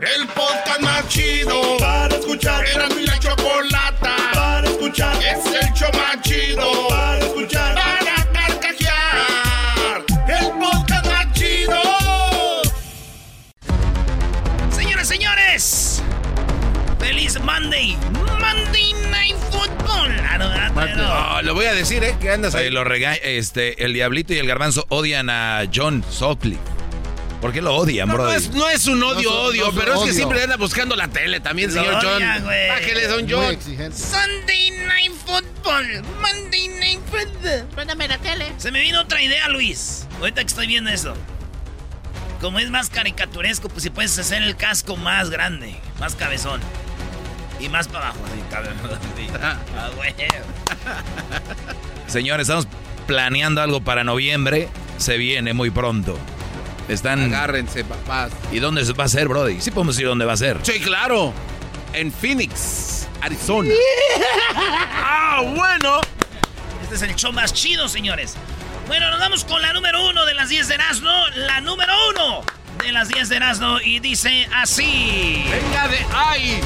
El podcast más chido para escuchar. Era mi la chocolata para escuchar. Es el show más chido para escuchar. Para carcajear. El podcast más chido. Señoras, señores. Feliz Monday. Monday Night Football. Ah, no, ah, no, no. No, lo voy a decir, ¿eh? Que andas ahí. Oye, lo rega- este, el Diablito y el Garbanzo odian a John Sutcliffe. ¿Por qué lo odian, No, bro? no es, no es un odio, No odio, pero es que odio. siempre anda buscando la tele también, Lo señor John. Bájele, don John. Sunday Night Football. Monday Night Football. Préndame la tele. Se me vino otra idea, Luis. Ahorita que estoy viendo eso. Como es más caricaturesco, pues si puedes hacer el casco más grande, más cabezón. Y más para abajo, así, cabezón. Ah, güey. Señores, estamos planeando algo para noviembre. Se viene muy pronto. Están... Agárrense, papás. ¿Y dónde se va a hacer, Brody? Sí podemos decir dónde va a ser. Sí, claro. En Phoenix, Arizona. ah, bueno. Este es el show más chido, señores. Bueno, nos vamos con la número uno de las 10 de Erasmo. La número uno de las 10 de Erasmo. Y dice así. Venga de ahí.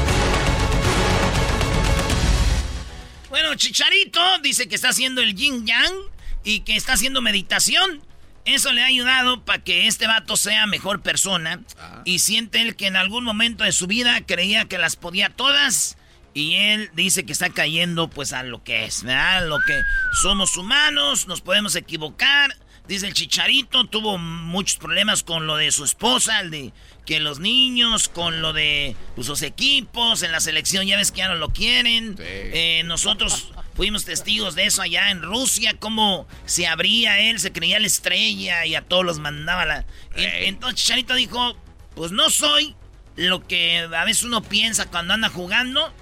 Bueno, Chicharito dice que está haciendo el yin yang y que está haciendo meditación. Eso le ha ayudado para que este vato sea mejor persona. Y siente él que en algún momento de su vida creía que las podía todas. Y él dice que está cayendo pues a lo que es, ¿verdad? Lo que somos humanos, nos podemos equivocar. Dice el Chicharito, tuvo muchos problemas con lo de su esposa, el de que los niños, con lo de pues, sus equipos, en la selección ya ves que ya no lo quieren. Eh, nosotros fuimos testigos de eso allá en Rusia, cómo se abría él, se creía la estrella y a todos los mandaba la... En- Entonces Chicharito dijo, pues no soy lo que a veces uno piensa cuando anda jugando.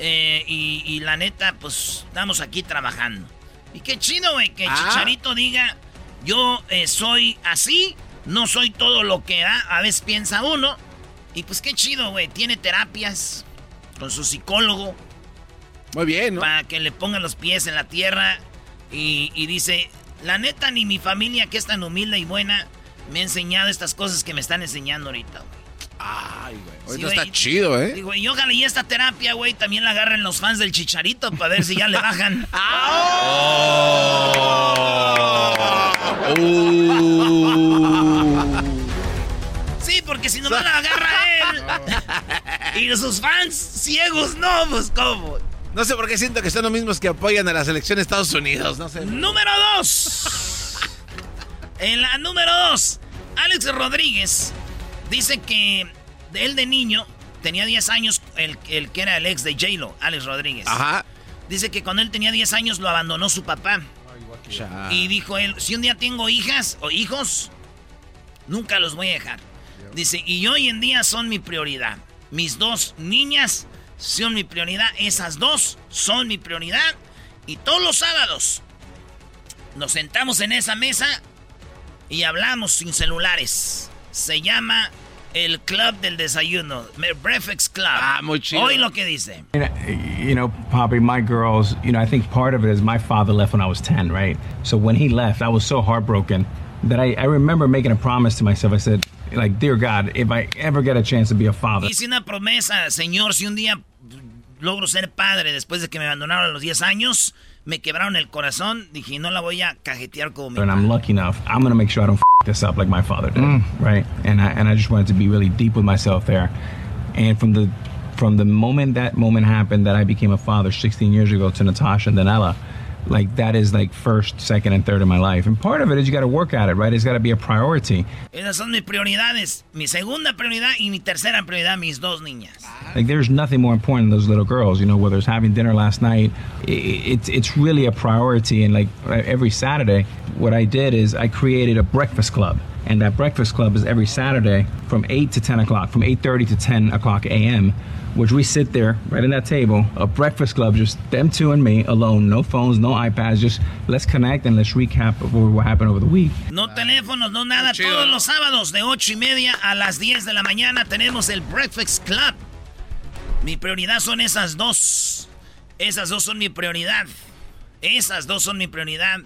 eh, y, y la neta, pues estamos aquí trabajando. Y qué chido, güey, que Ah. Chicharito diga, yo eh, soy así, no soy todo lo que a, a veces piensa uno. Y pues qué chido, güey, tiene terapias con su psicólogo Muy bien, ¿no? para que le pongan los pies en la tierra. Y, y dice, la neta, ni mi familia, que es tan humilde y buena, me ha enseñado estas cosas que me están enseñando ahorita, güey. Ay, güey. Ahorita güey. está chido, ¿eh? Digo, y ojalá y esta terapia, güey, también la agarren los fans del Chicharito para ver si ya le bajan. Sí, porque si nomás la agarra él y sus fans ciegos, no, pues cómo. No sé por qué siento que son los mismos que apoyan a la selección de Estados Unidos, no sé. Número 2. En la número 2, Alex Rodríguez dice que él de niño tenía 10 años, el, el que era el ex de J-Lo, Alex Rodríguez. Ajá. Dice que cuando él tenía 10 años lo abandonó su papá. Y dijo él, si un día tengo hijas o hijos, nunca los voy a dejar. Dice, y hoy en día son mi prioridad. Mis dos niñas son mi prioridad. Esas dos son mi prioridad. Y todos los sábados nos sentamos en esa mesa y hablamos sin celulares. Se llama el Club del Desayuno, Breakfast Club. Ah, muy chido. Hoy lo que dice. You know, Poppy, my girls, you know, I think part of it is my father left when I was 10, right? So when he left, I was so heartbroken that I, I remember making a promise to myself. I said, like, dear God, if I ever get a chance to be a father, Hice una promesa, señor, si un día logro ser padre después de que me abandonaron a los 10 años, me quebraron el corazón, dije, no la voy a cajetear como mi and I'm lucky enough, I'm gonna make sure I don't f- this up like my father did, mm. right? And I, and I just wanted to be really deep with myself there. And from the from the moment that moment happened that I became a father 16 years ago to Natasha and Danella, like that is like first, second, and third in my life. And part of it is you got to work at it, right? It's got to be a priority. Esas son mis prioridades. Mi segunda prioridad y mi tercera prioridad, mis dos niñas. Like there's nothing more important than those little girls. You know, whether it's having dinner last night, it's it's really a priority. And like every Saturday, what I did is I created a breakfast club. And that breakfast club is every Saturday from 8 to 10 o'clock, from 8.30 to 10 o'clock a.m., which we sit there right in that table, a breakfast club, just them two and me alone, no phones, no iPads, just let's connect and let's recap of what happened over the week. No teléfonos, no nada. Todos los sábados de 8 y media a las 10 de la mañana tenemos el Breakfast Club. Mi prioridad son esas dos. Esas dos son mi prioridad. Esas dos son mi prioridad.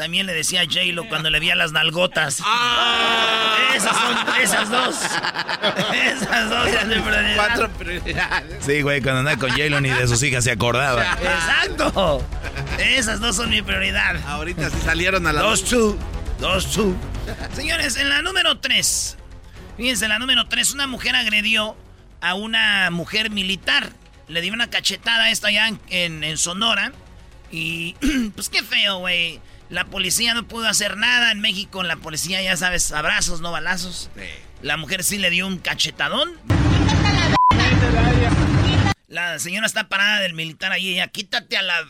También le decía a J-Lo cuando le vi a las nalgotas. Esas son, esas dos. Esas dos son mi prioridad. Cuatro prioridades. Sí, güey, cuando andaba con J-Lo ni de sus hijas se acordaba. Exacto. Esas dos son mi prioridad. Ahorita sí salieron a la Dos, two. Dos, two. Señores, en la número tres. Fíjense, en la número tres, una mujer agredió a una mujer militar. Le dio una cachetada a esta allá en, en- en Sonora. Y pues qué feo, güey. La policía no pudo hacer nada. En México, la policía, ya sabes, abrazos, no balazos. La mujer sí le dio un cachetadón. La señora está parada del militar ahí. Ella, quítate a la.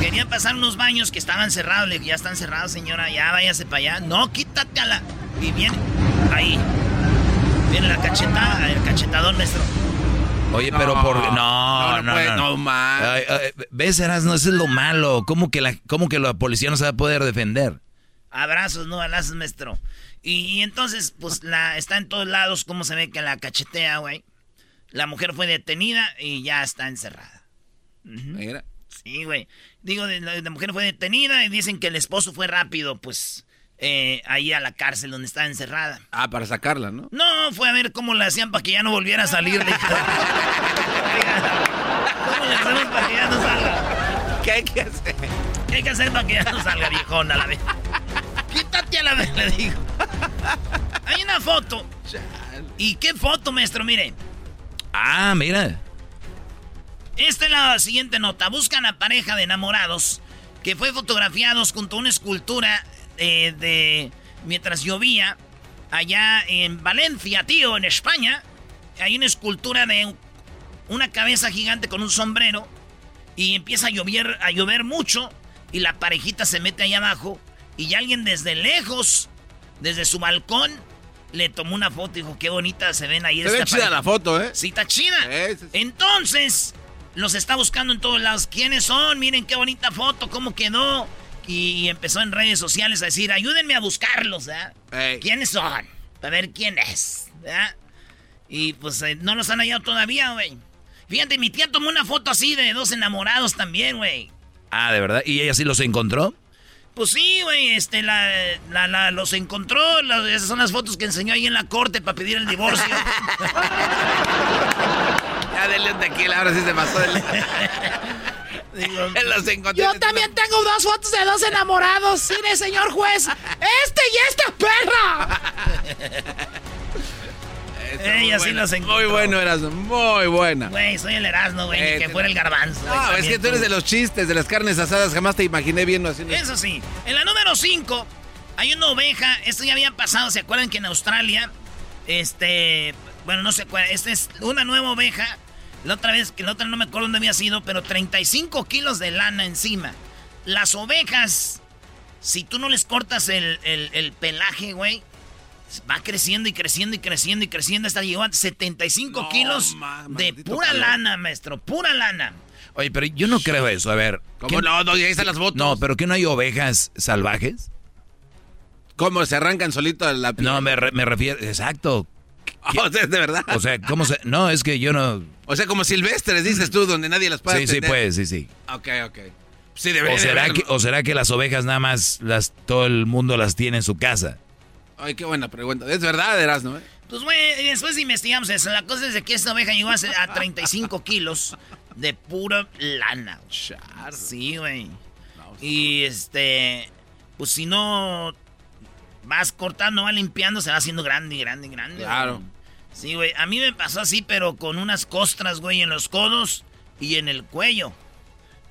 Quería pasar unos baños que estaban cerrados. Le dije, ya están cerrados, señora. Ya váyase para allá. No, quítate a la. Y viene. Ahí. Viene la cachetada, el cachetadón nuestro. Oye, pero por... No, no, no, no puede- no. man. Ay, ay, ¿Ves, Erasmo? Eso es lo malo. ¿Cómo que, la, ¿Cómo que la policía no se va a poder defender? Abrazos, no balazos, maestro. Y, y entonces, pues, la está en todos lados. ¿Cómo se ve que la cachetea, güey? La mujer fue detenida y ya está encerrada. Mira. Sí, güey. Digo, la mujer fue detenida y dicen que el esposo fue rápido, pues, eh, ahí a la cárcel donde está encerrada. Ah, para sacarla, ¿no? No, fue a ver cómo le hacían para que ya no volviera a salir. dijo. ¿Cómo le hacemos para que ya no salga? ¿Qué hay que hacer? ¿Qué hay que hacer para que ya no salga, viejona, la vez? Quítate a la vez, le digo. Hay una foto. ¿Y qué foto, maestro? Mire. Ah, mira. Esta es la siguiente nota. Buscan a pareja de enamorados que fue fotografiados junto a una escultura eh, de mientras llovía allá en Valencia, tío, en España. Hay una escultura de un- una cabeza gigante con un sombrero y empieza a llover, a llover mucho y la parejita se mete ahí abajo y alguien desde lejos, desde su balcón, le tomó una foto y dijo, qué bonita se ven ahí. Se ve chida pareja". la foto, ¿eh? Sí, está chida. Sí, sí, sí. Entonces, los está buscando en todos lados. ¿Quiénes son? Miren qué bonita foto, cómo quedó. Y empezó en redes sociales a decir, ayúdenme a buscarlos, ¿verdad? Ey. ¿Quiénes son? Para ver quién es, ¿verdad? Y pues eh, no los han hallado todavía, güey. Fíjate, mi tía tomó una foto así de dos enamorados también, güey. Ah, ¿de verdad? ¿Y ella sí los encontró? Pues sí, güey, este, la, la- la- los encontró. esas son las fotos que enseñó ahí en la corte para pedir el divorcio. Ya denle un tequila, ahora sí se pasó. del- Los. Yo también tengo dos fotos de dos enamorados. Mire, señor juez, este y esta perra. Ella sí los encontró. Muy bueno eras, muy buena. Güey, soy el Erasmo, güey, ni Eh, que te- fuera el garbanzo. No, es que tú eres de los chistes, de las carnes asadas. Jamás te imaginé viendo así. Eso sí, en la número 5 hay una oveja. Esto ya había pasado, ¿se acuerdan que en Australia? Este, bueno, no se acuerdan. Esta es una nueva oveja. La otra vez, que la otra no me acuerdo dónde había sido, pero 35 kilos de lana encima. Las ovejas, si tú no les cortas el, el- el pelaje, güey, va creciendo y creciendo y creciendo y creciendo hasta llegar a 75 No, kilos ma- de pura calor. lana, maestro, pura lana. Oye, pero yo no creo eso. A ver. ¿Cómo ¿qué- no? No, ahí están las fotos. No, pero que no hay ovejas salvajes. ¿Cómo se arrancan solito la piel? No, me, re- me refiero. Exacto. O sea, de verdad. O sea, ¿cómo se.? No, es que yo no. O sea, como silvestres, dices tú, donde nadie las puede Sí, sí, pues, sí, sí. Ok, ok. Sí, debería O de será, que, o será que las ovejas nada más las todo el mundo las tiene en su casa. Ay, qué buena pregunta. Es verdad, eras, ¿no? Pues, güey, después investigamos eso. La cosa es de que esta oveja llegó a, ser- a 35 kilos de pura lana. güey. Sí, güey. Y este, pues si no vas cortando, va limpiando, se va haciendo grande, y grande, y grande. Claro. güey. Sí, güey. A mí me pasó así, pero con unas costras, güey, en los codos y en el cuello.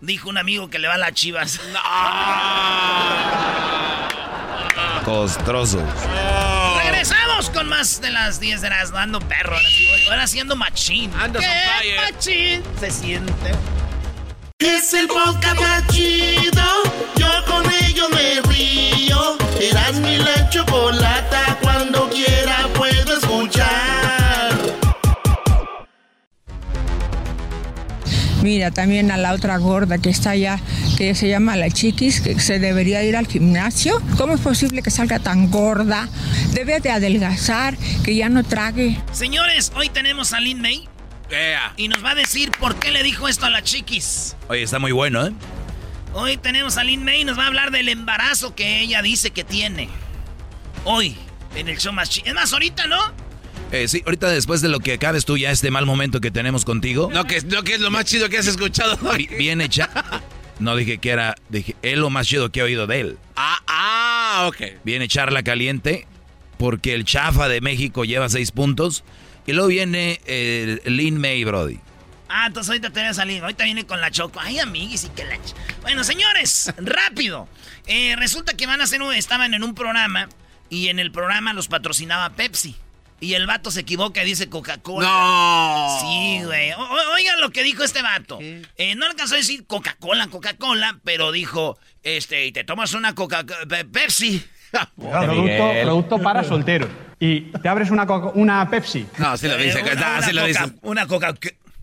Dijo un amigo que le va a las chivas. Costroso. Regresamos con más de las 10 de las dando perro. Ahora, sí, güey. Ahora haciendo machín. ¿Qué machín se siente? Es el podcast más chido. Yo con ello me río. Eras mi la chocolata. Cuando quiera puedo escuchar. Mira, también a la otra gorda que está allá, que se llama la chiquis, que se debería ir al gimnasio. ¿Cómo es posible que salga tan gorda? Debe de adelgazar, que ya no trague. Señores, hoy tenemos a Lin May y nos va a decir por qué le dijo esto a la chiquis. Oye, está muy bueno, ¿eh? Hoy tenemos a Lin May y nos va a hablar del embarazo que ella dice que tiene. Hoy, en el show más chido. Es más, ahorita, ¿no? Eh, sí, ahorita después de lo que acabes tú ya este mal momento que tenemos contigo, No, que, no, que es lo más chido que has escuchado. vi- viene hecha. No dije que era, dije, es lo más chido que he oído de él. Ah, ah, ok. Viene charla caliente porque el chafa de México lleva seis puntos. Y luego viene el Lin May, Brody. Ah, entonces ahorita te voy a salir. Ahorita viene con la choco. Ay, amiguis, y que la... Bueno, señores, rápido. Eh, resulta que van a hacer un... Estaban en un programa y en el programa los patrocinaba Pepsi. Y el vato se equivoca y dice Coca-Cola. No. Sí, güey. Oigan lo que dijo este vato. Eh, no alcanzó a decir Coca-Cola, Coca-Cola, pero dijo, este, y te tomas una Coca Pe- Pepsi. Producto, producto para solteros. Y te abres una, una Pepsi. No, sí lo dice. Eh, una, ah, una dice. una Coca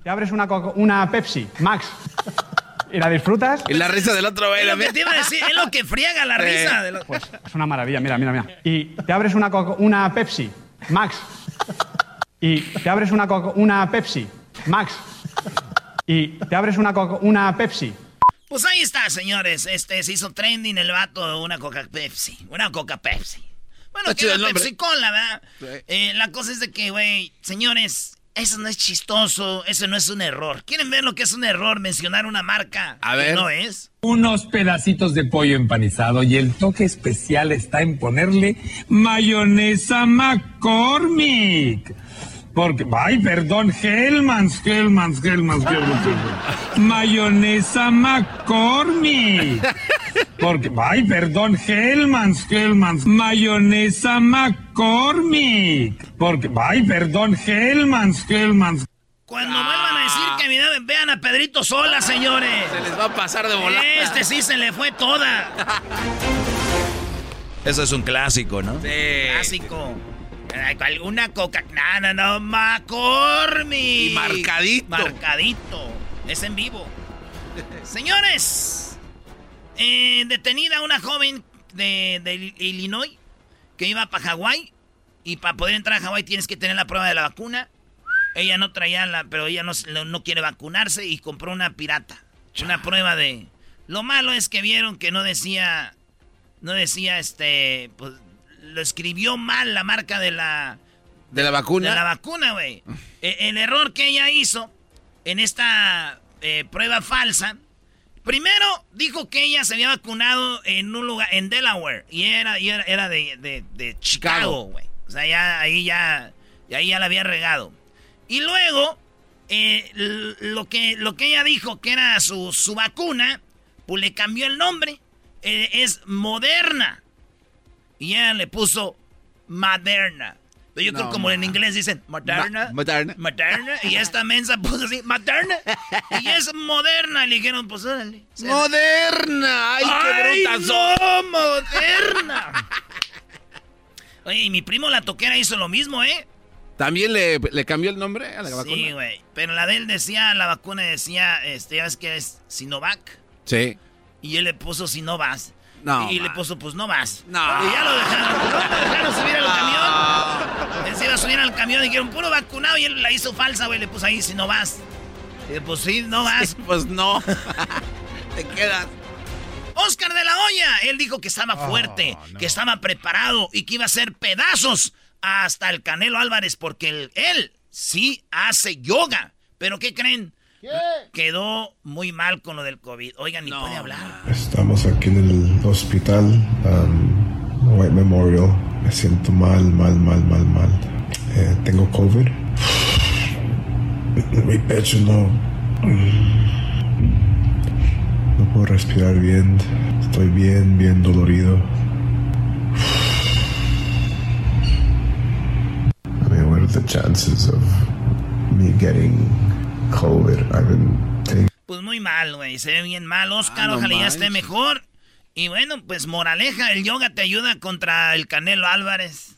Te abres una, coca- una Pepsi, Max. Y la disfrutas. Y la risa del otro, güey. Es lo que te iba a decir, es lo que friega la Eh. risa. de lo- Pues es una maravilla, mira, mira, mira. Y te abres una, coca- una Pepsi, Max. Y te abres una, coca- una Pepsi, Max. Y te abres una, coca- una Pepsi. Pues ahí está, señores. Este se hizo trending el vato de una Coca Pepsi. Una Coca Pepsi. Bueno, que. Pepsi Cola, ¿verdad? Sí. Eh, la cosa es de que, güey, señores, eso no es chistoso, eso no es un error. ¿Quieren ver lo que es un error mencionar una marca A que ver. no es? Unos pedacitos de pollo empanizado y el toque especial está en ponerle mayonesa McCormick. Porque, ay, perdón, Hellmans, Hellmans, Hellmans, Hellmans. Mayonesa McCormick. Porque, ay, perdón, Hellmans, Hellmans. Mayonesa McCormick. Porque, ay, perdón, Hellmans, Hellmans. Cuando vuelvan a decir que vean- vean a Pedrito sola, señores. Se les va a pasar de volar. Este sí se le fue toda. Eso es un clásico, ¿no? Clásico. Alguna coca. No, no, no. McCormick. Y marcadito. Marcadito. Es en vivo. Señores. eh, detenida una joven de, de Illinois que iba para Hawái. Y para poder entrar a Hawái tienes que tener la prueba de la vacuna. Ella no traía la, pero ella no, no- no quiere vacunarse y compró una pirata. Una prueba de. Lo malo es que vieron que no decía. No decía este. Pues lo escribió mal la marca de la. De la vacuna. De la vacuna, güey. E- el error que ella hizo en esta eh, prueba falsa. Primero dijo que ella se había vacunado en un lugar, en Delaware. Y era, y era, era de, de- de Chicago, güey. O sea, ya ahí ya. ahí ya la había regado. Y luego, eh, lo, que, lo que ella dijo que era su, su vacuna, pues le cambió el nombre. Eh, es Moderna. Y ella le puso Moderna. Pero yo creo No, como en inglés dicen Moderna. Ma- Moderna. Moderna. Y esta mensa puso así, Moderna. Y es Moderna. Le dijeron, pues órale. Moderna. Ay, qué ¡Ay, brutas no, Moderna! Oye, y mi primo la toquera hizo lo mismo, ¿eh? ¿También le, le cambió el nombre a la vacuna? Sí, güey. Pero la de él decía, la vacuna decía, este, ya ves que es Sinovac. Sí. Y él le puso Sinovac. No, Y, y le puso, pues no vas. No. Y ya lo dejaron, no, lo dejaron subir al camión. Él se iba a subir al camión y dijeron, puro vacunado. Y él la hizo falsa, güey. Le puso ahí, si no vas. Y pues sí, no vas. Pues no. Te quedas. Oscar de la Hoya, él dijo que estaba fuerte, que estaba preparado y que iba a hacer pedazos hasta el Canelo Álvarez porque él, él sí hace yoga. Pero ¿qué creen? Quedó muy mal con lo del COVID. Oigan, ni puede hablar. Estamos aquí en el hospital, um, White Memorial. Me siento mal, mal, mal, mal, mal. eh, tengo COVID. Mi pecho no. No puedo respirar bien. Estoy bien, bien dolorido. I mean, what are the chances of me getting COVID? I've been taking. Pues muy mal, güey. Se ve bien mal. Oscar, Ah, no ojalá ya esté mejor. Y bueno, pues moraleja, el yoga te ayuda contra el Canelo Álvarez.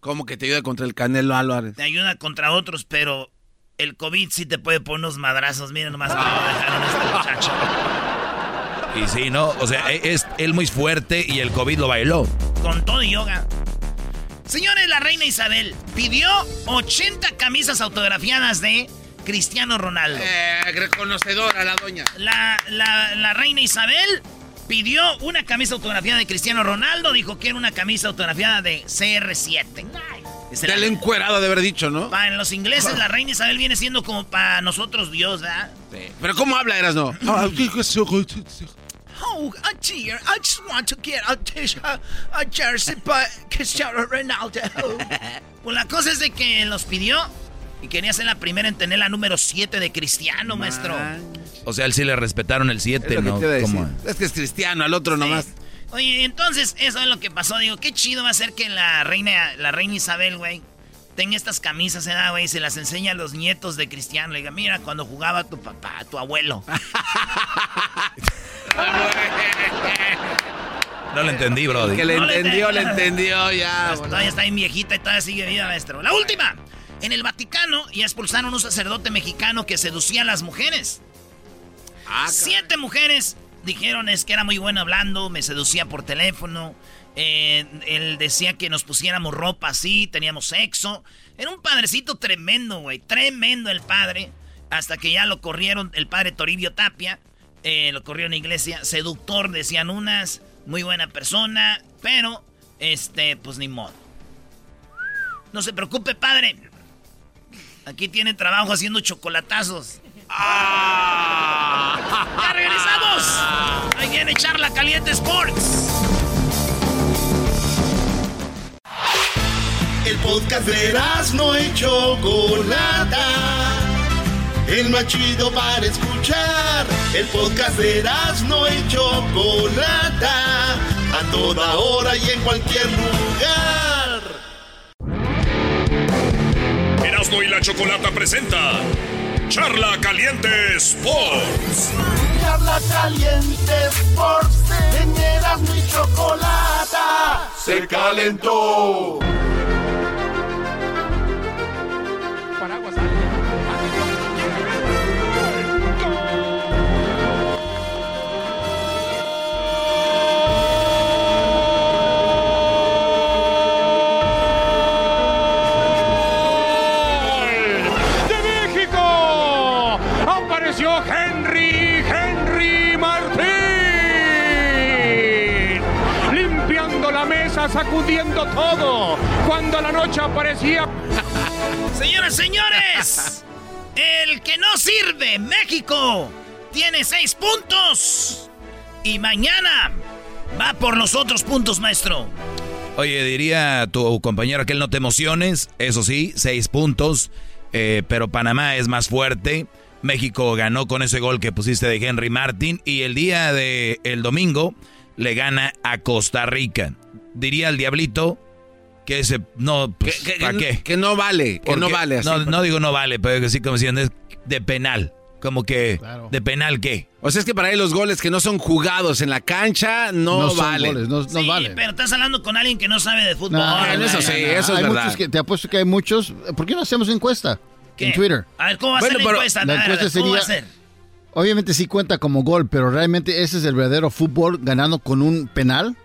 ¿Cómo que te ayuda contra el Canelo Álvarez? Te ayuda contra otros, pero el COVID sí te puede poner unos madrazos. Miren nomás cómo dejaron a este muchacho. Y sí, ¿no? O sea, e- es él muy fuerte y el COVID lo bailó. Con todo yoga. Señores, la reina Isabel pidió 80 camisas autografiadas de Cristiano Ronaldo. Eh, reconocedora la doña. La, la- la reina Isabel pidió una camisa autografiada de Cristiano Ronaldo. Dijo que era una camisa autografiada de CR7. Ese Te era- lo encuerado de haber dicho, ¿no? Para los ingleses, la reina Isabel viene siendo como para nosotros Dios, ¿verdad? Pero ¿cómo habla, Eras no? Oh, a dear, I just want to get a t-shirt, a jersey by Cristiano Ronaldo. Pues la cosa es de que los pidió y quería ser la primera en tener la número 7 de Cristiano, maestro. O sea, él sí le respetaron el 7, Es lo que ¿no? Es que es cristiano, al otro nomás. Oye, entonces, eso es lo que pasó. Digo, qué chido va a ser que la reina, la reina Isabel, güey, tenga estas camisas, ¿eh, güey? Y se las enseña a los nietos de Cristiano. Le diga, mira, cuando jugaba tu papá, tu abuelo. No lo entendí, Brody. Que le No entendió, le entendió ya. Pues Todavía está bien viejita y todavía sigue viva, maestro. La última. En el Vaticano ya expulsaron a un sacerdote mexicano que seducía a las mujeres. Siete mujeres dijeron es que era muy bueno hablando, me seducía por teléfono. eh, él decía que nos pusiéramos ropa así, teníamos sexo. Era un padrecito tremendo, güey. Tremendo el padre. Hasta que ya lo corrieron, el padre Toribio Tapia. eh, lo corrió en la iglesia. Seductor, decían unas. Muy buena persona. Pero, este, pues ni modo. No se preocupe, padre. Aquí tiene trabajo haciendo chocolatazos. ¡Ya regresamos! Ahí viene Charla Caliente Sports. El podcast de no y Chocolata. El más chido para escuchar. El podcast de no y Chocolata. A toda hora y en cualquier lugar. Erasmo y la Chocolata presenta Charla Caliente Sports. Charla Caliente Sports. En Erasmo y Chocolata. Se calentó. Sacudiendo todo. Cuando la noche aparecía. Señoras, señores, el que no sirve, México, tiene seis puntos. Y mañana va por los otros puntos, maestro. Oye, diría tu compañero que él no te emociones. Eso sí, seis puntos. eh, pero Panamá es más fuerte. México ganó con ese gol que pusiste de Henry Martin. Y el día de el domingo le gana a Costa Rica. Diría el diablito que ese no, pues, Que- que- ¿para que- qué? que no vale, que no vale, así. No, no digo no vale, pero que sí como diciendo es de penal. Como que de penal qué. O sea, es que para él los goles que no son jugados en la cancha no, No son valen. goles, no- no Sí, valen. pero estás hablando con alguien que no sabe de fútbol. No, güey. no, no, no. hay muchos que te apuesto que hay muchos. ¿Por qué no hacemos encuesta ¿Qué? en Twitter? A ver, ¿cómo va a ser la encuesta? La ver, ¿cómo va a ser? Obviamente sí cuenta como gol, pero realmente ese es el verdadero fútbol ganando con un penal.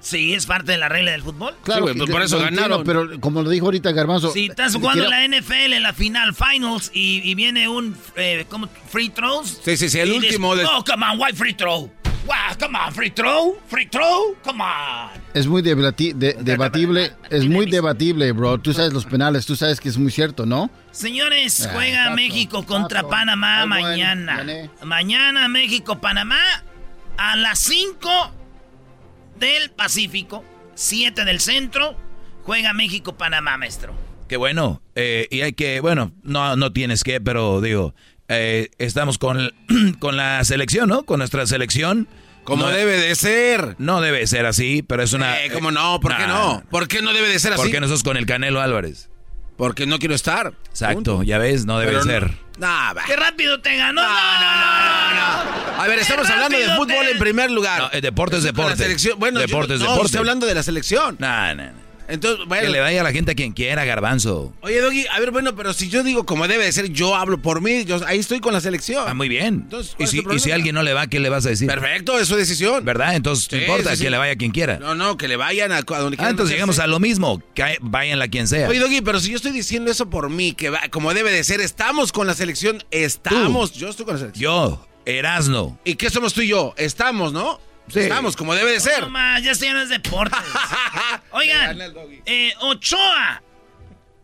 Sí, es parte de la regla del fútbol. Claro, que- lo entiendo, Pero como lo dijo ahorita Garbanzo. Si estás jugando quiero- en la NFL en la final, finals, y, y viene un eh, ¿cómo? free throws. Sí, sí, sí, el último de- Oh, come on, why free throw? Wow, come on, free throw, free throw, come on. Es muy debati- de- debatible, es muy debatible, bro. Tú sabes los penales, tú sabes que es muy cierto, ¿no? Señores, Ah, juega tato, México contra tato. Panamá Ay, bueno, mañana. Mañana México-Panamá a las 5 del Pacífico, 7 del centro. Juega México-Panamá, maestro. Qué bueno. Eh, y hay que, bueno, no, no tienes que, pero digo, eh, estamos con, con la selección, ¿no? Con nuestra selección. Como No- debe de ser. No debe ser así, pero es una... Eh, ¿Cómo no? ¿Por qué no? ¿Por qué no debe de ser así? ¿Por qué no sos con el Canelo Álvarez? Porque no quiero estar. Exacto, ya ves, no debe Pero no- ser. Nah, va. ¡Qué rápido te ganó! ¡No, no, no, no! A ver, estamos hablando de fútbol te- en primer lugar. No, eh, deporte es Con la deporte. selección- Bueno, yo Deporte es no, estoy hablando de la selección. Nah, nah, nah. Entonces, bueno. Que le vaya a la gente a quien quiera, garbanzo. Oye, Doggy, a ver, bueno, pero si yo digo como debe de ser, yo hablo por mí, yo ahí estoy con la selección. Ah, muy bien. Entonces, y, ¿cuál es si, y si alguien no le va, ¿qué le vas a decir? Perfecto, es su decisión. ¿Verdad? Entonces, no Sí, importa, sí, sí. que le vaya a quien quiera. No, no, que le vayan a, a donde Ah, quieran. entonces meterse. llegamos a lo mismo. Que vayan a quien sea. Oye, Doggy, pero si yo estoy diciendo eso por mí, que va, como debe de ser, estamos con la selección, estamos. Yo estoy con la selección. Yo, Erasno. ¿Y qué somos tú y yo? Estamos, ¿no? Sí. Estamos, como debe de ser. No más, ya estoy en los deportes. Oigan, eh, Ochoa.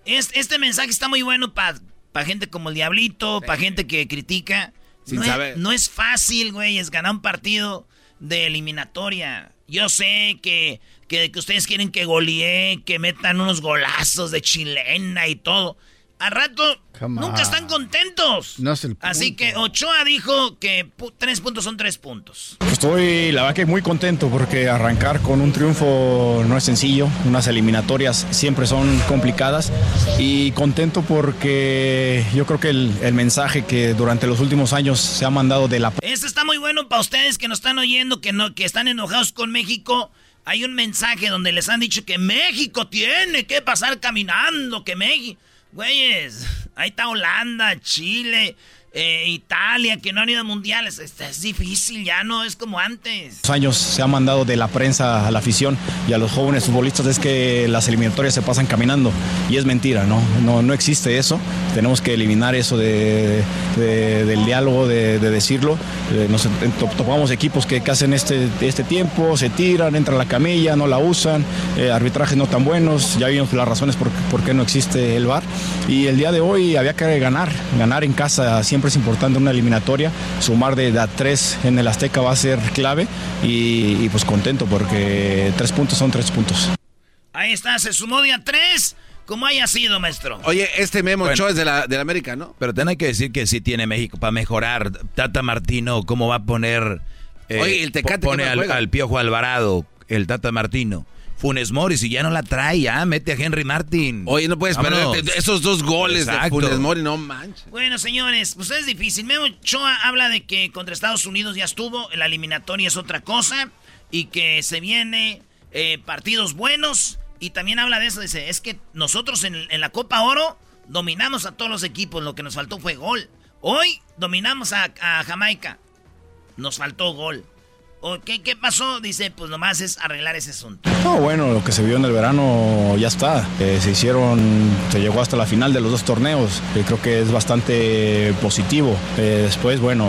Es- este mensaje está muy bueno para gente como el Diablito, para gente que critica. Sin no, saber. Es, no es fácil, güey, es ganar un partido de eliminatoria. Yo sé que, que, que ustedes quieren que golee, que metan unos golazos de chilena y todo. Al rato Come nunca on. están contentos. No es el Así que Ochoa dijo que tres puntos son tres puntos. Estoy, la verdad que muy contento porque arrancar con un triunfo no es sencillo, unas eliminatorias siempre son complicadas y contento porque yo creo que el, el mensaje que durante los últimos años se ha mandado de la Este está muy bueno para ustedes que nos están oyendo, que no, que están enojados con México. Hay un mensaje donde les han dicho que México tiene que pasar caminando, que México. Güeyes, ahí está Holanda, Chile, eh, Italia, que no han ido a mundiales. Es, es difícil, ya no es como antes. años se ha mandado de la prensa a la afición y a los jóvenes futbolistas es que las eliminatorias se pasan caminando y es mentira, ¿no? No, no existe eso. Tenemos que eliminar eso de, de- del diálogo, de, de decirlo. Eh, nos to- topamos equipos que, que hacen este, este tiempo, se tiran, entran a la camilla, no la usan, eh, arbitrajes no tan buenos, ya vimos las razones por, por qué no existe el VAR. Y el día de hoy había que ganar, ganar en casa siempre es importante una eliminatoria, sumar de, a tres en el Azteca va a ser clave y, y pues contento porque tres puntos son tres puntos. Ahí está, se sumó de a tres, como haya sido, maestro. Oye, este Memo Bueno. Ochoa es de la, de la América, ¿no? Pero ten hay que decir que sí tiene México para mejorar. Tata Martino, ¿cómo va a poner... eh, Oye, el Tecate, po- Pone ¿qué al, al Piojo Alvarado, el Tata Martino. Funes Mori, si ya no la trae, ya mete a Henry Martin. Oye, no puedes Vámonos. perder esos dos goles de. Funes Mori, no manches. Bueno, señores, pues es difícil. Memo Ochoa habla de que contra Estados Unidos ya estuvo, la eliminatoria es otra cosa y que se viene eh, partidos buenos y también habla de eso, dice, es que nosotros en, en la Copa Oro dominamos a todos los equipos, lo que nos faltó fue gol. Hoy dominamos a, a Jamaica, nos faltó gol. ¿O qué, ¿Qué pasó? Dice, pues nomás es arreglar ese asunto. No, bueno, lo que se vio en el verano ya está. Eh, se hicieron, se llegó hasta la final de los dos torneos. Creo que es bastante positivo. Eh, después, bueno,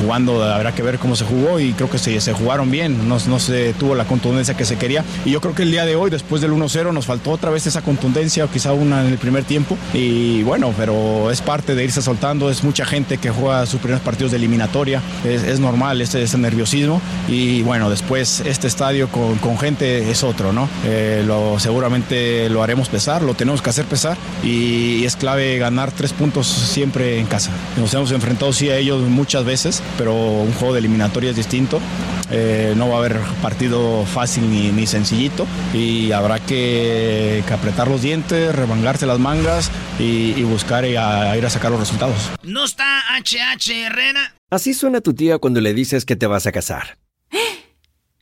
jugando habrá que ver cómo se jugó y creo que se, se jugaron bien. No, se tuvo la contundencia que se quería. Y yo creo que el día de hoy, después del 1-0, nos faltó otra vez esa contundencia o quizá una en el primer tiempo. Y bueno, pero es parte de irse soltando. Es mucha gente que juega sus primeros partidos de eliminatoria. Es, es normal ese, ese nerviosismo. Y bueno, después este estadio con, con gente es otro, ¿no? Eh, lo, seguramente lo haremos pesar, lo tenemos que hacer pesar y es clave ganar tres puntos siempre en casa. Nos hemos enfrentado sí a ellos muchas veces, pero un juego de eliminatoria es distinto. Eh, no va a haber partido fácil ni, ni sencillito y habrá que, que apretar los dientes, remangarse las mangas y, y buscar y a- ir a sacar los resultados. ¿No está HH Herrera? Así suena tu tía cuando le dices que te vas a casar.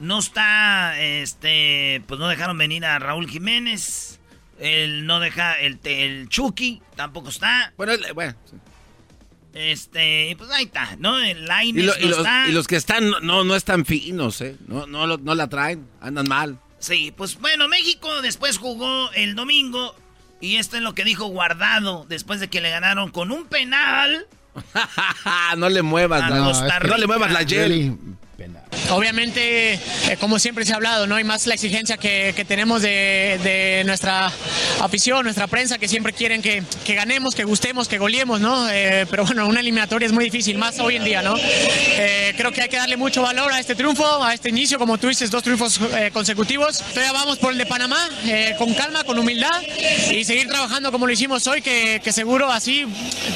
No está, este, pues no dejaron venir a Raúl Jiménez. Él no deja, el, el Chucky tampoco está. Bueno, bueno. Este, pues ahí está, ¿no? El y, no los, está. y los que están no, no están finos, ¿eh? No, no, no la traen, andan mal. Sí, pues bueno, México después jugó el domingo. Y esto es lo que dijo Guardado después de que le ganaron con un penal. no le muevas, no, no le muevas la Rica. Jelly. Obviamente, eh, como siempre se ha hablado, ¿no? hay más la exigencia que, que tenemos de, de nuestra afición, nuestra prensa, que siempre quieren que, que ganemos, que gustemos, que goleemos, ¿no? Eh, pero bueno, una eliminatoria es muy difícil, más hoy en día, ¿no? Eh, creo que hay que darle mucho valor a este triunfo, a este inicio, como tú dices, dos triunfos eh, consecutivos. Todavía vamos por el de Panamá, eh, con calma, con humildad y seguir trabajando como lo hicimos hoy, que, que seguro así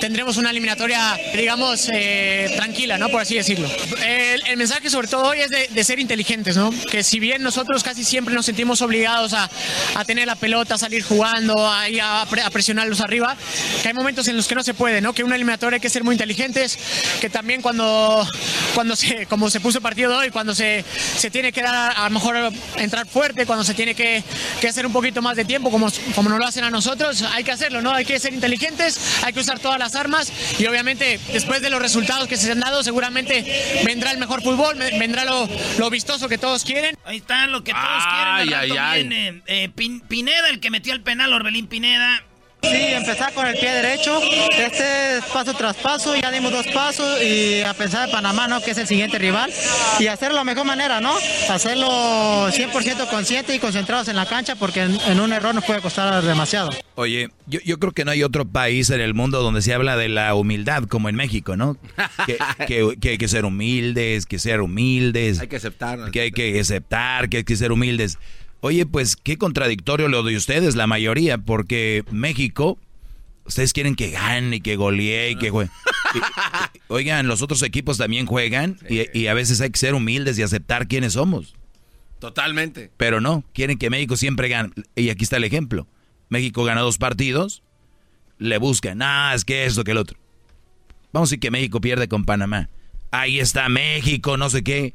tendremos una eliminatoria, digamos, eh, tranquila, ¿no? Por así decirlo. El, el mensaje sobre todo hoy es de, de ser inteligentes, ¿no? Que si bien nosotros casi siempre nos sentimos obligados a, a tener la pelota, a salir jugando, a, a, a presionarlos arriba, que hay momentos en los que no se puede, ¿no? Que una eliminatoria hay que ser muy inteligentes, que también cuando, cuando se, como se puso el partido de hoy, cuando se, se tiene que dar, a lo mejor entrar fuerte, cuando se tiene que, que hacer un poquito más de tiempo, como, como nos lo hacen a nosotros, hay que hacerlo, ¿no? Hay que ser inteligentes, hay que usar todas las armas y obviamente después de los resultados que se han dado, seguramente vendrá el mejor fútbol, vendrá lo, lo vistoso que todos quieren. Ahí está lo que todos Ay, quieren. ay, ay. viene, eh, Pin- Pineda, el que metió el penal, Orbelín Pineda. Sí, empezar con el pie derecho. Este es paso tras paso, ya dimos dos pasos y a pensar de Panamá, ¿no? Que es el siguiente rival. Y hacerlo de la mejor manera, ¿no? Hacerlo 100% consciente y concentrados en la cancha porque en, en un error nos puede costar demasiado. Oye, yo, yo creo que no hay otro país en el mundo donde se habla de la humildad como en México, ¿no? Que, que- que hay que ser humildes, que ser humildes. Hay que aceptar. Que hay que aceptar, que hay que ser humildes. Oye, pues qué contradictorio lo de ustedes, la mayoría, porque México, ustedes quieren que gane y que golee y que juegue. Oigan, los otros equipos también juegan y, y a veces hay que ser humildes y aceptar quiénes somos. Totalmente. Pero no, quieren que México siempre gane. Y aquí está el ejemplo. México gana dos partidos, le buscan, ah, es que esto, que el otro. Vamos a decir que México pierde con Panamá. Ahí está México, no sé qué.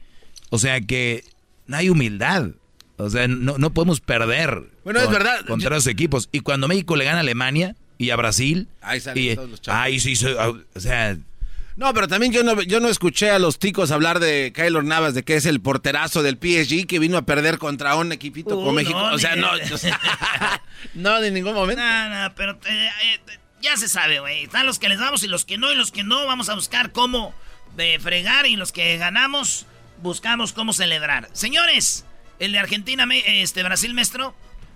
O sea que no hay humildad. O sea, no, no podemos perder Bueno, es verdad. contra los equipos. Y cuando México le gana a Alemania y a Brasil, Ahí salen y, todos los chavos. ahí sí, so- o sea, No, pero también yo no, yo no escuché a los ticos hablar de Kyler Navas, de que es el porterazo del PSG que vino a perder contra un equipito Uh, con México. no, o sea, no. no, de ningún momento. No, no, pero eh, ya se sabe, güey. Están los que les damos y los que no, y los que no vamos a buscar cómo eh, fregar y los que ganamos buscamos cómo celebrar. Señores, el de Argentina, me- este Brasil, maestro.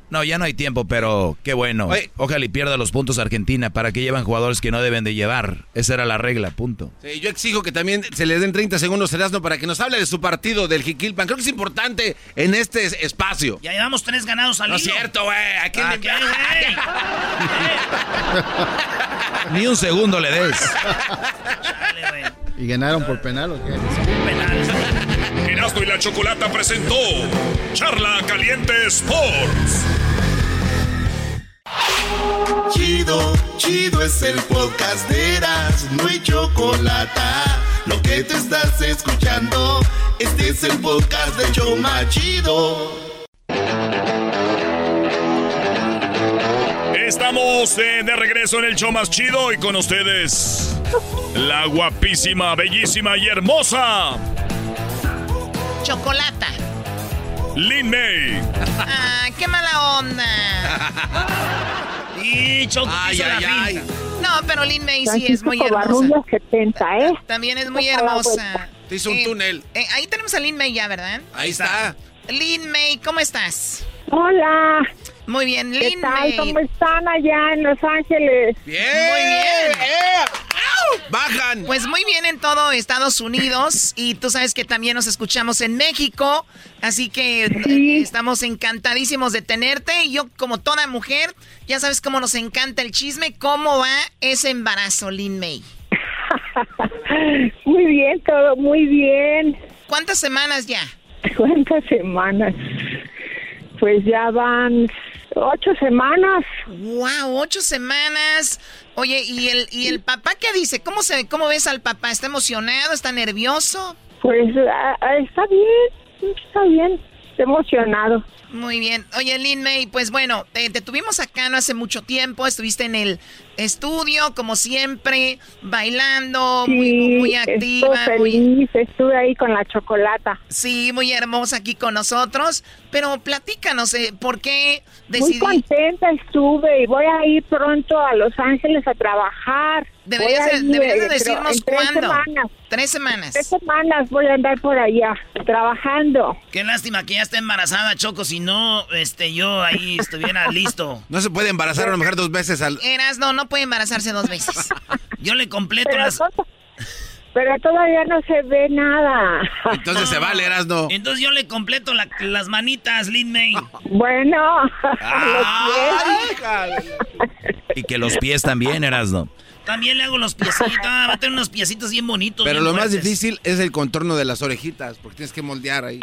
no, ya no hay tiempo, pero qué bueno. Ojalá y pierda los puntos Argentina para que llevan jugadores que no deben de llevar. Esa era la regla, punto. Sí, yo exijo que también se le den 30 segundos a Erasmo para que nos hable de su partido del Jiquilpan. Creo que es importante en este es- espacio. Ya llevamos tres ganados al No es cierto, güey. ¿A quién ¿A le-? Ni un segundo le des. ¿Y ganaron por penal o qué? Erasmo y la Chocolata presentó Charla Caliente Sports. Chido, chido es el podcast de Eras, no hay chocolate. Lo que te estás escuchando, este es el podcast de Choma Chido. Estamos eh, de regreso en el show más chido y con ustedes la guapísima, bellísima y hermosa Chocolata. Lin May. Ah, qué mala onda. Y Choco Ay, hizo la ay, ay. finta. No, pero Lin May sí es muy hermosa. Barrulla 70, ¿eh? También es muy hermosa. Se hizo un Eh, túnel. eh, ahí tenemos a Lin May ya, ¿verdad? Ahí está. Lin May, ¿cómo estás? Hola. Muy bien, ¿Qué Lin tal? May. ¿Cómo están allá en Los Ángeles? Bien. Muy bien. Bajan. Pues muy bien en todo Estados Unidos y tú sabes que también nos escuchamos en México, así que eh, estamos encantadísimos de tenerte y yo como toda mujer, ya sabes cómo nos encanta el chisme, ¿cómo va ese embarazo, Lin May? Muy bien, todo muy bien. ¿Cuántas semanas ya? ¿Cuántas semanas? Pues ya van ocho semanas. Wow, ocho semanas. Oye, ¿y el, y el papá qué dice? ¿Cómo se cómo ves al papá? ¿Está emocionado? ¿Está nervioso? Pues está bien, está bien, está emocionado. Muy bien. Oye, Lin May, pues bueno, te, te tuvimos acá no hace mucho tiempo, estuviste en el estudio, como siempre, bailando, muy, muy activa. Muy- feliz, estuve ahí con la chocolata. sí, muy hermosa aquí con nosotros. Pero platícanos, eh, ¿por qué Muy decidí? contenta estuve y voy a ir pronto a Los Ángeles a trabajar. Deberías, de- ir, deberías de eh, decirnos en tres cuándo. semanas. Tres semanas. Tres semanas voy a andar por allá trabajando. Qué lástima que ya esté embarazada, Choco, si no, este, yo ahí estuviera listo. No se puede embarazar a una mujer dos veces al. Eras, no, no puede embarazarse dos veces. Yo le completo Pero, las... to- pero todavía no se ve nada. Entonces se vale, Erasno. Entonces yo le completo la- las manitas, Lin May. Bueno, Y que los pies también, Erasno. También le hago los piecitos. Ah, va a tener unos piecitos bien bonitos. Pero bien lo más difícil es el contorno de las orejitas, porque tienes que moldear ahí.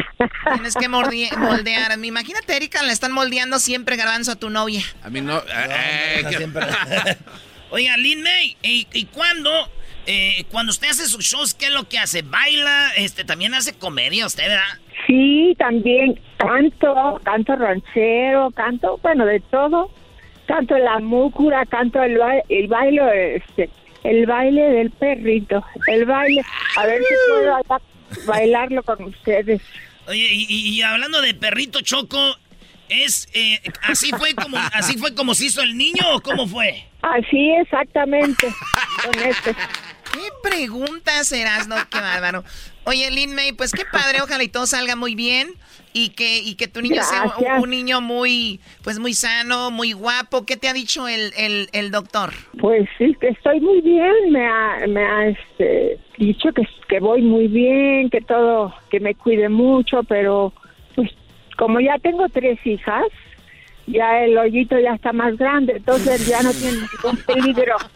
Tienes que moldear. Imagínate, Erika, le están moldeando siempre garbanzo a tu novia. A mí no. eh, que- Oiga, Lin May, ¿y, y cuándo? eh, cuando usted hace sus shows, ¿qué es lo que hace? ¿Baila? Este, también hace comedia usted, ¿verdad? sí, también canto, canto ranchero, canto, bueno, de todo. Canto la múcura, canto el, ba- el baile, este, el baile del perrito, el baile. A ver si puedo acá bailarlo con ustedes. Oye, y hablando de perrito choco, es eh, así fue como así fue como se hizo el niño o cómo fue? Así exactamente. con este. ¿Qué preguntas serás, no? Qué bárbaro. Oye, Lin May, pues qué padre, ojalá y todo salga muy bien y que, y que tu niño sea un, niño muy, pues muy sano, muy guapo. ¿Qué te ha dicho el, el, el doctor? Pues sí, que estoy muy bien, me ha, me ha este, dicho que, que voy muy bien, que todo, que me cuide mucho, pero pues como ya tengo tres hijas, ya el hoyito ya está más grande, entonces ya no tiene ningún peligro.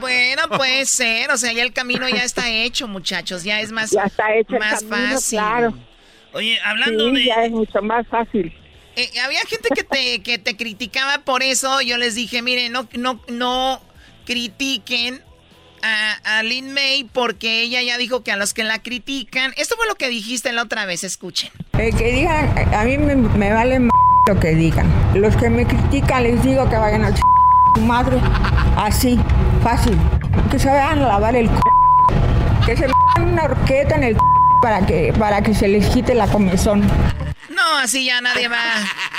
Bueno, puede ser, o sea, ya el camino ya está hecho, muchachos, ya es más, Ya está hecho el más camino, fácil. claro. Oye, hablando Sí, de... ya es mucho más fácil. Eh, había gente que te, que te criticaba por eso. Yo les dije, miren, no, no, no critiquen a, a Lin May porque ella ya dicho que a los que la critican. Esto fue lo que dijiste la otra vez, escuchen. Eh, que digan, a mí me, me vale m lo que digan. Los que me critican les digo que vayan a ch su madre. Así, fácil. Que se vayan a lavar el c Que se metan una horqueta en el c para que, para que se les quite la comezón. No, así ya nadie va,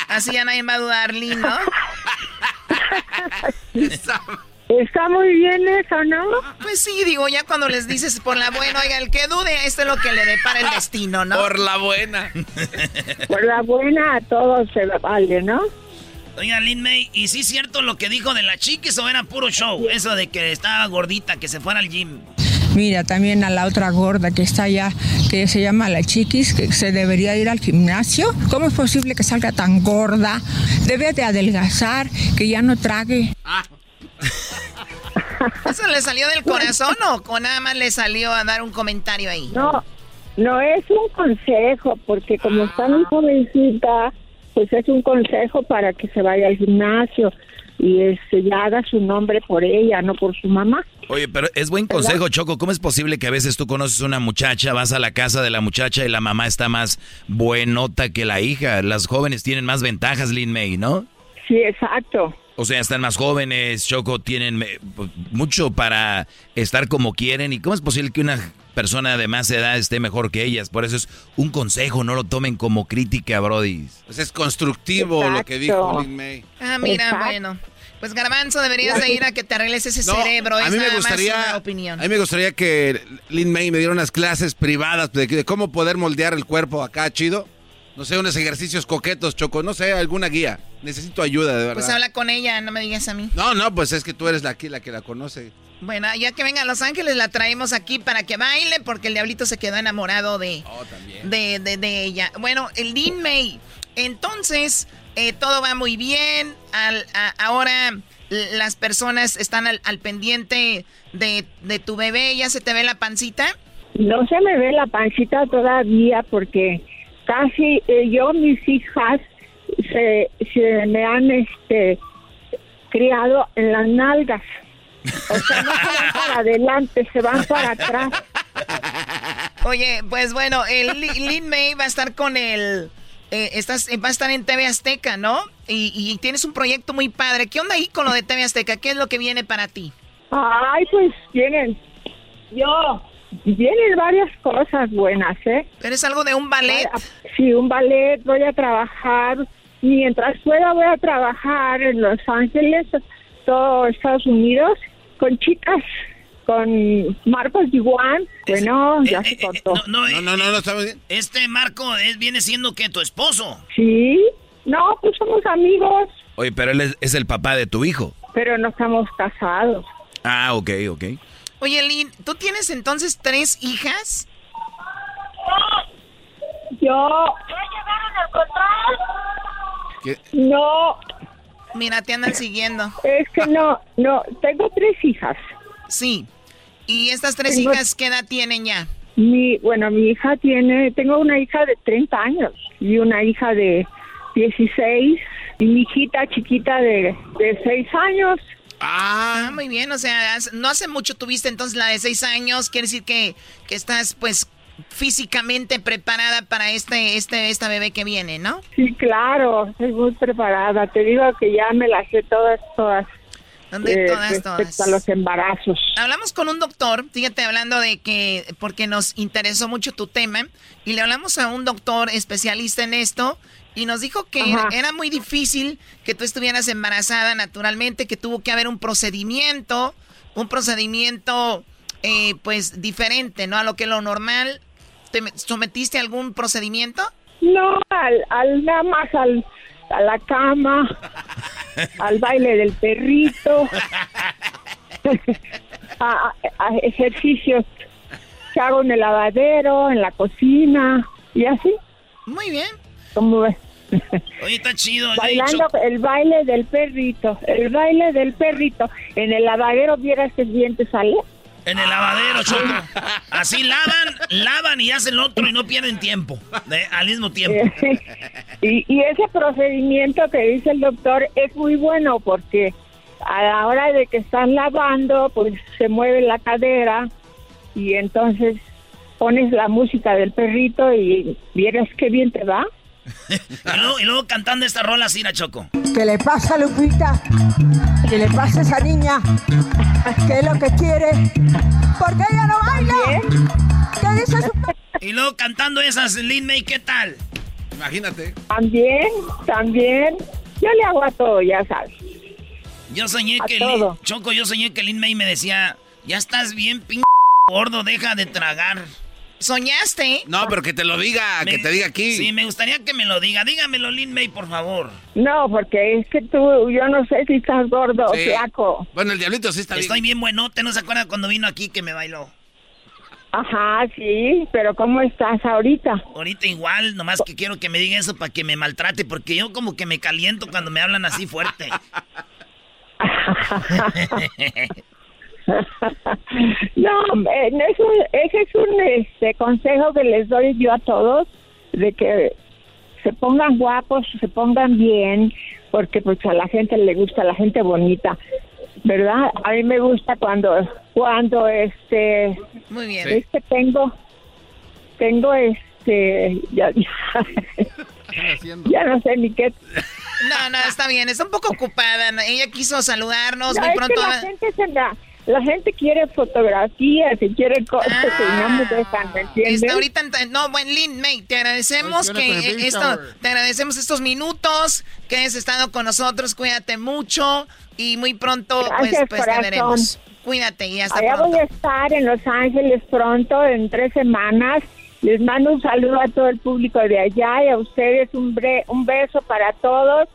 así ya nadie va a dudar, Lin, ¿no? Está muy bien eso, ¿no? Pues sí, digo, ya cuando les dices por la buena, oiga, el que dude, esto es lo que le depara el destino, ¿no? Por la buena. Por la buena a todos se vale, ¿no? Oiga, Lin May, ¿y sí es cierto lo que dijo de la chiquis o era puro show? Eso de que estaba gordita, que se fuera al gym. Mira, también a la otra gorda que está allá, que se llama la chiquis, que se debería ir al gimnasio. ¿Cómo es posible que salga tan gorda? Debe de adelgazar, que ya no trague. ¿Eso le salió del corazón o con nada más le salió a dar un comentario ahí? No, no es un consejo, porque como está muy jovencita, pues es un consejo para que se vaya al gimnasio y este, ya haga su nombre por ella, no por su mamá. Oye, pero es buen consejo, Choco. ¿Cómo es posible que a veces tú conoces una muchacha, vas a la casa de la muchacha y la mamá está más buenota que la hija? Las jóvenes tienen más ventajas, Lin May, ¿no? Sí, exacto. O sea, están más jóvenes, Choco, tienen eh, mucho para estar como quieren. ¿Y cómo es posible que una persona de más edad esté mejor que ellas? Por eso es un consejo, no lo tomen como crítica, Brody. Pues es constructivo lo que dijo. Lin May. Ah, mira, Exacto. bueno. Pues Garbanzo, deberías de ir a que te arregles ese No, cerebro. a es mí me gustaría, opinión. a mí me gustaría que Lin May me diera unas clases privadas de, de cómo poder moldear el cuerpo acá, chido. No sé, unos ejercicios coquetos, Choco, no sé, alguna guía. Necesito ayuda, de verdad. Pues habla con ella, no me digas a mí. No, no, pues es que tú eres la, aquí la que la conoce. Bueno, ya que venga a Los Ángeles, la traemos aquí para que baile, porque el diablito se quedó enamorado de, Oh, de, de, de ella. Bueno, el Lin May. Entonces, eh, todo va muy bien. Al, a- ahora las personas están al, al pendiente de, de tu bebé. ¿Ya se te ve la pancita? No se me ve la pancita todavía porque casi eh, yo, mis hijas, se, se me han este, criado en las nalgas. O sea, no se van para adelante, se van para atrás. Oye, pues bueno, el Li- Lin May va a estar con el... eh, estás, eh, va a estar en TV Azteca, ¿no? Y, y tienes un proyecto muy padre. ¿Qué onda ahí con lo de TV Azteca? ¿Qué es lo que viene para ti? Ay, pues vienen, yo, vienen varias cosas buenas, ¿eh? Pero es algo de un ballet. Sí, un ballet, voy a trabajar, mientras pueda voy a trabajar en Los Ángeles, todo Estados Unidos, con chicas, con Marcos Iguan, bueno, ya se cortó. No, no, no, no, estamos bien. Este Marco es, viene siendo que tu esposo. Sí, no, pues somos amigos, Oye, pero él es, es el papá de tu hijo. pero no estamos casados. Ah, ok, ok. Oye, Lin, ¿tú tienes entonces tres hijas? Yo... No. Mira, te andan siguiendo. Es que no, no, tengo tres hijas. Sí. ¿Y estas tres Tengo- hijas qué edad tienen ya? Mi, bueno, mi hija tiene, tengo una hija de 30 años y una hija de 16 y mi hijita chiquita de, de 6 años. Ah, muy bien, o sea, no hace mucho tuviste entonces la de seis años, quiere decir que, que estás pues físicamente preparada para este, este, esta bebé que viene, ¿no? Sí, claro, estoy muy preparada. Te digo que ya me las sé todas, todas. ¿Dónde eh, todas, todas? a los embarazos. Hablamos con un doctor, fíjate, hablando de que, porque nos interesó mucho tu tema, y le hablamos a un doctor especialista en esto, y nos dijo que era muy difícil que tú estuvieras embarazada naturalmente, que tuvo que haber un procedimiento, un procedimiento, eh, pues, diferente, ¿no? A lo que es lo normal. ¿Te me- sometiste a algún procedimiento? No, al, al nada más al, a la cama, al baile del perrito, a, a- ejercicios que hago en el lavadero, en la cocina y así. Muy bien. Como ves. Oye, está chido. Bailando el baile del perrito, el baile del perrito. En el lavadero vieras que bien te sale. En el lavadero, Choco. Así lavan, lavan y hacen otro y no pierden tiempo. de- al mismo tiempo. Y, y ese procedimiento que dice el doctor es muy bueno porque a la hora de que estás lavando, pues se mueve la cadera y entonces pones la música del perrito y vieras qué bien te va. Y luego, y luego cantando esta rola así, Choco. ¿Qué le pasa a Lupita? ¿Qué le pasa a esa niña? ¿Qué es lo que quiere? ¿Por qué ella no baila? ¿Qué dice su Y luego cantando esas, Lin May, ¿qué tal? Imagínate. También, también. Yo le hago a todo, ya sabes. Yo soñé A que todo. Choco, yo soñé que Lin May me decía, ya estás bien, pin gordo, deja de tragar. ¿Soñaste? No, pero que te lo diga, que te diga aquí. Sí, me gustaría que me lo diga. Dígamelo, Lin May, por favor. No, porque es que tú, yo no sé si estás gordo o Sí. flaco. Bueno, el diablito sí está bien. Estoy bien buenote, ¿no se acuerda cuando vino aquí que me bailó? Ajá, sí, pero ¿cómo estás ahorita? Ahorita igual, nomás que quiero que me diga eso para que me maltrate, porque yo como que me caliento cuando me hablan así fuerte. No, no es un- ese es un este, consejo que les doy yo a todos, de que se pongan guapos, se pongan bien, porque pues a la gente le gusta la gente bonita, ¿verdad? A mí me gusta cuando, cuando este, Muy bien. es que tengo, tengo este, ya, ya no sé ni qué. No, no, está bien, está un poco ocupada. Ella quiso saludarnos No, muy es pronto. que la gente se me, la gente quiere fotografías y quiere cosas y no me dejan, ¿me entiendes? Está ahorita, en- no, buen Lin May, te agradecemos que eh, esto, te agradecemos estos minutos que has estado con nosotros, cuídate mucho y muy pronto pues, Gracias, pues te veremos. Cuídate y hasta Allá pronto. voy a estar en Los Ángeles pronto, en tres semanas. Les mando un saludo a todo el público de allá y a ustedes un, bre- un beso para todos.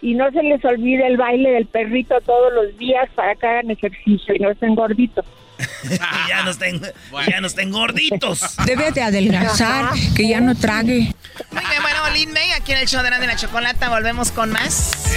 Y no se les olvide el baile del perrito todos los días para que hagan ejercicio y no estén gorditos. Ya no estén, ya no estén gorditos. Debe de adelgazar, que ya no trague. Muy bien, bueno, Lin May, aquí en el show de la, de la chocolata, volvemos con más.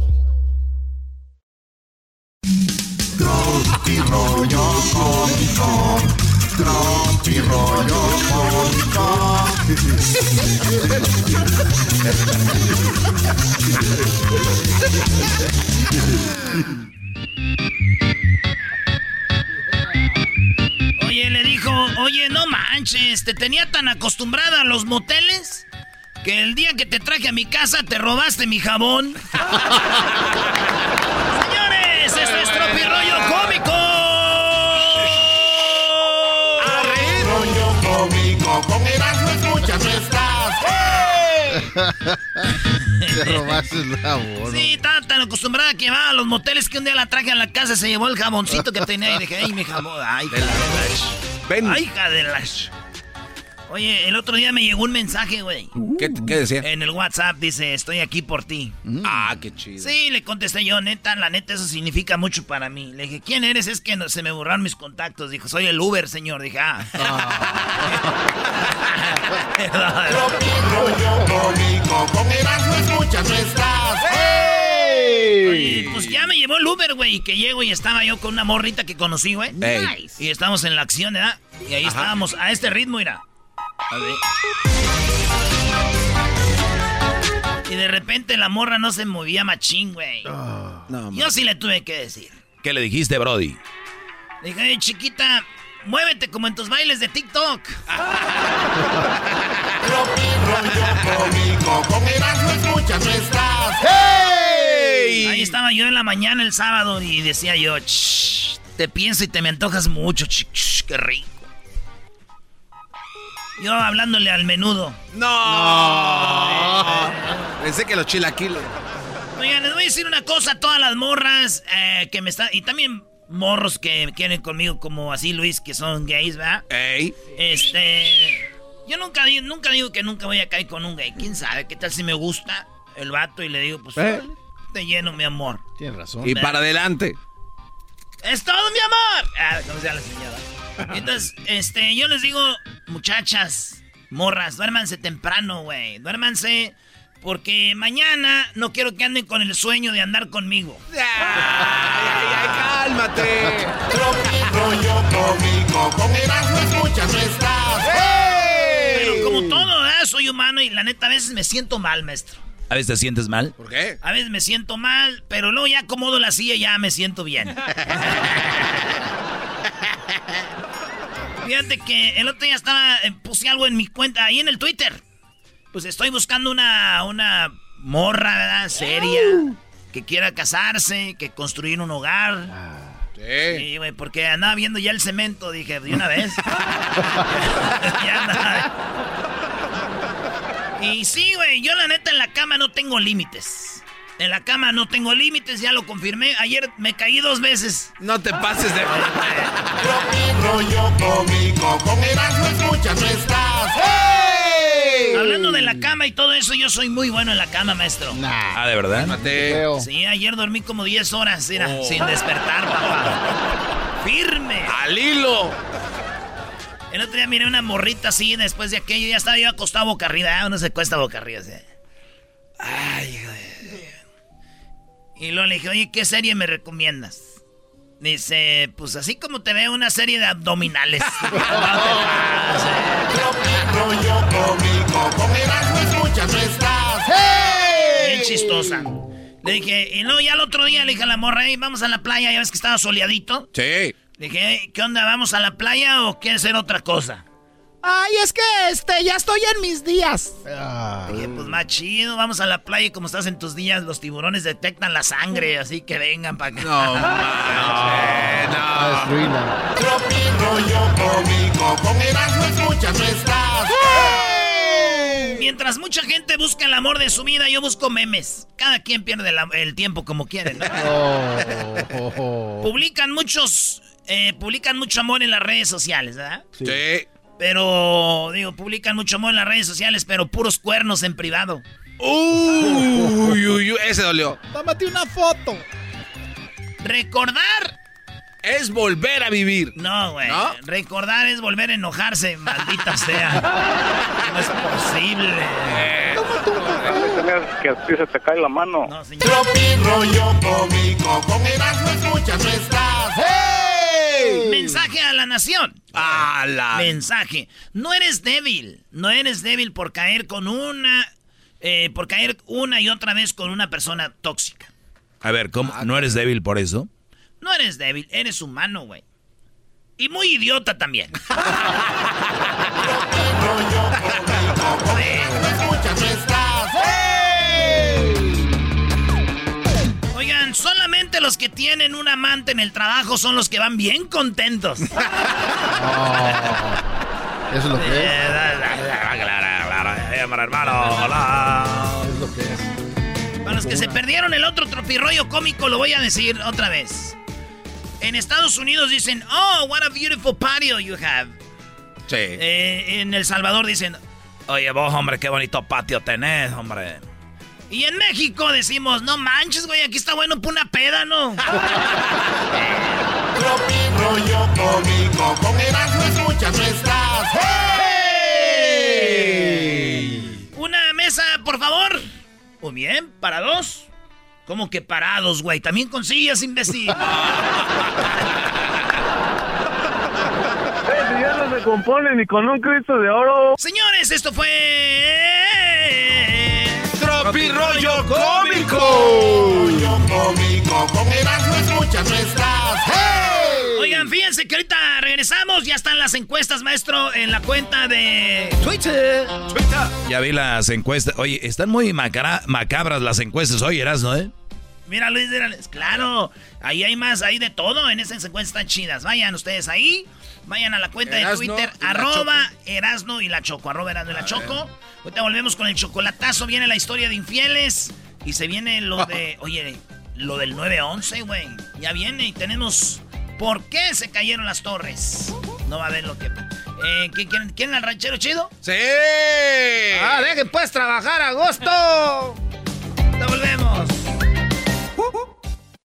Tropi rollo cómico. Tropi rollo cómico. Oye, le dijo, oye, no manches, te tenía tan acostumbrada a los moteles que el día que te traje a mi casa te robaste mi jabón. Señores, esto es Tropirollo Cómico. Rollo cómico. Con Erasmo escuchas nuestras. Te robaste la bono. Sí, estaba tan acostumbrada que va a los moteles que un día la traje a la casa, se llevó el jaboncito que tenía y dije, ay, mi jabón, ay, hija de la... Ay, hija de la... Oye, el otro día me llegó un mensaje, güey. ¿Qué, qué decía? En el WhatsApp dice, estoy aquí por ti. Ah, qué chido. Sí, le contesté yo, neta, la neta, eso significa mucho para mí. Le dije, ¿quién eres? Es que no- se me borraron mis contactos. Dijo, soy el Uber, señor. Dije, ah. Nuestras. Oye, pues ya me llevó el Uber, güey, que llego y estaba yo con una morrita que conocí, güey. Ey. Y estamos en la acción, ¿verdad? Y ahí estábamos, a este ritmo, mira. A ver. Y de repente la morra no se movía machín, güey. yo sí le tuve que decir. ¿Qué le dijiste, Brody? Le dije, "Oye, chiquita, muévete como en tus bailes de TikTok. Nuestras. Ahí estaba yo en la mañana el sábado y decía yo, "Shh, te pienso y te me antojas mucho, ch, ch, qué rico. Yo hablándole al menudo. No. Pensé que los chilaquiles. Oigan, les voy a decir una cosa a todas las morras eh, que me están... Y también morros que quieren conmigo como así Luis, que son gays, ¿verdad? Ey. Este... Yo nunca, di- nunca digo que nunca voy a caer con un gay. ¿Quién sabe? ¿Qué tal si me gusta el vato y le digo, pues, Eh. te lleno, mi amor? Tienes razón. Y para adelante. ¡Es todo, mi amor! Ah, como sea la señora. Entonces, este, yo les digo, muchachas, morras, duérmanse temprano, güey. Duérmanse porque mañana no quiero que anden con el sueño de andar conmigo. Cálmate. Rollo cómico. Con Erasmo escuchas nuestras. Pero como todo, ¿verdad? soy humano y la neta a veces me siento mal, maestro. ¿A veces te sientes mal? ¿Por qué? A veces me siento mal, pero luego ya acomodo la silla y ya me siento bien. Fíjate que el otro día estaba, eh, puse algo en mi cuenta, ahí en el Twitter. Pues estoy buscando una, una morra, ¿verdad? Seria, que quiera casarse, que construir un hogar. Sí, güey, porque andaba viendo ya el cemento, dije, de una vez. Ya andaba. Y sí, güey, yo la neta en la cama no tengo límites. En la cama no tengo límites, ya lo confirmé. Ayer me caí dos veces. No te pases de... Rollo cómico. Con escuchas nuestras. Hablando de la cama y todo eso, yo soy muy bueno en la cama, maestro. Ah, ¿de verdad? Sí, ayer dormí como 10 horas, mira, Oh. sin despertar, papá. Firme. Al hilo. El otro día miré una morrita así, después de aquello, ya estaba yo acostado boca arriba. Ah, uno se cuesta boca arriba. Así. Ay, Y luego le dije, oye, ¿qué serie me recomiendas? Dice, pues así como te veo una serie de abdominales. rollo cómico, con. Bien chistosa. Le dije, y luego ya el otro día le dije a la morra, hey, vamos a la playa, ya ves que estaba soleadito. Sí. Dije, "Hey, ¿qué onda? ¿Vamos a la playa o quieres hacer otra cosa? Ay, es que este, ya estoy en mis días. Le dije, pues más chido, vamos a la playa y como estás en tus días, los tiburones detectan la sangre, así que vengan para acá. No, no. Tropi rollo cómico, con Erasmo escuchas nuestras. Mientras mucha gente busca el amor de su vida, yo busco memes. Cada quien pierde el tiempo como quiere, ¿no? Oh. Publican muchos, eh, publican mucho amor en las redes sociales, ¿verdad? Sí. Pero, digo, publican mucho amor en las redes sociales, pero puros cuernos en privado. Uy, uy, uy, ese dolió. Tómate una foto. Recordar Es volver a vivir. No, güey. ¿No? Recordar es volver a enojarse, maldita sea. No es posible. que a ti se te cae la mano. Tropi rollo cómico, con escuchas Mensaje a la nación. A la- Mensaje. No eres débil. No eres débil por caer con una. eh, por caer una y otra vez con una persona tóxica. A ver, ¿cómo? ¿no eres débil por eso? No eres débil, eres humano, güey. Y muy idiota también. los que tienen un amante en el trabajo son los que van bien contentos. Eso es lo que es. hermano, hola. Es lo que es. Para los que se perdieron el otro tropirroyo cómico, lo voy a decir otra vez. En Estados Unidos dicen, oh, what a beautiful patio you have. Sí. Eh, en El Salvador dicen, Oye, vos, hombre, qué bonito patio tenés, hombre. Y en México decimos, no manches, güey, aquí está bueno para una peda, ¿no? Tropi rollo cómico, con Erasmo escuchas nuestras. Una mesa, por favor. Muy bien, para dos. ¿Cómo que parados, güey? También con sillas, imbécil. ya no se compone ni con un Cristo de oro. Señores, esto fue... Tropi rollo cómico. Rollo cómico, con Erasmo escuchas nuestras. Oigan, fíjense que ahorita regresamos. Ya están las encuestas, maestro, en la cuenta de Twitter. Ya vi las encuestas. Oye, están muy macabras las encuestas hoy, ¿no, eh? Mira, Luis, mírales. claro. Ahí hay más, hay de todo. En esas encuestas están chidas. Vayan ustedes ahí. Vayan a la cuenta Erasno de Twitter, arroba Erasno y la Choco, arroba Erasno y la Choco. Ahorita volvemos con el chocolatazo. Viene la historia de infieles. Y se viene lo de, oye, lo del 9-11, güey. Ya viene y tenemos por qué se cayeron las torres. No va a haber lo que... Eh, ¿qué quieren, ¿Quieren al ranchero chido? Sí. Ah, dejen pues trabajar a agosto. Ya volvemos.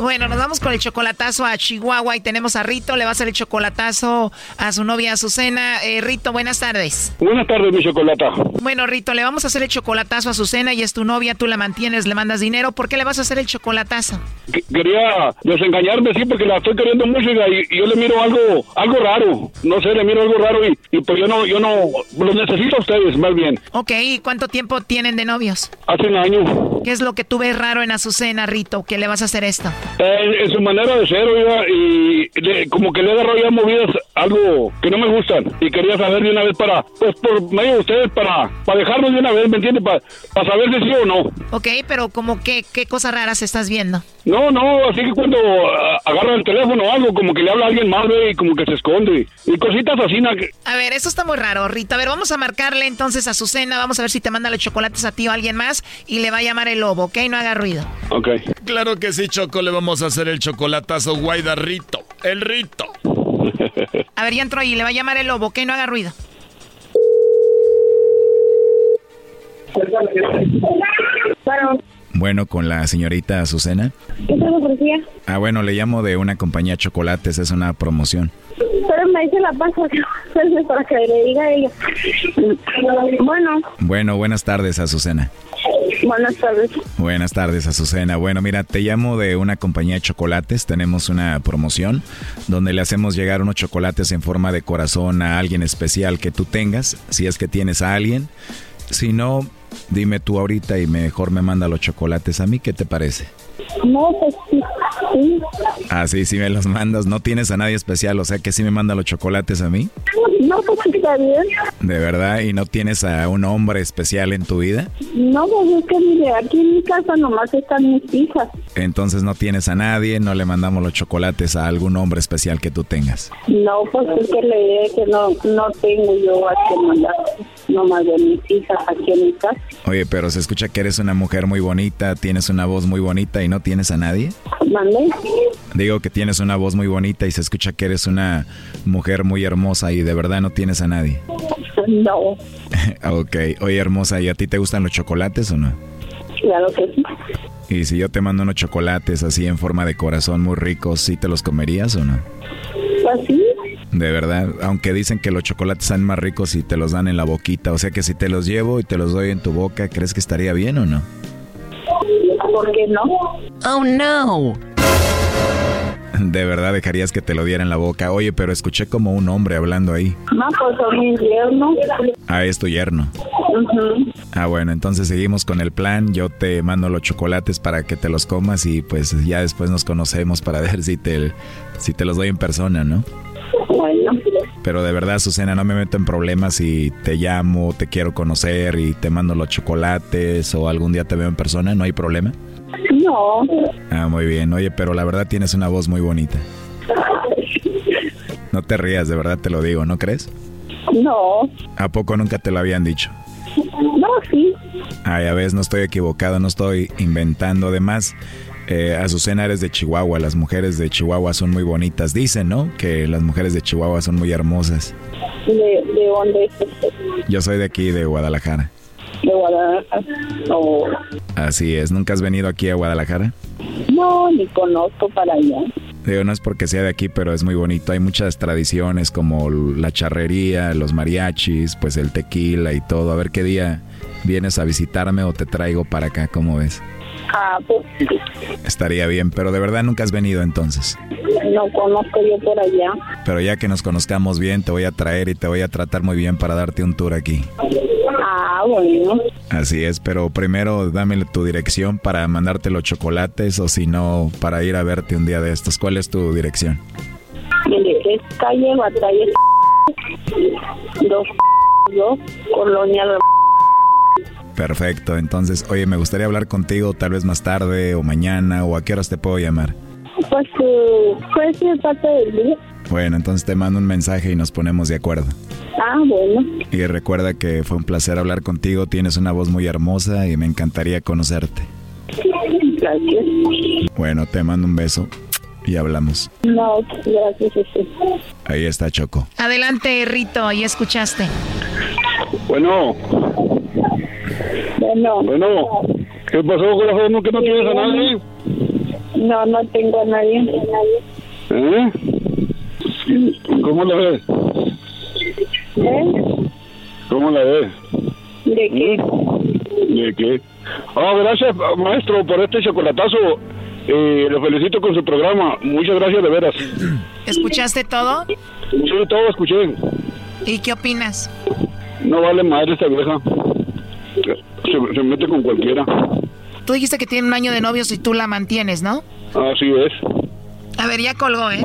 Bueno, nos vamos con el chocolatazo a Chihuahua y tenemos a Rito. Le va a hacer el chocolatazo a su novia Azucena. Eh, Rito, buenas tardes. Buenas tardes, mi chocolata. Bueno, Rito, le vamos a hacer el chocolatazo a Azucena y es tu novia, tú la mantienes, le mandas dinero. ¿Por qué le vas a hacer el chocolatazo? Que- Quería desengañarme, sí, porque la estoy queriendo mucho y, y yo le miro algo algo raro. No sé, le miro algo raro y, y pues yo no, yo no, los necesito a ustedes, más bien. Ok, ¿y cuánto tiempo tienen de novios? Hace un año. ¿Qué es lo que tú ves raro en Azucena, Rito? ¿Qué le vas a hacer esto? Eh, en su manera de ser, oiga, y le- como que le agarró ya movidas algo que no me gustan. Y quería saber de una vez para, pues por medio de ustedes, para, para dejarnos de una vez, ¿me entiende? Para, para saber si sí o no. Ok, pero como que, ¿qué cosas raras estás viendo? No, no, así que cuando ah, agarra el teléfono o algo, como que le habla a alguien más, ve, y como que se esconde. Y cositas así, que- A ver, eso está muy raro, Rito. A ver, vamos a marcarle entonces a Azucena. Vamos a ver si te manda los chocolates a ti o a alguien más. Y le va a llamar el lobo, ¿ok? No haga ruido. Ok. Claro que sí, Choco, le vamos a hacer el chocolatazo guayda Rito. El Rito. A ver, ya entró ahí. Le va a llamar el lobo, ¿ok? No haga ruido. Bueno, con la señorita Azucena. ¿Qué tal, policía? Ah, bueno, le llamo de una compañía chocolates, es una promoción. Pero me dice la paz para que le diga a ella. Bueno, Bueno, buenas tardes, Azucena. Buenas tardes. Buenas tardes, Azucena. Bueno, mira, te llamo de una compañía de chocolates. Tenemos una promoción donde le hacemos llegar unos chocolates en forma de corazón a alguien especial que tú tengas, si es que tienes a alguien. Si no, dime tú ahorita y mejor me manda los chocolates a mí. ¿Qué te parece? No, pues sí. sí. Ah, sí, sí me los mandas. No tienes a nadie especial, o sea que sí me manda los chocolates a mí. No, pues está bien. De verdad, y no tienes a un hombre especial en tu vida. No, pues es que mire, aquí en mi casa nomás están mis hijas. Entonces no tienes a nadie, no le mandamos los chocolates a algún hombre especial que tú tengas. No, pues es que le diré que no, no tengo yo a que mandar nomás de mis hijas aquí en mi casa. Oye, pero se escucha que eres una mujer muy bonita, tienes una voz muy bonita y no tienes a nadie. ¿Mandé? Digo que tienes una voz muy bonita y se escucha que eres una mujer muy hermosa y de verdad no tienes a nadie. No, ok, oye hermosa, ¿y a ti te gustan los chocolates o no? claro que sí. Y si yo te mando unos chocolates así en forma de corazón muy ricos, ¿sí te los comerías o no? Pues sí, De verdad, aunque dicen que los chocolates son más ricos si te los dan en la boquita, o sea que si te los llevo y te los doy en tu boca, ¿crees que estaría bien o no? ¿por qué no? Oh, no. De verdad dejarías que te lo diera en la boca. Oye, pero escuché como un hombre hablando ahí. No, pues son yernos. Ah, es tu yerno. Ah, bueno, entonces seguimos con el plan. Yo te mando los chocolates para que te los comas y pues ya después nos conocemos para ver si te, si te los doy en persona, ¿no? Bueno, Pero de verdad, Susana, no me meto en problemas si te llamo, te quiero conocer y te mando los chocolates o algún día te veo en persona, ¿no hay problema? no. Ah, muy bien. Oye, pero la verdad tienes una voz muy bonita. No te rías, de verdad te lo digo, ¿no crees? No, ¿A poco nunca te lo habían dicho? no, sí. Ay, a veces no estoy equivocado, no estoy inventando. Además, eh, Azucena eres de Chihuahua, las mujeres de Chihuahua son muy bonitas. Dicen, ¿no? Que las mujeres de Chihuahua son muy hermosas. ¿De, de dónde es usted? Yo soy de aquí, de Guadalajara. De Guadalajara. No, Así es, ¿nunca has venido aquí a Guadalajara? no, ni conozco para allá. Digo, no es porque sea de aquí, pero es muy bonito. Hay muchas tradiciones como la charrería, los mariachis, pues el tequila y todo. A ver qué día vienes a visitarme o te traigo para acá, ¿cómo ves? Estaría bien, pero de verdad nunca has venido entonces. no conozco yo por allá. Pero ya que nos conozcamos bien, te voy a traer y te voy a tratar muy bien para darte un tour aquí. Ah, bueno. Así es, pero primero dame tu dirección para mandarte los chocolates o si no, para ir a verte un día de estos. ¿Cuál es tu dirección? Es calle Batalla dos, dos, Colonia Perfecto, entonces, oye, me gustaría hablar contigo tal vez más tarde o mañana o a qué horas te puedo llamar. Pues, eh, pues sí, es parte del día. Bueno, entonces te mando un mensaje y nos ponemos de acuerdo. Ah, bueno. Y recuerda que fue un placer hablar contigo, tienes una voz muy hermosa y me encantaría conocerte. Gracias. Bueno, te mando un beso y hablamos. No, gracias. sí. Ahí está Choco. Adelante, Rito, ahí escuchaste. Bueno, Bueno. bueno. ¿Qué pasó, corazón? ¿No que no tienes a nadie? No, no tengo a nadie. ¿Eh? ¿Cómo la ves? ¿Eh? ¿Cómo la ves? ¿De qué? ¿De qué? Ah, gracias, maestro, por este chocolatazo. Eh, lo felicito con su programa. Muchas gracias, de veras. ¿Escuchaste todo? Sí, todo escuché. ¿Y qué opinas? No vale madre esta vieja. Se, se mete con cualquiera. tú dijiste que tiene un año de novios y tú la mantienes, ¿no? Así es. A ver, ya colgó, ¿eh?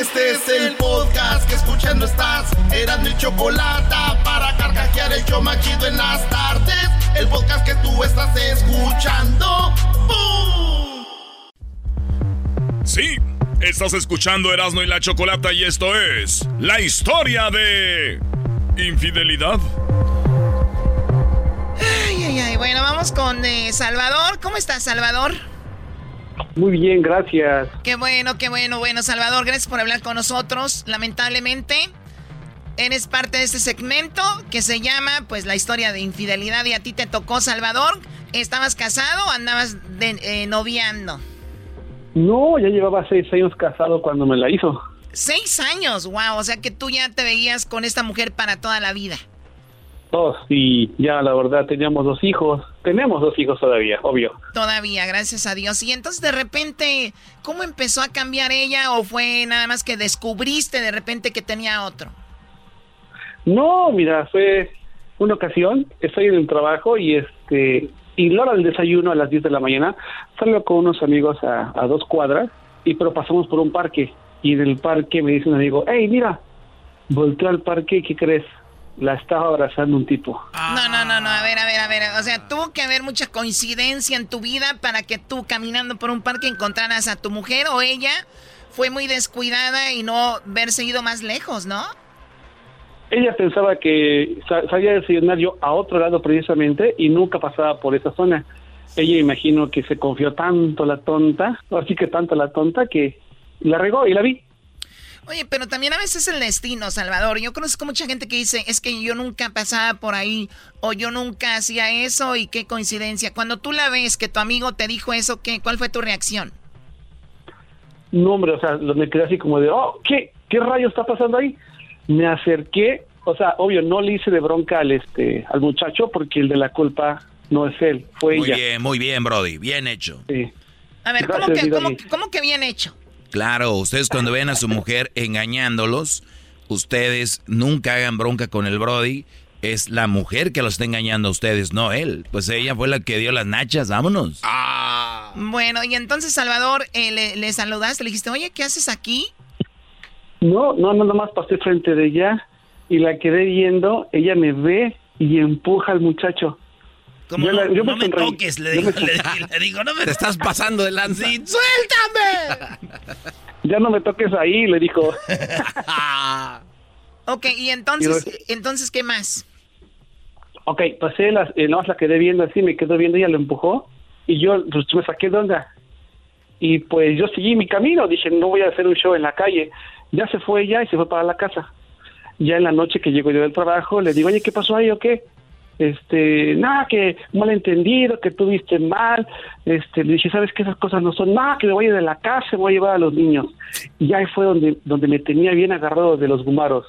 Este es el podcast que escuchando estás. Eran mi chocolate para carcajear el yo machido en las tardes. El podcast que tú estás escuchando. ¡Bum! Sí, estás escuchando Erasno y la chocolata y esto es la historia de infidelidad. Ay, ay, ay. Bueno, vamos con eh, Salvador. ¿Cómo estás, Salvador? Muy bien, gracias. Qué bueno, qué bueno. Bueno, Salvador, gracias por hablar con nosotros. Lamentablemente, eres parte de este segmento que se llama, pues, la historia de infidelidad y a ti te tocó, Salvador. ¿Estabas casado o andabas de, eh, noviando? No, ya llevaba seis años casado cuando me la hizo. Seis años, wow. O sea que tú ya te veías con esta mujer para toda la vida. Oh, sí, ya la verdad teníamos dos hijos. Tenemos dos hijos todavía, obvio. Todavía, gracias a Dios. Y entonces de repente, ¿cómo empezó a cambiar ella o fue nada más que descubriste de repente que tenía otro? No, mira, fue una ocasión, estoy en el trabajo y este y la hora del desayuno a las 10 de la mañana salgo con unos amigos a, a dos cuadras y pero pasamos por un parque y en el parque me dice un amigo, hey, mira, volteó al parque, ¿qué crees? La estaba abrazando un tipo. No, no, no, no, a ver, a ver, a ver. O sea, tuvo que haber mucha coincidencia en tu vida para que tú caminando por un parque encontraras a tu mujer o ella fue muy descuidada y no verse ido más lejos, ¿no? Ella pensaba que salía de desayunar yo a otro lado precisamente y nunca pasaba por esa zona. Ella imagino que se confió tanto la tonta, así que tanto la tonta que la regó y la vi. Oye, pero también a veces el destino, Salvador. Yo conozco mucha gente que dice, es que yo nunca pasaba por ahí o yo nunca hacía eso y qué coincidencia. Cuando tú la ves que tu amigo te dijo eso, ¿qué, ¿cuál fue tu reacción? No, hombre, o sea, me quedé así como de, oh, ¿qué? ¿Qué rayo está pasando ahí? Me acerqué, o sea, obvio, no le hice de bronca al, este, al muchacho porque el de la culpa no es él, fue muy ella. Muy bien, muy bien, Brody, bien hecho. Sí. A ver, ¿cómo, que, cómo, ¿cómo que bien hecho? Claro, ustedes cuando ven a su mujer engañándolos, ustedes nunca hagan bronca con el Brody. Es la mujer que los está engañando a ustedes, no él. Pues ella fue la que dio las nachas, vámonos. Ah. Bueno, y entonces, Salvador, eh, le, le, saludaste, le dijiste, oye, ¿qué haces aquí? No, no, nada más pasé frente de ella y la quedé viendo. Ella me ve y empuja al muchacho. Como yo, no, yo no me, me toques, le digo, me... le, digo, no me... Te estás pasando de lanza. ¡Suéltame! ya no me toques ahí, le dijo. ok, y entonces, y entonces, ¿qué más? Ok, pasé, las, eh, no, la quedé viendo así, me quedó viendo, ella lo empujó, y yo pues, me saqué de onda. Y pues yo seguí mi camino, dije, no voy a hacer un show en la calle. Ya se fue ella y se fue para la casa. Ya en la noche que llego yo del trabajo, le digo, oye, ¿qué pasó ahí o qué? Este, nada, que malentendido, que tú viste mal, este, le dije, sabes que esas cosas no son, nada, que me voy a ir de la casa, me voy a llevar a los niños. Y ahí fue donde, donde me tenía bien agarrado de los gumaros.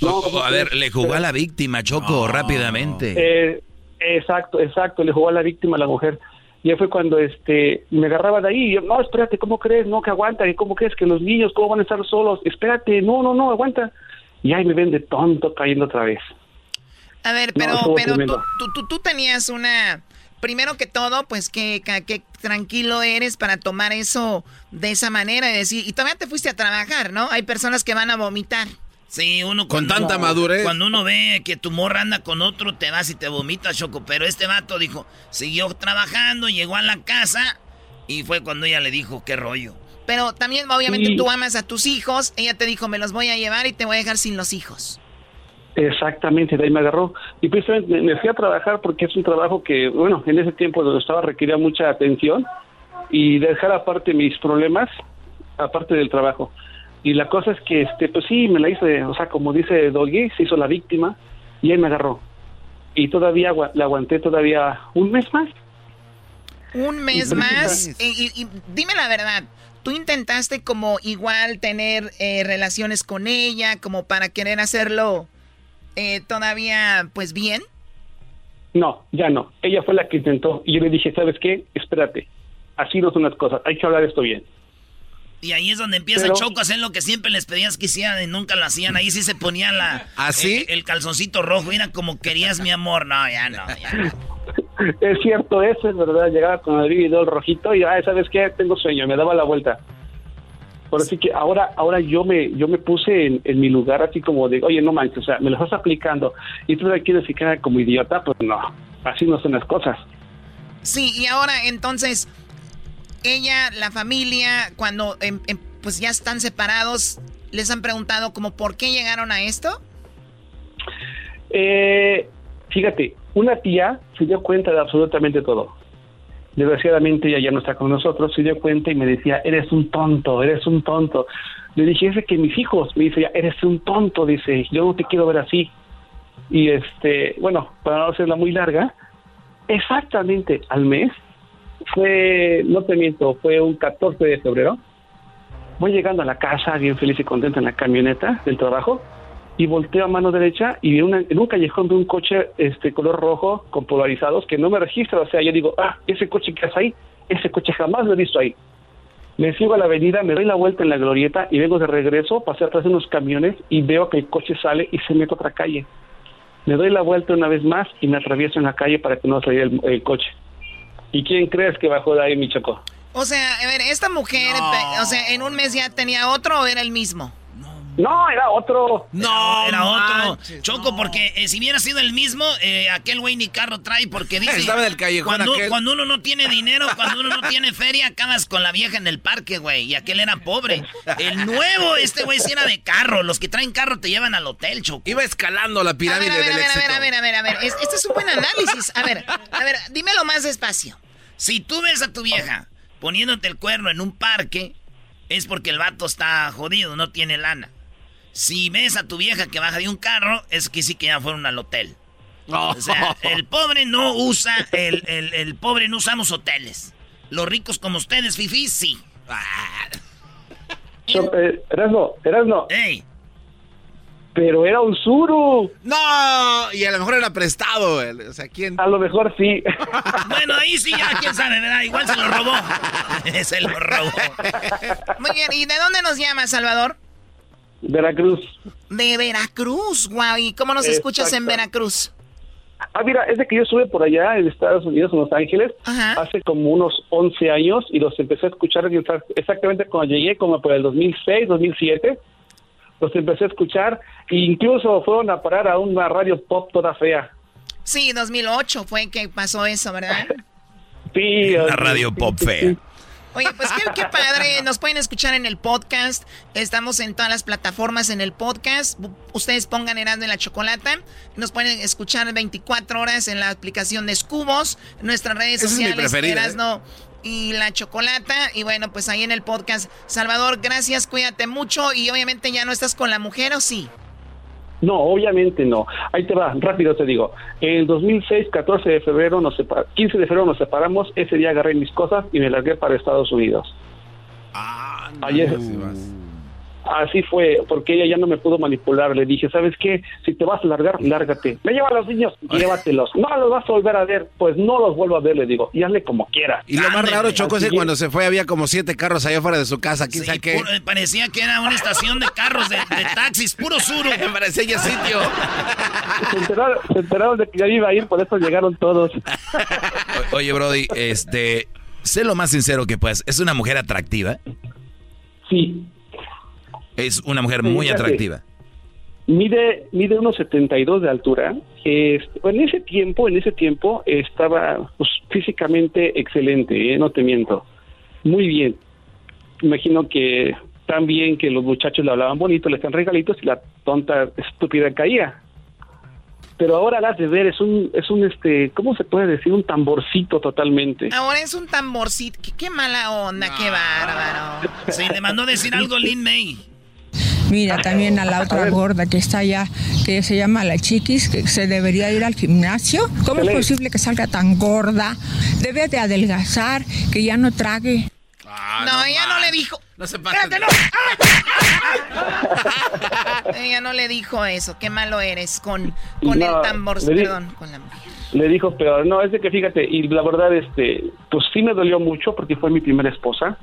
No, oh, a ver, le jugó a la víctima, Choco, oh. rápidamente. Eh, exacto, exacto, le jugó a la víctima a la mujer. Y ahí fue cuando este me agarraba de ahí, y yo, no, espérate, ¿cómo crees? No, que aguanta, ¿cómo crees que los niños, cómo van a estar solos? Espérate, no, no, no, aguanta. Y ahí me ven de tonto cayendo otra vez. A ver, pero, no, pero tú, tú, tú, tú, tenías una... Primero que todo, pues que, que, tranquilo eres para tomar eso de esa manera y decir, y todavía te fuiste a trabajar, ¿no? Hay personas que van a vomitar. Sí, uno con tanta madurez. Cuando uno ve que tu morra anda con otro, te vas y te vomitas, Choco. Pero este vato dijo, siguió trabajando, llegó a la casa y fue cuando ella le dijo, qué rollo. Pero también, obviamente, sí. tú amas a tus hijos. Ella te dijo, me los voy a llevar y te voy a dejar sin los hijos. Exactamente, de ahí me agarró. Y precisamente me fui a trabajar porque es un trabajo que, bueno, en ese tiempo donde estaba requería mucha atención y dejar aparte mis problemas, aparte del trabajo. Y la cosa es que, este, pues sí, me la hice, o sea, como dice Doggy, se hizo la víctima y ahí me agarró. Y todavía la aguanté todavía un mes más. Un mes más. Y, y, y, dime la verdad, tú intentaste como igual tener eh, relaciones con ella, como para querer hacerlo eh, todavía pues bien. No, ya no. Ella fue la que intentó y yo le dije, ¿sabes qué? Espérate, así no son las cosas, hay que hablar esto bien. Y ahí es donde empieza Choco a hacer lo que siempre les pedías que hicieran y nunca lo hacían. Ahí sí se ponía la ¿Así? ¿Ah, el, calzoncito rojo. Era como querías mi amor. No, ya no, ya no. es cierto, eso es verdad. Llegaba con el video rojito y, ah, ¿sabes qué? Tengo sueño. Me daba la vuelta. Por así que ahora, ahora yo me, yo me puse en, mi lugar así como de, oye, no manches, o sea, me lo estás aplicando y tú me quieres quedar como idiota, pues no, así no son las cosas. Sí, y ahora entonces, ella, la familia, cuando em, em, pues ya están separados, ¿les han preguntado como por qué llegaron a esto? Eh, fíjate, una tía se dio cuenta de absolutamente todo. Desgraciadamente ella ya no está con nosotros, se dio cuenta y me decía, eres un tonto, eres un tonto. Le dije, es que mis hijos, me dice, eres un tonto, dice, yo no te quiero ver así. Y este, bueno, para no hacerla muy larga, exactamente al mes fue, no te miento, fue un 14 de febrero. Voy llegando a la casa bien feliz y contenta en la camioneta del trabajo y volteo a mano derecha y en, en un callejón de un coche este color rojo con polarizados que no me registra. O sea, yo digo, ah, ese coche que hace ahí, ese coche jamás lo he visto ahí. Me sigo a la avenida, me doy la vuelta en la glorieta y vengo de regreso, pasé atrás de unos camiones y veo que el coche sale y se mete a otra calle. Me doy la vuelta una vez más y me atravieso en la calle para que no salga el coche. ¿Y quién crees que bajó de ahí, mi choco? O sea, a ver, esta mujer, o sea, en un mes ya tenía otro o era el mismo? No, era otro. No, era otro. Choco, porque eh, si hubiera sido el mismo, eh, aquel güey ni carro trae, porque dice. Estaba del callejón cuando, cuando uno no tiene dinero, cuando uno no tiene feria, acabas con la vieja en el parque, güey. Y aquel era pobre. El nuevo, este güey sí era de carro. Los que traen carro te llevan al hotel, Choco. Iba escalando la pirámide a ver, a ver, a ver, a ver, a ver, a ver, Este es un buen análisis. A ver, a ver, dímelo más despacio. Si tú ves a tu vieja poniéndote el cuerno en un parque, es porque el vato está jodido, no tiene lana. Si ves a tu vieja que baja de un carro, es que sí que ya fueron al hotel. O sea, el pobre no usa, el, el, pobre no usamos hoteles. Los ricos como ustedes, Fifi, sí. Eh, Erasno, Erasno. Ey. Pero era un suru. No, y a lo mejor era prestado. O sea, ¿quién? A lo mejor sí. bueno, ahí sí ya, quién sabe, ¿verdad? Igual se lo robó. se lo robó. Muy bien, ¿y de dónde nos llama, Salvador? Veracruz. De Veracruz, guau. ¿Y cómo nos escuchas en Veracruz? Ah, mira, es de que yo estuve por allá en Estados Unidos, en Los Ángeles, hace como unos 11 años y los empecé a escuchar exactamente cuando llegué, como por el 2006, 2007. Los empecé a escuchar e incluso fueron a parar a una radio pop toda fea. Sí, 2008 fue que pasó eso, ¿verdad? sí. La radio pop fea. Oye, pues qué, padre. Nos pueden escuchar en el podcast. Estamos en todas las plataformas en el podcast. Ustedes pongan Herando en la Chocolata. Nos pueden escuchar 24 horas en la aplicación de Scubos. Nuestras redes sociales, ¿eh? Erasno y la Chocolata. Y bueno, pues ahí en el podcast. Salvador, gracias, cuídate mucho. Y obviamente ya no estás con la mujer, ¿o sí? No, obviamente no. Ahí te va, rápido te digo. En el 2006, 14 de febrero, nos 15 de febrero nos separamos. Ese día agarré mis cosas y me largué para Estados Unidos. Ah, no, Así fue, porque ella ya no me pudo manipular. Le dije, ¿sabes qué? Si te vas a largar, lárgate. Me lleva a los niños, llévatelos. No los vas a volver a ver, pues no los vuelvo a ver, le digo. Y hazle como quiera. Y lo más raro, Choco, es que cuando se fue había como siete carros allá afuera de su casa. ¿Quién sabe qué? parecía que era una estación de carros, de, taxis, puro suro. parecía ya sitio. Se enteraron, de que ya iba a ir, por eso llegaron todos. oye, Brody, este, sé lo más sincero que puedas. ¿Es una mujer atractiva? Sí. Es una mujer muy atractiva. Mide, mide unos 72 de altura. en ese tiempo, en ese tiempo estaba pues, físicamente excelente, ¿eh? no te miento. Muy bien. Imagino que tan bien que los muchachos le hablaban bonito, le hacían regalitos y la tonta estúpida caía. Pero ahora las de ver es un, es un, este, ¿cómo se puede decir? Un tamborcito totalmente. Ahora es un tamborcito. Qué, mala onda, qué bárbaro. Sí, le mandó decir algo Lin May. Mira, también a la otra gorda que está allá, que se llama la chiquis, que se debería ir al gimnasio. ¿Cómo es posible que salga tan gorda? Debe de adelgazar, que ya no trague. no, ella no le dijo. No se Espérate, no. ella no le dijo eso. Qué malo eres con, con No, el tambor. di- Perdón, con la mujer. Le dijo peor. No, es de que fíjate, y la verdad, este, pues sí me dolió mucho porque fue mi primera esposa.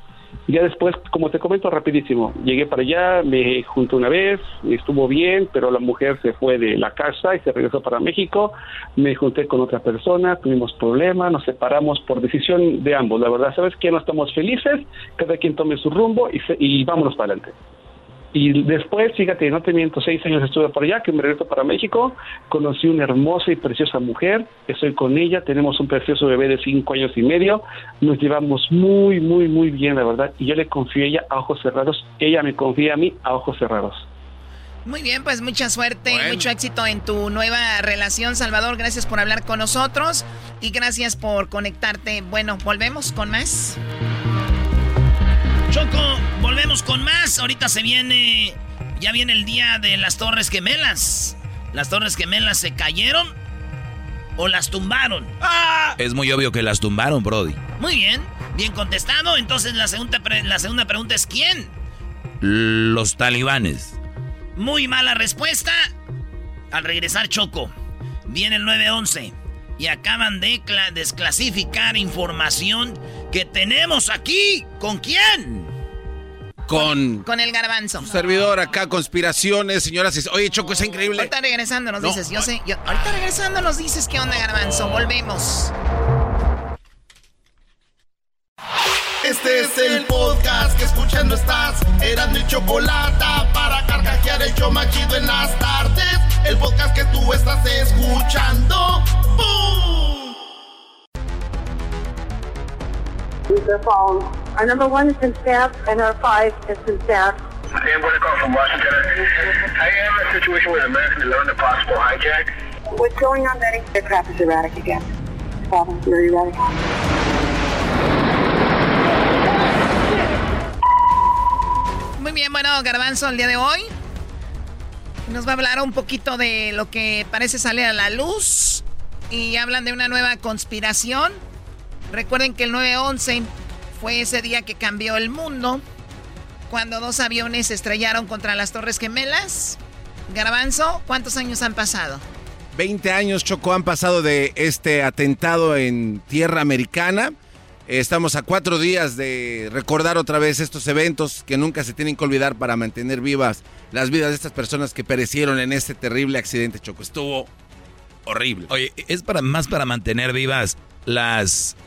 Ya después, como te comento rapidísimo, llegué para allá, me junté una vez, estuvo bien, pero la mujer se fue de la casa y se regresó para México. Me junté con otra persona, tuvimos problemas, nos separamos por decisión de ambos. La verdad, ¿sabes qué? No estamos felices, cada quien tome su rumbo y, se- y vámonos para adelante. Y después, fíjate, no te miento, seis años estuve por allá, que me regreso para México, conocí una hermosa y preciosa mujer, estoy con ella, tenemos un precioso bebé de cinco años y medio, nos llevamos muy, muy, muy bien, la verdad, y yo le confío a ella a ojos cerrados, ella me confía a mí a ojos cerrados. Muy bien, pues mucha suerte, mucho éxito en tu nueva relación, Salvador. Gracias por hablar con nosotros y gracias por conectarte. Bueno, volvemos con más. Choco, volvemos con más. Ahorita se viene. Ya viene el día de las Torres Gemelas. ¿Las Torres Gemelas se cayeron o las tumbaron? Es muy obvio que las tumbaron, Brody. Muy bien, bien contestado. Entonces la segunda, pre- la segunda pregunta es ¿quién? Los talibanes. Muy mala respuesta. Al regresar Choco, viene el 911 y acaban de cla- desclasificar información que tenemos aquí. ¿Con quién? Con Con el garbanzo. servidor acá, conspiraciones, señoras y... Oye, Choco, es increíble. Ahorita regresando nos No. dices, yo sé, yo- ahorita regresando nos dices qué onda, garbanzo. Volvemos. Este es el podcast que escuchando estás. Eran mi chocolate para carcajear el show más chido en las tardes. El podcast que tú estás escuchando. ¡Bum! The phone. Our number one is in staff, and our five is in staff. Hey, what call from Washington. I am in a situation with American to learn a possible hijack. What's going on, Betty? The crap is erratic again. Problem, very erratic. Muy bien, bueno, garbanzo, el día de hoy nos va a hablar un poquito de lo que parece salir a la luz y hablan de una nueva conspiración. Recuerden que el 9-11 fue ese día que cambió el mundo cuando dos aviones se estrellaron contra las Torres Gemelas. Garbanzo, ¿cuántos años han pasado? 20 años, Choco, han pasado de este atentado en tierra americana. Estamos a cuatro días de recordar otra vez estos eventos que nunca se tienen que olvidar para mantener vivas las vidas de estas personas que perecieron en este terrible accidente, Choco. Estuvo horrible. Oye, es para más para mantener vivas las.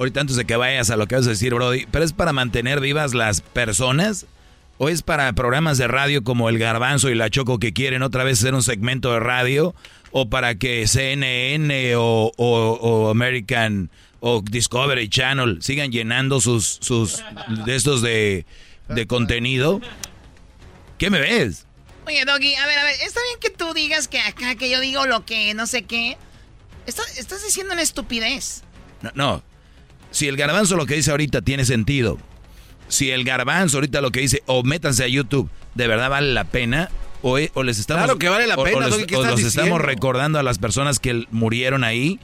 Ahorita antes de que vayas a lo que vas a decir, Brody, pero es para mantener vivas las personas o es para programas de radio como el Garbanzo y la Choco que quieren otra vez hacer un segmento de radio o para que CNN o, o- o American o Discovery Channel sigan llenando sus sus de estos de, de contenido. ¿Qué me ves? Oye, Doggy, a ver, a ver, está bien que tú digas que acá, que yo digo lo que no sé qué. Estás, estás diciendo una estupidez. No, no. Si el garbanzo lo que dice ahorita tiene sentido, si el garbanzo ahorita lo que dice, o métanse a YouTube, ¿de verdad vale la pena? O, e- o les estamos... Claro que vale la o- o pena, les- Doggy, ¿qué o estás los estamos recordando a las personas que murieron ahí,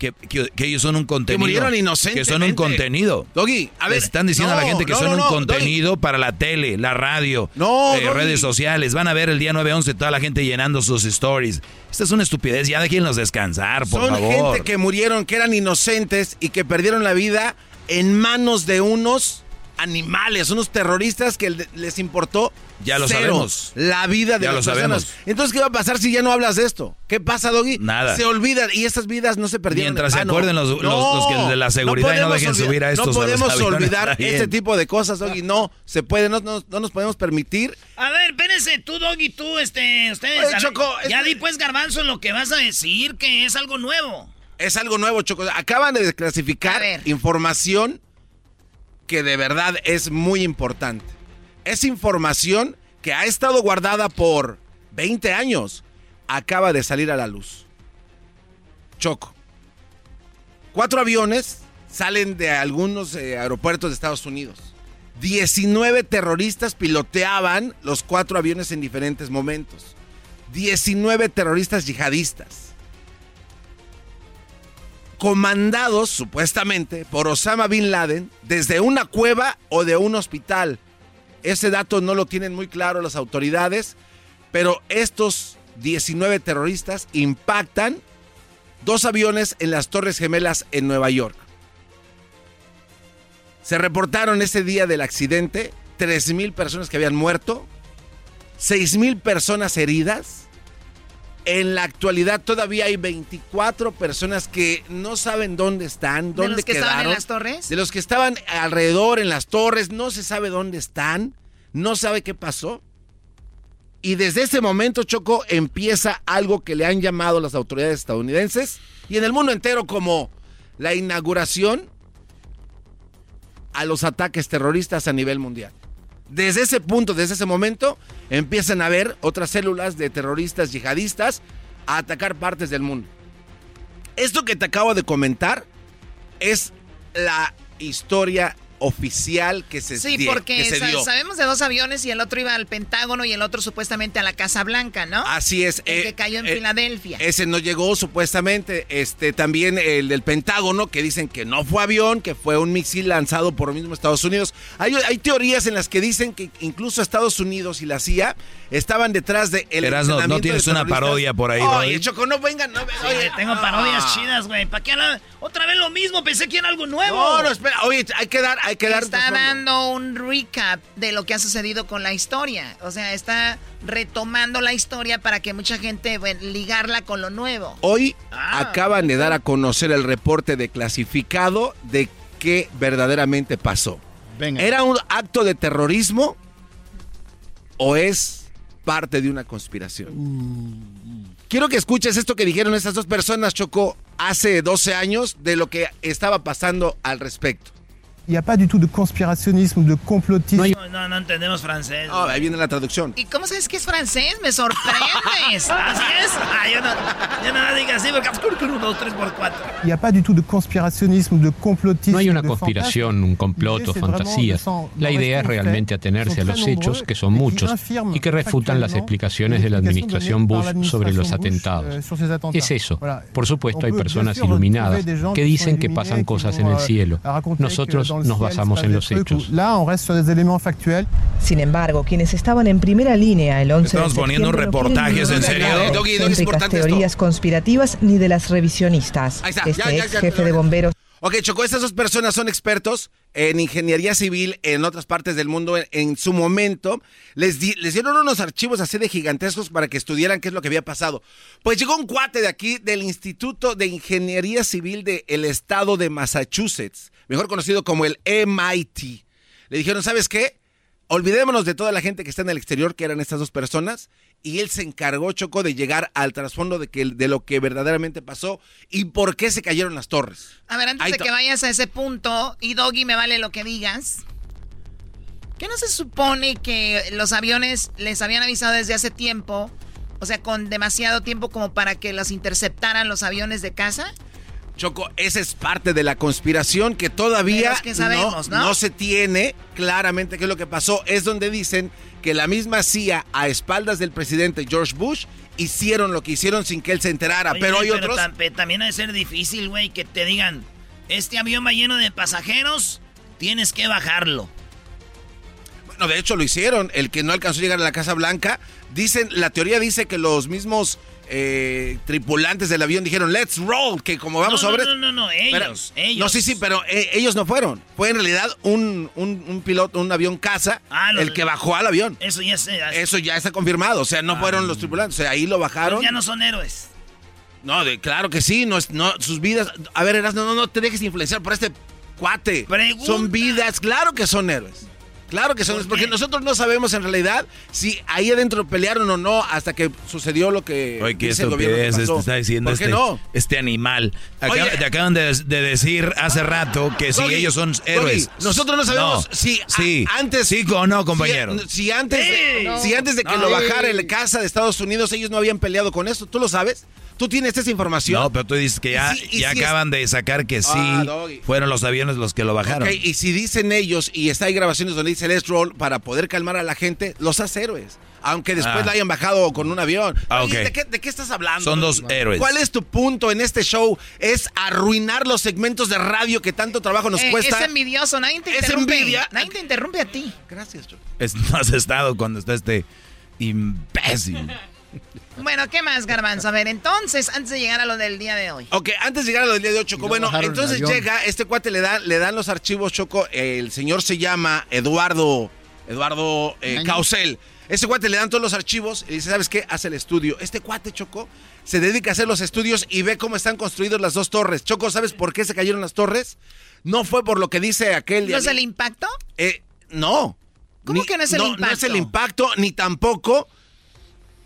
que, que- que ellos son un contenido. murieron Que son un contenido. Doggy, a ver, Les están diciendo a la gente que no, son no, un contenido para la tele, la radio, No, eh, redes sociales. Van a ver el día 9-11 toda la gente llenando sus stories. Esta es una estupidez, ya déjenlos descansar, por Son favor. gente que murieron, que eran inocentes y que perdieron la vida en manos de unos animales, unos terroristas que le- les importó Ya lo cero sabemos. la vida de Ya las lo personas. sabemos. Entonces, ¿qué va a pasar si ya no hablas de esto? ¿Qué pasa, Doggy? Nada. Se olvidan y esas vidas no se perdieron. Mientras en se acuerden los- los- los que de la seguridad y no podemos dejen olvidar- subir a estos No podemos olvidar este tipo de cosas, Doggy. No, se puede, no, no- no nos podemos permitir. A ver, espérense, tú, Doggy, tú, este, ustedes. Oye, Choco, ya este- di pues, Garbanzo, lo que vas a decir, que es algo nuevo. Es algo nuevo, Choco. Acaban de desclasificar información que de verdad es muy importante. Es información que ha estado guardada por 20 años. Acaba de salir a la luz. Choco. Cuatro aviones salen de algunos eh, aeropuertos de Estados Unidos. 19 terroristas piloteaban los cuatro aviones en diferentes momentos. 19 terroristas yihadistas. Comandados supuestamente por Osama Bin Laden desde una cueva o de un hospital. Ese dato no lo tienen muy claro las autoridades, pero estos 19 terroristas impactan dos aviones en las Torres Gemelas en Nueva York. Se reportaron ese día del accidente 3.000 personas que habían muerto, 6.000 personas heridas. En la actualidad todavía hay 24 personas que no saben dónde están, dónde ¿De los que quedaron. estaban en las torres? De los que estaban alrededor en las torres, no se sabe dónde están, no sabe qué pasó. Y desde ese momento, Choco, empieza algo que le han llamado las autoridades estadounidenses y en el mundo entero como la inauguración a los ataques terroristas a nivel mundial. Desde ese punto, desde ese momento, empiezan a haber otras células de terroristas yihadistas a atacar partes del mundo. Esto que te acabo de comentar es la historia oficial que se, Sí, die- porque que se sa- dio. sabemos de dos aviones y el otro iba al Pentágono y el otro supuestamente a la Casa Blanca, ¿no? Así es. El eh, que cayó en eh, Filadelfia. Ese no llegó supuestamente. Este también el del Pentágono que dicen que no fue avión, que fue un misil lanzado por los mismos Estados Unidos. Hay, hay teorías en las que dicen que incluso Estados Unidos y la CIA estaban detrás de el Erasno, ¿no tienes de una parodia por ahí, Oye, Brody? Choco, no vengan, no vengan. Oye, tengo parodias Ah. chidas, güey. ¿Para qué? Otra vez lo mismo, pensé que era algo nuevo. No, no, espera. Oye, hay que dar, hay que dar. Está dando un recap de lo que ha sucedido con la historia. O sea, está retomando la historia para que mucha gente, bueno, ligarla con lo nuevo. Hoy Ah. acaban de dar a conocer el reporte de clasificado de qué verdaderamente pasó. ¿Era un acto de terrorismo o es parte de una conspiración? Quiero que escuches esto que dijeron estas dos personas, Choco, hace 12 años de lo que estaba pasando al respecto. Il n'y a pas du tout de conspirationnisme, de complotisme. No, no, no entendemos francés. Ah, ahí viene la traducción. ¿Y cómo sabes que es francés? Me sorprendes. Así es. Ah, yo no, yo no diga así porque uno, dos, tres por cuatro. Il n'y a pas du tout de conspirationnisme, de complotisme. No hay una de conspiración, un complot o fantasías. La idea es realmente atenerse a los hechos, que son muchos, y que refutan las explicaciones de la administración Bush sobre los atentados. Es eso. Por supuesto, hay personas iluminadas que dicen que pasan cosas en el cielo. Nosotros nos basamos en los hechos. Sin embargo, quienes estaban en primera línea el 11 Estamos de poniendo septiembre no reportajes, ¿en serio? de esto. teorías conspirativas ni de las revisionistas. Ahí está, Este ya, ya, ex ya, jefe ya. de bomberos Ok, Choco, estas dos personas son expertos en ingeniería civil en otras partes del mundo. En, en su momento, les, di- les dieron unos archivos así de gigantescos para que estudiaran qué es lo que había pasado. Pues llegó un cuate de aquí, del Instituto de Ingeniería Civil del Estado de Massachusetts, mejor conocido como el MIT. Le dijeron, ¿sabes qué? Olvidémonos de toda la gente que está en el exterior, que eran estas dos personas, y él se encargó, Choco, de llegar al trasfondo de, que, de lo que verdaderamente pasó y por qué se cayeron las torres. A ver, antes Ahí de que vayas a ese punto, y Doggy, me vale lo que digas. ¿Qué no se supone que los aviones les habían avisado desde hace tiempo? O sea, con demasiado tiempo como para que los interceptaran los aviones de casa. Choco, esa es parte de la conspiración que todavía Pero es que sabemos, ¿no? se tiene claramente qué es lo que pasó. Es donde dicen que la misma CIA, a espaldas del presidente George Bush, hicieron lo que hicieron sin que él se enterara. Oye, pero hay pero otros... tam- pe- también ha de ser difícil, güey, que te digan, este avión va lleno de pasajeros, tienes que bajarlo. Bueno, de hecho lo hicieron. El que no alcanzó a llegar a la Casa Blanca, dicen, la teoría dice que los mismos eh, tripulantes del avión dijeron, let's roll, que como vamos no, sobre... no, no, no, no, ellos, Pero- ellos. No, sí, sí, pero eh, ellos no fueron. Fue en realidad un, un- un piloto, un avión casa, Ah, el que bajó al avión. Eso ya. Eso ya está confirmado. O sea, no fueron los tripulantes. O sea, ahí lo bajaron. Pues ya no son héroes. No, de, claro que sí. No, no, sus vidas. A ver, Erasmo, no, no te dejes influenciar por este cuate. Son vidas. Claro que son héroes. Claro que son héroes. Porque nosotros no sabemos en realidad si ahí adentro pelearon o no hasta que sucedió lo que. Oye, qué dice el gobierno que estupidez pasó. está diciendo ¿Por qué este, no? este animal. Oye. te acaban de, de decir hace rato que si Doggy, ellos son Doggy, héroes. nosotros no sabemos si a- sí, antes. Sí o no, compañero. Si, si antes, Sí. si antes de que No. lo bajara el casa de Estados Unidos, ellos no habían peleado con esto. ¿Tú lo sabes? ¿Tú tienes esa información? No, pero tú dices que ya, ya acaban de sacar que sí ah, fueron los aviones los que lo bajaron. Ok, y si dicen ellos, y está hay grabaciones donde dice let's roll para poder calmar a la gente, los hace héroes. Aunque después ah. la hayan bajado con un avión. Ah, ¿de, qué, estás hablando? Son dos héroes. ¿Cuál es tu punto en este show? Es arruinar los segmentos de radio que tanto trabajo nos eh, cuesta. Es envidioso, nadie te interrumpe. ¿Es envidia? Nadie te interrumpe a ti. Gracias, Choco. no has estado cuando está este imbécil. Bueno, ¿qué más, Garbanzo? A ver, entonces, antes de llegar a lo del día de hoy. Ok, antes de llegar a lo del día de hoy, Choco. Bueno, entonces llega, este cuate le, da, le dan los archivos, Choco. El señor se llama Eduardo, Eduardo eh, Causel. Este cuate le dan todos los archivos y dice, ¿sabes qué? Hace el estudio. Este cuate, Choco, se dedica a hacer los estudios y ve cómo están construidos las dos torres. Choco, ¿sabes por qué se cayeron las torres? No fue por lo que dice aquel... ¿No es el impacto? Eh, no. ¿Cómo que no es el impacto? No es el impacto, ni tampoco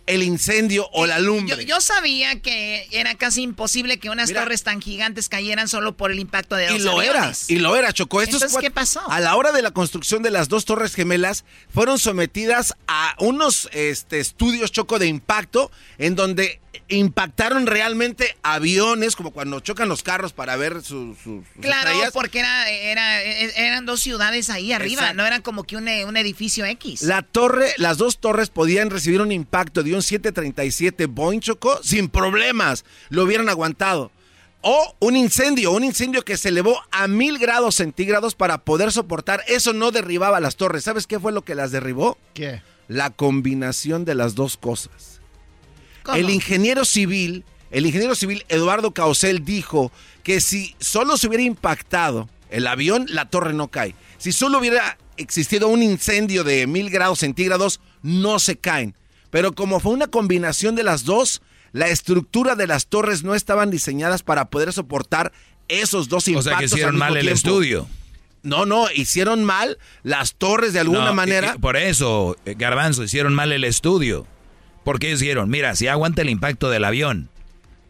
el incendio o la lumbre. Yo, sabía que era casi imposible que unas torres tan gigantes cayeran solo por el impacto de los Y lo era, y lo era, Chocó. Entonces, ¿qué pasó? A la hora de la construcción de las dos torres gemelas, fueron sometidas a unos este, estudios, Choco, de impacto, en donde impactaron realmente aviones, como cuando chocan los carros para ver sus... claro, porque era, era, eran dos ciudades ahí arriba, no eran como que un, un, edificio X. La torre, las dos torres podían recibir un impacto de un 737 Boeing Choco sin problemas, lo hubieran aguantado. O un incendio, un incendio que se elevó a mil grados centígrados para poder soportar. Eso no derribaba las torres. ¿Sabes qué fue lo que las derribó? ¿Qué? La combinación de las dos cosas. El ingeniero civil, el ingeniero civil Eduardo Causel dijo que si solo se hubiera impactado el avión, la torre no cae. Si solo hubiera existido un incendio de mil grados centígrados, no se caen. Pero como fue una combinación de las dos, la estructura de las torres no estaban diseñadas para poder soportar esos dos impactos. O sea que hicieron mal el estudio. No, no, hicieron mal las torres de alguna manera. por eso, eh, Garbanzo, hicieron mal el estudio. Porque ellos dijeron, mira, si aguanta el impacto del avión,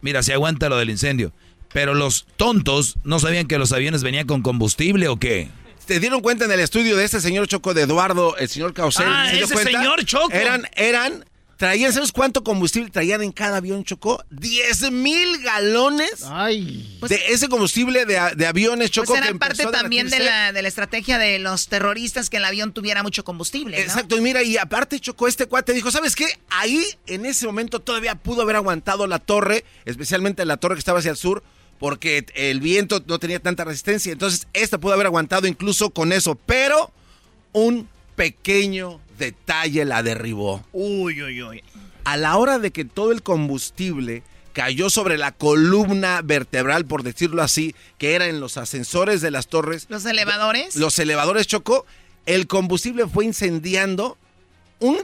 mira, si aguanta lo del incendio. Pero los tontos no sabían que los aviones venían con combustible o qué. ¿Te dieron cuenta en el estudio de este señor Choco de Eduardo, el señor Causel? Ah, ese señor Choco. Eran, eran Traían, ¿sabes cuánto combustible traían en cada avión, Chocó? 10 mil galones Ay. de ese combustible de, aviones, Chocó. Pues era parte también de la, de la estrategia de los terroristas que el avión tuviera mucho combustible. Exacto, y mira, y aparte, Chocó, este cuate dijo, ¿sabes qué? Ahí, en ese momento, todavía pudo haber aguantado la torre, especialmente la torre que estaba hacia el sur, porque el viento no tenía tanta resistencia. Entonces, esta pudo haber aguantado incluso con eso, pero un pequeño detalle la derribó. Uy, uy, uy. A la hora de que todo el combustible cayó sobre la columna vertebral, por decirlo así, que era en los ascensores de las torres. ¿Los elevadores? Los elevadores chocó. El combustible fue incendiando un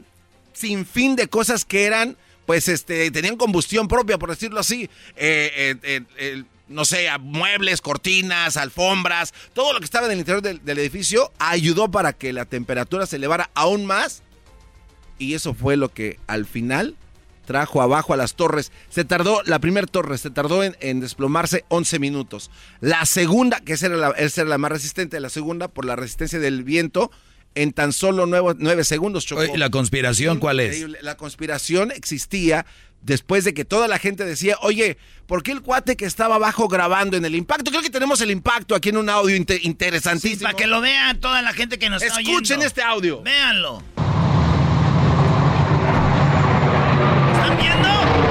sinfín de cosas que eran, pues, este, tenían combustión propia, por decirlo así. Eh, eh, eh, no sé, muebles, cortinas, alfombras, todo lo que estaba en el interior del, edificio ayudó para que la temperatura se elevara aún más. Y eso fue lo que al final trajo abajo a las torres. Se tardó, la primera torre se tardó en, desplomarse 11 minutos. La segunda, que esa era la, era la más resistente, la segunda, por la resistencia del viento, en tan solo nueve, segundos chocó. ¿La conspiración cuál es? La conspiración existía después de que toda la gente decía, oye, ¿por qué el cuate que estaba abajo grabando en el impacto? Creo que tenemos el impacto aquí en un audio interesantísimo. para que lo vea toda la gente que nos está oyendo. Escuchen este audio. Véanlo. ¿Están viendo?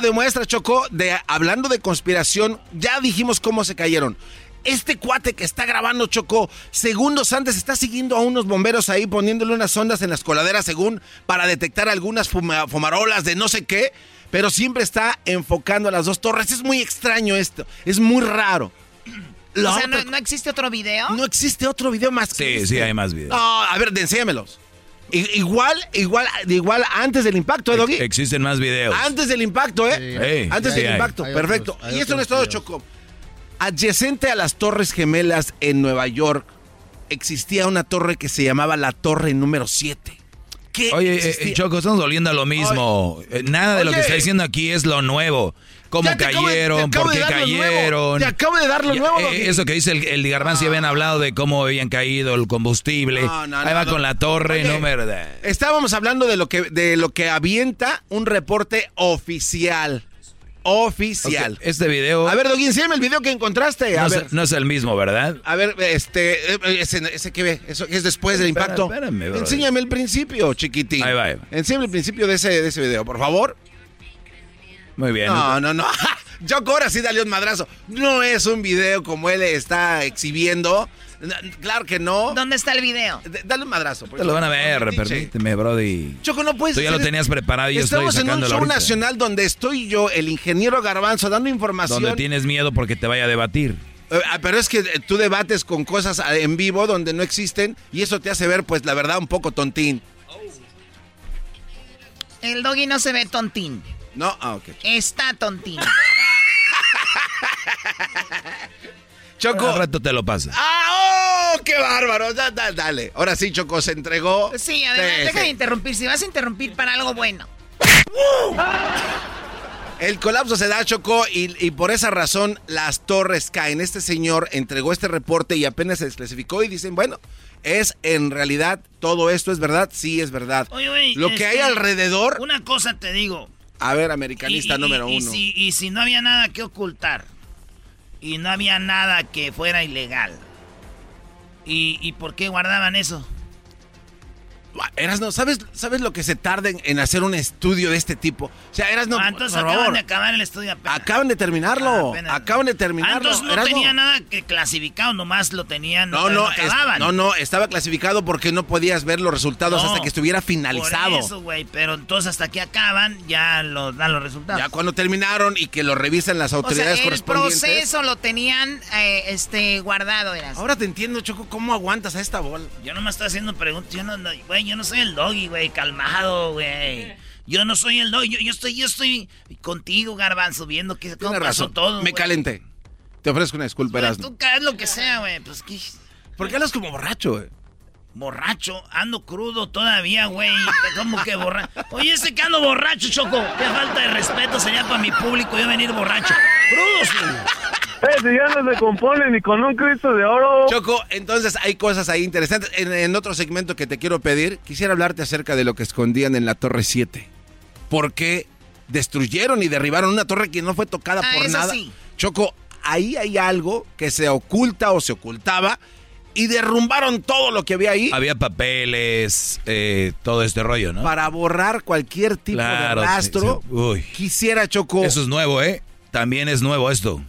Esto demuestra, Choco, de hablando de conspiración, ya dijimos cómo se cayeron. Este cuate que está grabando Choco, segundos antes está siguiendo a unos bomberos ahí poniéndole unas ondas en las coladeras según para detectar algunas fumarolas de no sé qué, pero siempre está enfocando a las dos torres. Es muy extraño esto, es muy raro. o sea, ¿no, existe otro video? No existe otro video más que Sí, sí, este. hay más videos. No, a ver, enséñamelos. Igual, igual, igual antes del impacto, ¿eh, Doggy? Existen más videos. Antes del impacto, ¿eh? antes del impacto, perfecto. y esto no es todo, Choco. Adyacente a las Torres Gemelas en Nueva York, existía una torre que se llamaba la Torre número 7. Qué? Oye, eh, Choco, estamos volviendo a lo mismo. Eh, Nada de lo que está diciendo aquí es lo nuevo. ¿Cómo cayeron? ¿Por qué cayeron? Te acabo de dar lo nuevo. Eh, eso que dice el, el Garbanzo, habían hablado de cómo habían caído el combustible. Ahí va con la torre, no me... Estábamos hablando de lo que de lo que avienta un reporte oficial. Oficial. Este video. A ver, Doggy, enséñame el video que encontraste. A no, ver. Es, no es el mismo, ¿verdad? A ver, este, ese, ese que ve, eso es después del impacto. Espérame, bro. Enséñame el principio, chiquitín. Ahí va, ahí va. Enséñame el principio de ese, de ese video, por favor. Muy bien. No, no, no. Yo ahora sí dale un madrazo. No es un video como él está exhibiendo. Claro que no. ¿Dónde está el video? D- dale un madrazo. por Te lo van a ver, pinche. permíteme, Brody. Choco, no puedes Tú ya lo tenías preparado y yo estoy Estamos en un show ahorita. nacional donde estoy yo, el ingeniero Garbanzo, dando información. Donde tienes miedo porque te vaya a debatir. Eh, ah, pero es que eh, tú debates con cosas ah, en vivo donde no existen y eso te hace ver, pues, la verdad, un poco tontín. El doggy no se ve tontín. No, ah, ok. Está tontín. Choco. Al rato te lo pasa. ¡Ah! ¡Oh! ¡Qué bárbaro! Da- da- dale. Ahora sí, Choco se entregó. Sí, además, Sí, deja de sí. interrumpir. Si vas a interrumpir para algo bueno. El colapso se da, Choco, y, y por esa razón las torres caen. Este señor entregó este reporte y apenas se desclasificó y dicen, bueno, es en realidad, todo esto es verdad, sí es verdad. Oye, güey, Lo que hay este, alrededor, Una cosa te digo. a ver, americanista Y- y- número y uno. si, y si no había nada que ocultar. Y no había nada que fuera ilegal. ¿Y, por qué guardaban eso? Eras no, ¿sabes, ¿sabes lo que se tarda en, hacer un estudio de este tipo? O sea, Eras no, Ah, entonces por acaban favor. de acabar el estudio apenas. Acaban de terminarlo. Ah, acaban de Ah, terminarlo. entonces no tenía nada que clasificado, nomás lo tenían. No, no, acababan. no, no, estaba clasificado porque no podías ver los resultados No, hasta que estuviera finalizado. Por eso, güey, pero entonces hasta que acaban ya lo, dan los resultados. Ya cuando terminaron y que lo revisan las O sea, autoridades el correspondientes. proceso lo tenían eh, este, guardado, eras. Ahora te entiendo, Choco, cómo aguantas a esta bola. Yo no me estoy haciendo preguntas. Yo no, no- güey, yo no soy el doggy, güey, calmado, güey. Yo no soy el doggy. Yo, yo estoy, yo estoy contigo, garbanzo, viendo que cómo pasó razón. todo. Me calenté. Te ofrezco una disculpa, Pues Erasmo. tú caes lo que sea, güey. Pues qué. ¿Por qué hablas como borracho, güey? Borracho, ando crudo todavía, güey. Como que borracho. Oye, ese que ando borracho, Choco. Qué falta de respeto sería para mi público yo venir borracho. Crudo, sí. Eh, si ya no se compone ni con un Cristo de oro. Choco, entonces hay cosas ahí interesantes. En, en otro segmento que te quiero pedir, quisiera hablarte acerca de lo que escondían en la Torre 7. ¿Por qué destruyeron y derribaron una torre que no fue tocada Ah, por eso nada? sí. Choco, ahí hay algo que se oculta o se ocultaba y derrumbaron todo lo que había ahí Había papeles, eh, todo este rollo, ¿no? para borrar cualquier tipo Claro, de rastro. sí, sí. Uy. Quisiera, Choco. Eso es nuevo, ¿eh? También es nuevo esto.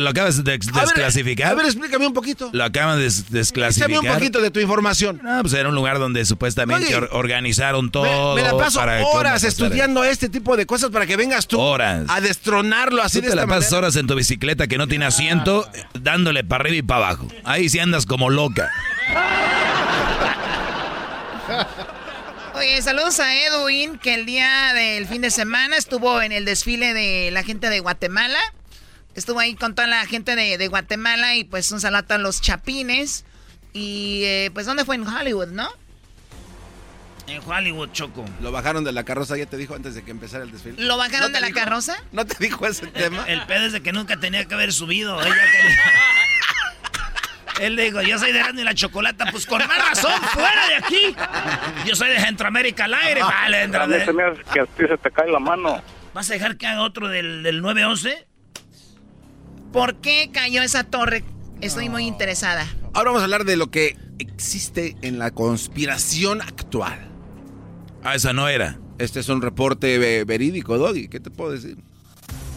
¿Lo acabas de ex- A ver, desclasificar? A ver, explícame un poquito. Lo acaban de des- desclasificar. un poquito de tu información. Ah, pues era un lugar donde supuestamente Oye, or- organizaron todo. Me, me la paso para horas pasar. estudiando este tipo de cosas para que vengas tú Horas. a destronarlo así Tú de te la pasas manera. horas en tu bicicleta que no tiene asiento, dándole para arriba y para abajo. Ahí sí andas como loca. Oye, saludos a Edwin, que el día del fin de semana estuvo en el desfile de la gente de Guatemala. Estuvo ahí con toda la gente de, de Guatemala y pues un saludo a los chapines. Y eh, pues, ¿dónde fue? En Hollywood, ¿no? En Hollywood, Choco. Lo bajaron de la carroza, ya te dijo antes de que empezara el desfile. ¿Lo bajaron ¿No te de la dijo? carroza? ¿No te dijo ese tema? El pedo es de que nunca tenía que haber subido. Ella quería- Él dijo, yo soy de Erasmo y la Chocolata. Pues con más razón, fuera de aquí. Yo soy de Centroamérica al aire. Vale, entra A mí de- se me hace que a ti se te cae la mano. ¿Vas a dejar que haga otro del, del 911? ¿Por qué cayó esa torre? Estoy muy interesada. Ahora vamos a hablar de lo que existe en la conspiración actual. Ah, esa no era. Este es un reporte verídico, Doggy. ¿Qué te puedo decir?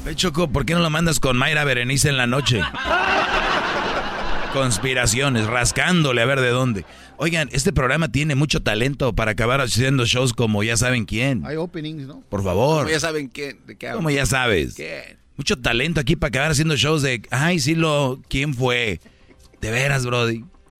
Hey, Choco, ¿por qué no lo mandas con Mayra Berenice en la noche? Conspiraciones, rascándole a ver de dónde. Oigan, este programa tiene mucho talento para acabar haciendo shows como ya saben quién. Hay openings, ¿no? Por favor. Como ya saben quién, de qué hablo. Como ya sabes. ¿Qué? Mucho talento aquí para acabar haciendo shows de, ay, sí lo, ¿quién fue? De veras, Brody.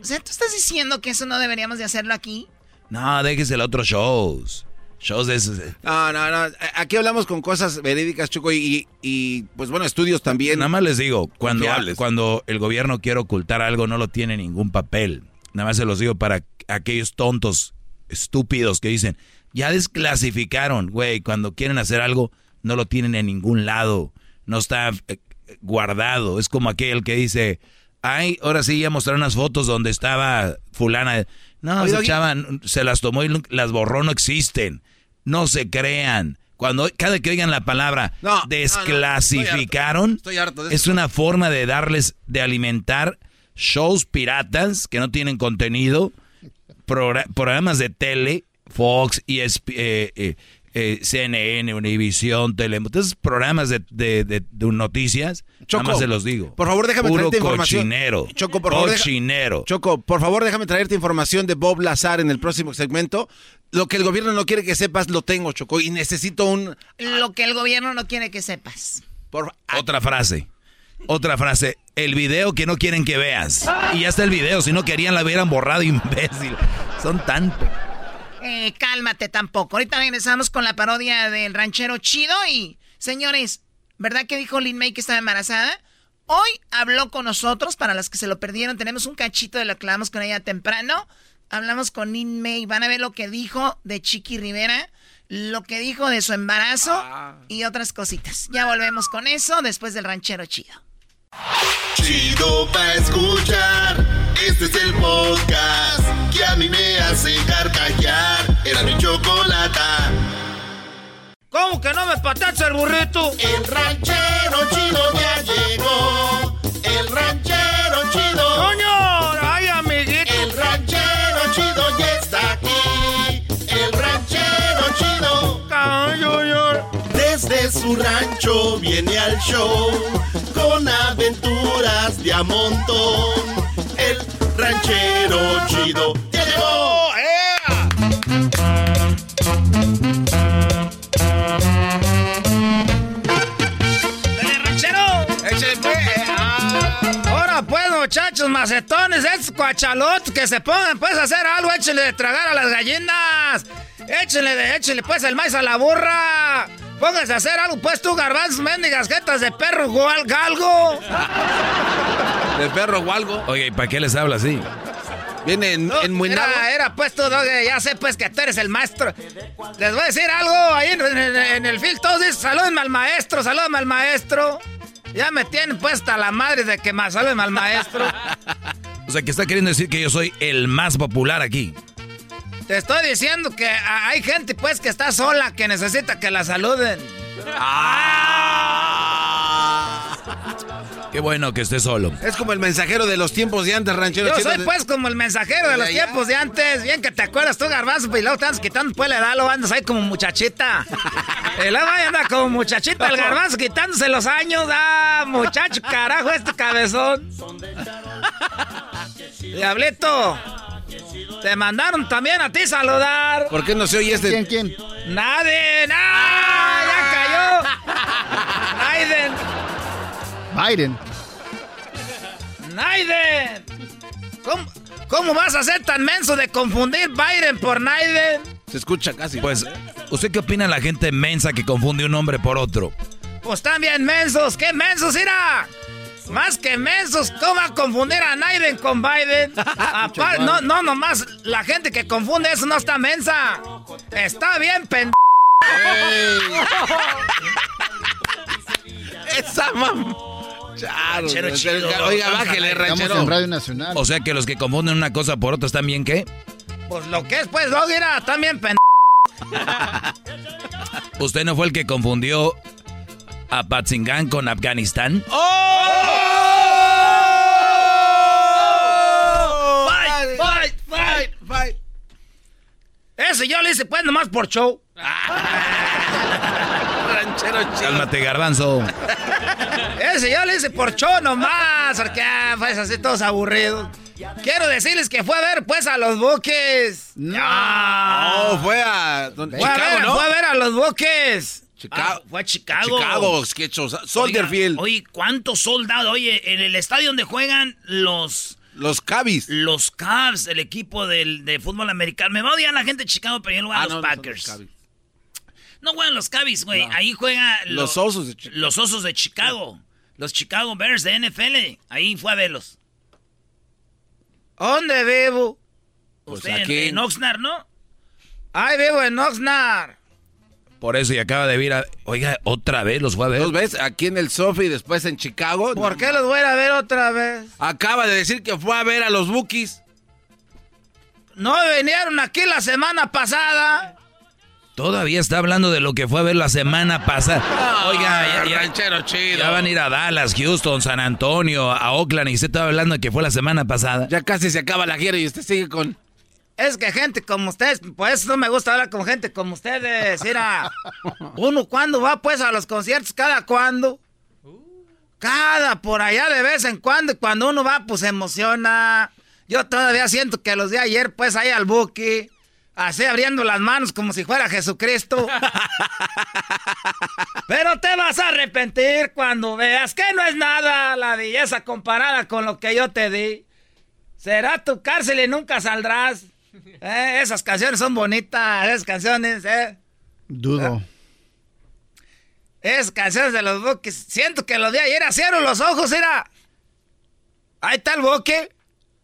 O sea, ¿tú estás diciendo que eso no deberíamos de hacerlo aquí? No, déjese el otro shows. Shows de esos. eh. No, no, no. Aquí hablamos con cosas verídicas, Choco, y, y, pues bueno, estudios también. Nada más les digo, cuando, cuando el gobierno quiere ocultar algo, no lo tiene ningún papel. Nada más se los digo para aquellos tontos, estúpidos que dicen, ya desclasificaron, güey, cuando quieren hacer algo, no lo tienen en ningún lado. No está eh, guardado. Es como aquel que dice, ay, ahora sí ya mostraron unas fotos donde estaba fulana. No, Oye, esa Doggy. chava se las tomó y las borró, no existen. No se crean. Cuando cada que oigan la palabra No, no, no. desclasificaron, Estoy harto de es una forma de darles, de alimentar shows piratas que no tienen contenido, progra- programas de tele, Fox, ESP, eh, eh, eh, CNN, Univision, Telemundo, esos programas de, de- de- de noticias, Choco, nada más se los digo. por favor, déjame Puro traerte información. cochinero. Choco, por favor, Cochinero. Choco, por favor, déjame traerte información de Bob Lazar en el próximo segmento. Lo que el gobierno no quiere que sepas, lo tengo, Choco, y necesito un... Lo que el gobierno no quiere que sepas. Por... Otra frase. Otra frase. El video que no quieren que veas. Y ya está el video. Si no querían, la hubieran borrado, imbécil. Son tan... Eh, cálmate tampoco. Ahorita regresamos con la parodia del ranchero chido y, señores, ¿verdad que dijo Lin May que estaba embarazada? Hoy habló con nosotros, para las que se lo perdieron, tenemos un cachito de lo que hablamos con ella temprano. Hablamos con Lin May, van a ver lo que dijo de Chiqui Rivera, lo que dijo de su embarazo y otras cositas. Ya volvemos con eso después del ranchero chido. Chido pa' escuchar. Este es el podcast que a mí me hace carcajear. Era mi chocolata. ¿Cómo que no me patacha el burrito? El ranchero chido ya llegó. El ranchero chido. ¡Coño! Su rancho viene al show con aventuras de a montón. El ranchero chido ya llegó. ¡Dale, ranchero! Pues. Ahora pues, muchachos macetones, estos cuachalotes que se pongan pues a hacer algo, échenle de tragar a las gallinas. Échenle de, échenle pues el maíz a la burra. Pónganse a hacer algo, pues tú, garbanzos, mendigas, jetas de perro, igual galgo. Del perro o algo. Oye, ¿y para qué les habla así? Viene en, enmuinado. Era, era pues tú, ya sé pues que tú eres el maestro. Les voy a decir algo, ahí en, en- en el field todos dicen, salúdenme al maestro, salúdenme al maestro. Ya me tienen puesta la madre de que más salúdenme al maestro. O sea, que está queriendo decir que yo soy el más popular aquí. Te estoy diciendo que a- hay gente pues que está sola, que necesita que la saluden. Qué bueno que esté solo. Es como el mensajero de los tiempos de antes, ranchero Yo soy pues como el mensajero de los tiempos de antes. Bien que te acuerdas tú, garbanzo, y luego te andas quitando pues la edad, luego andas ahí como muchachita. y luego ahí anda como muchachita el garbanzo quitándose los años. Ah, muchacho, carajo, este cabezón. Diablito, te mandaron también a ti saludar. ¿Por qué no se oye este? ¿Quién, quién? Nadie, ¡Ah! ¡Ya cayó! ¡Naiden! Biden. ¡Naiden! ¿Cómo, ¿Cómo vas a ser tan menso de confundir Biden por Naiden? Se escucha casi. Pues, ¿usted qué opina de la gente mensa que confunde un nombre por otro? Pues bien mensos. ¿Qué mensos, ira? Más que mensos, ¿cómo va a confundir a Naiden con Biden? no, no, nomás la gente que confunde eso no está mensa. Está bien pendejo. Esa mamá. Oiga, bájele, ranchero. en Radio Nacional. O sea que los que confunden una cosa por otra están bien, ¿qué? Pues lo que es, pues, no, mira, también pendejo. ¿Usted no fue el que confundió a Patzingan con Afganistán? ¡Oh! ¡Fight, fight, fight, fight! Ese yo le hice pues nomás por show. Ranchero chido. Cálmate, garbanzo. Ese yo le hice por show nomás, porque ah, pues así todos aburridos. Quiero decirles que fue a ver pues a los buques. No, no fue a... Fue, Chicago, a ver, ¿no? fue a ver a los buques. Chicago. Ah, fue a Chicago. Chicago, hecho, Solderfield. Oye, ¿cuántos soldados? Oye, en el estadio donde juegan los... Los Cavs. Los Cavs, el equipo del, de fútbol americano. Me va a odiar la gente de Chicago, pero yo no Ah, a los no, no son Packers. los. No juegan los Cavs, güey. Ahí juegan Los Osos de Chicago. Los Osos de Chicago. Los Chicago Bears de NFL. Ahí fue a verlos. ¿Dónde vivo? Pues Usted en- aquí. en Oxnard, ¿no? Ay, vivo en Oxnard. Por eso y acaba de vir a... Oiga, otra vez los fue a ver. Dos veces, aquí en el Sofi y después en Chicago. ¿Por qué los voy a ir a ver otra vez? Acaba de decir que fue a ver a los Bookies. ¿No vinieron aquí la semana pasada? Todavía está hablando de lo que fue a ver la semana pasada. Oiga, ya, ya- ranchero chido. ya van a ir a Dallas, Houston, San Antonio, a Oakland y usted estaba hablando de que fue la semana pasada. Ya casi se acaba la gira y usted sigue con. Es que gente como ustedes, pues no me gusta hablar con gente como ustedes. Mira, uno cuando va pues a los conciertos, cada cuando. Cada por allá de vez en cuando, y cuando uno va, pues se emociona. Yo todavía siento que los de ayer, pues ahí al buque, así abriendo las manos como si fuera Jesucristo. Pero te vas a arrepentir cuando veas que no es nada la belleza comparada con lo que yo te di. Será tu cárcel y nunca saldrás. Eh, esas canciones son bonitas, esas canciones, eh. Dudo. Esas canciones de los buques. Siento que los de ayer cierro los ojos, mira. Ahí está el buque.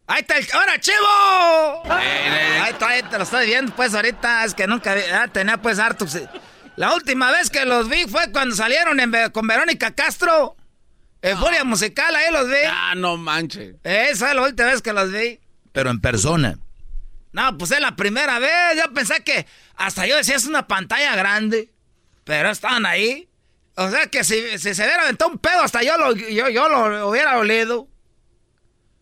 Ahí está el... ¡Ahora, chivo! Ahí, está, ahí te lo estoy viendo, pues, ahorita. Es que nunca vi- ah, tenía, pues, harto. sí. La última vez que los vi fue cuando salieron en con Verónica Castro. En Furia Musical, ahí los vi. Ah, no manche. Esa es la última vez que los vi. Pero en persona. No, pues es la primera vez. Yo pensé que hasta yo decía es una pantalla grande. Pero estaban ahí. O sea que si, si se hubiera aventado un pedo, hasta yo lo, yo, yo lo hubiera olido.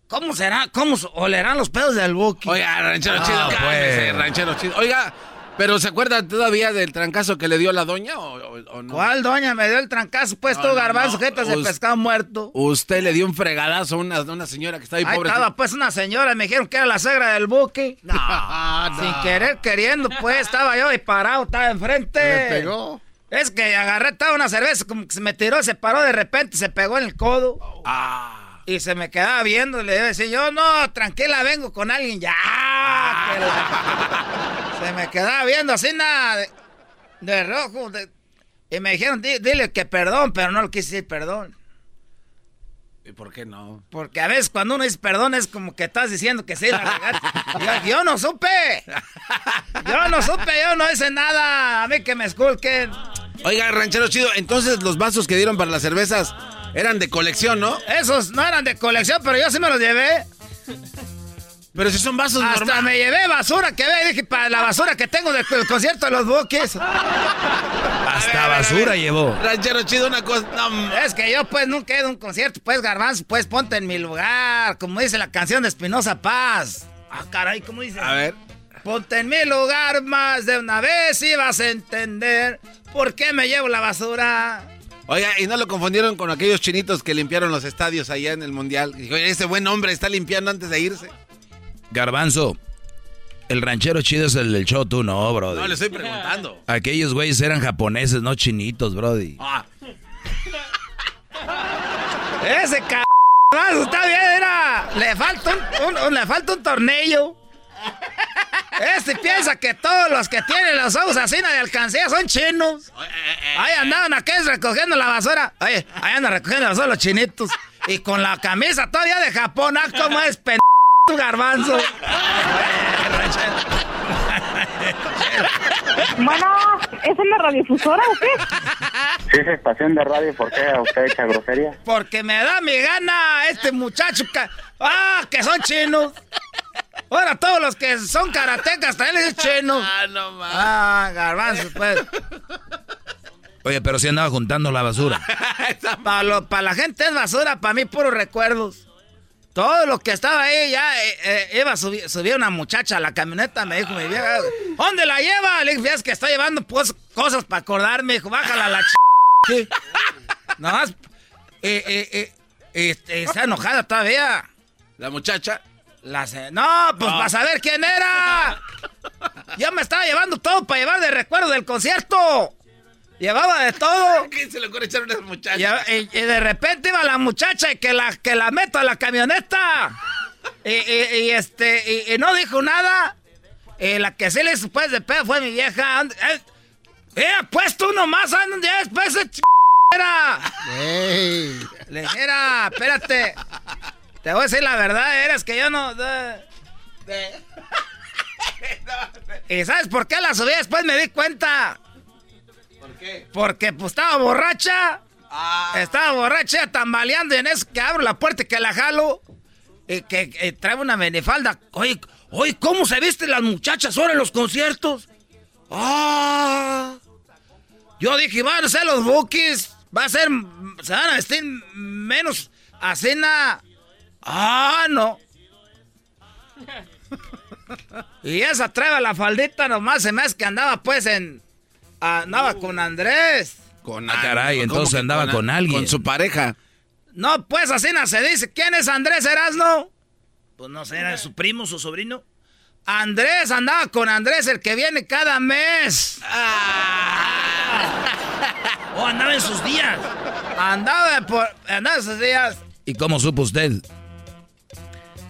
¿Cómo será? ¿Cómo olerán los pedos del Buki? Oiga, ranchero chido, Ah, cálmese, pues. ranchero chido. Oiga, pero ¿se acuerda todavía del trancazo que le dio la doña o, no? ¿Cuál doña me dio el trancazo? Pues No, tú, no, garbanzo, no. jetas de pescado muerto. Usted le dio un fregadazo a una, una señora que está ahí, Ahí pobre. estaba pues una señora, me dijeron que era la suegra del Buki. Sin querer, queriendo, pues estaba yo y parado, estaba enfrente. Le pegó. Es que agarré toda una cerveza, como que se me tiró, se paró de repente, se pegó en el codo. Y se me quedaba viendo, le decía yo, no, tranquila, vengo con alguien ya. que la- Se me quedaba viendo así nada de, de rojo. de- y me dijeron, "Di- dile que perdón, pero no le quise decir perdón. ¿Y por qué no? Porque a veces cuando uno dice perdón es como que estás diciendo que sí, la regaste. yo, yo no supe. Yo no supe, yo no hice nada. A mí que me esculquen. Oiga, ranchero chido, entonces los vasos que dieron para las cervezas eran de colección, ¿no? Esos no eran de colección, pero yo sí me los llevé. Pero si son vasos Hasta normales. me llevé basura que ve, dije, para la basura que tengo del, del concierto de los buques. Hasta basura llevó. Ranchero chido, una cosa. No, Es que yo pues nunca he ido a un concierto, pues garbanzo, pues ponte en mi lugar, como dice la canción de Espinosa Paz. Ah, caray, ¿cómo dice? a ver. Ponte en mi lugar más de una vez y vas a entender por qué me llevo la basura. Oiga, ¿y no lo confundieron con aquellos chinitos que limpiaron los estadios allá en el Mundial? Dijo, oye, ese buen hombre está limpiando antes de irse. Garbanzo, el ranchero chido es el del show, tú no, brody. No, le estoy preguntando. Aquellos güeyes eran japoneses, no chinitos, brody. Ah, Ese cabrón está bien, era. Le falta un, un- un- le falta un tornillo. Este piensa que todos los que tienen los ojos así de alcancía son chinos. Ahí andaban aquí recogiendo la basura. Oye, ahí andan recogiendo la basura los chinitos. Y con la camisa todavía de Japón, ¿ah? ¿Cómo es pen tu garbanzo? Bueno, ¿es la radiodifusora o qué? Si es estación de radio, ¿por qué usted echa grosería? Porque me da mi gana este muchacho. ¡Ah, que son chinos! Ahora todos los que son karatecas también es chino. Ah, no más. Ah, garbanzo, pues. Oye, pero si andaba juntando la basura. para la gente es basura, para mí puros recuerdos. Todo lo que estaba ahí ya eh, eh, iba a subir, una muchacha a la camioneta, me dijo mi vieja, ¿dónde la lleva? Le dije, es que está llevando pues, cosas para acordarme, dijo, bájala la ch... Nada más, eh, eh, este, está enojada todavía. ¿La muchacha? No, pues para saber quién era. Ya me estaba llevando todo para llevar de recuerdo del concierto. Llevaba de todo. ¿Qué se le ocurre echar una muchacha? Y, de repente iba la muchacha y que la, que la meto a la camioneta. Y, este, y, no dijo nada. Y la que sí le hizo pues de pedo fue mi vieja. Eh, eh puesto uno más, ya después de ch... Era. Le dijera, espérate. Te voy a decir la verdad, eres que yo no. ¿Y sabes por qué la subí? Después me di cuenta. ¿Por qué? Porque pues estaba borracha. Ah. Estaba borracha tambaleando y en eso que abro la puerta y que la jalo. Y que trae una menifalda. Oye, oye, ¿cómo se visten las muchachas ahora en los conciertos? ¡Ah! Yo dije, van a ser los bookies. Va a ser. Se van a vestir menos a cena Ah, no. y esa treva la faldita nomás se me hace que andaba pues en... Andaba con Andrés. Con ah, caray, entonces andaba con, alguien. Con su pareja. No, pues así no se dice. ¿Quién es Andrés Erasno? Pues no sé, era su primo, su sobrino. Andrés andaba con Andrés, el que viene cada mes. Ah. o oh, andaba en sus días. Andaba, por, andaba en sus días. ¿Y cómo supo usted?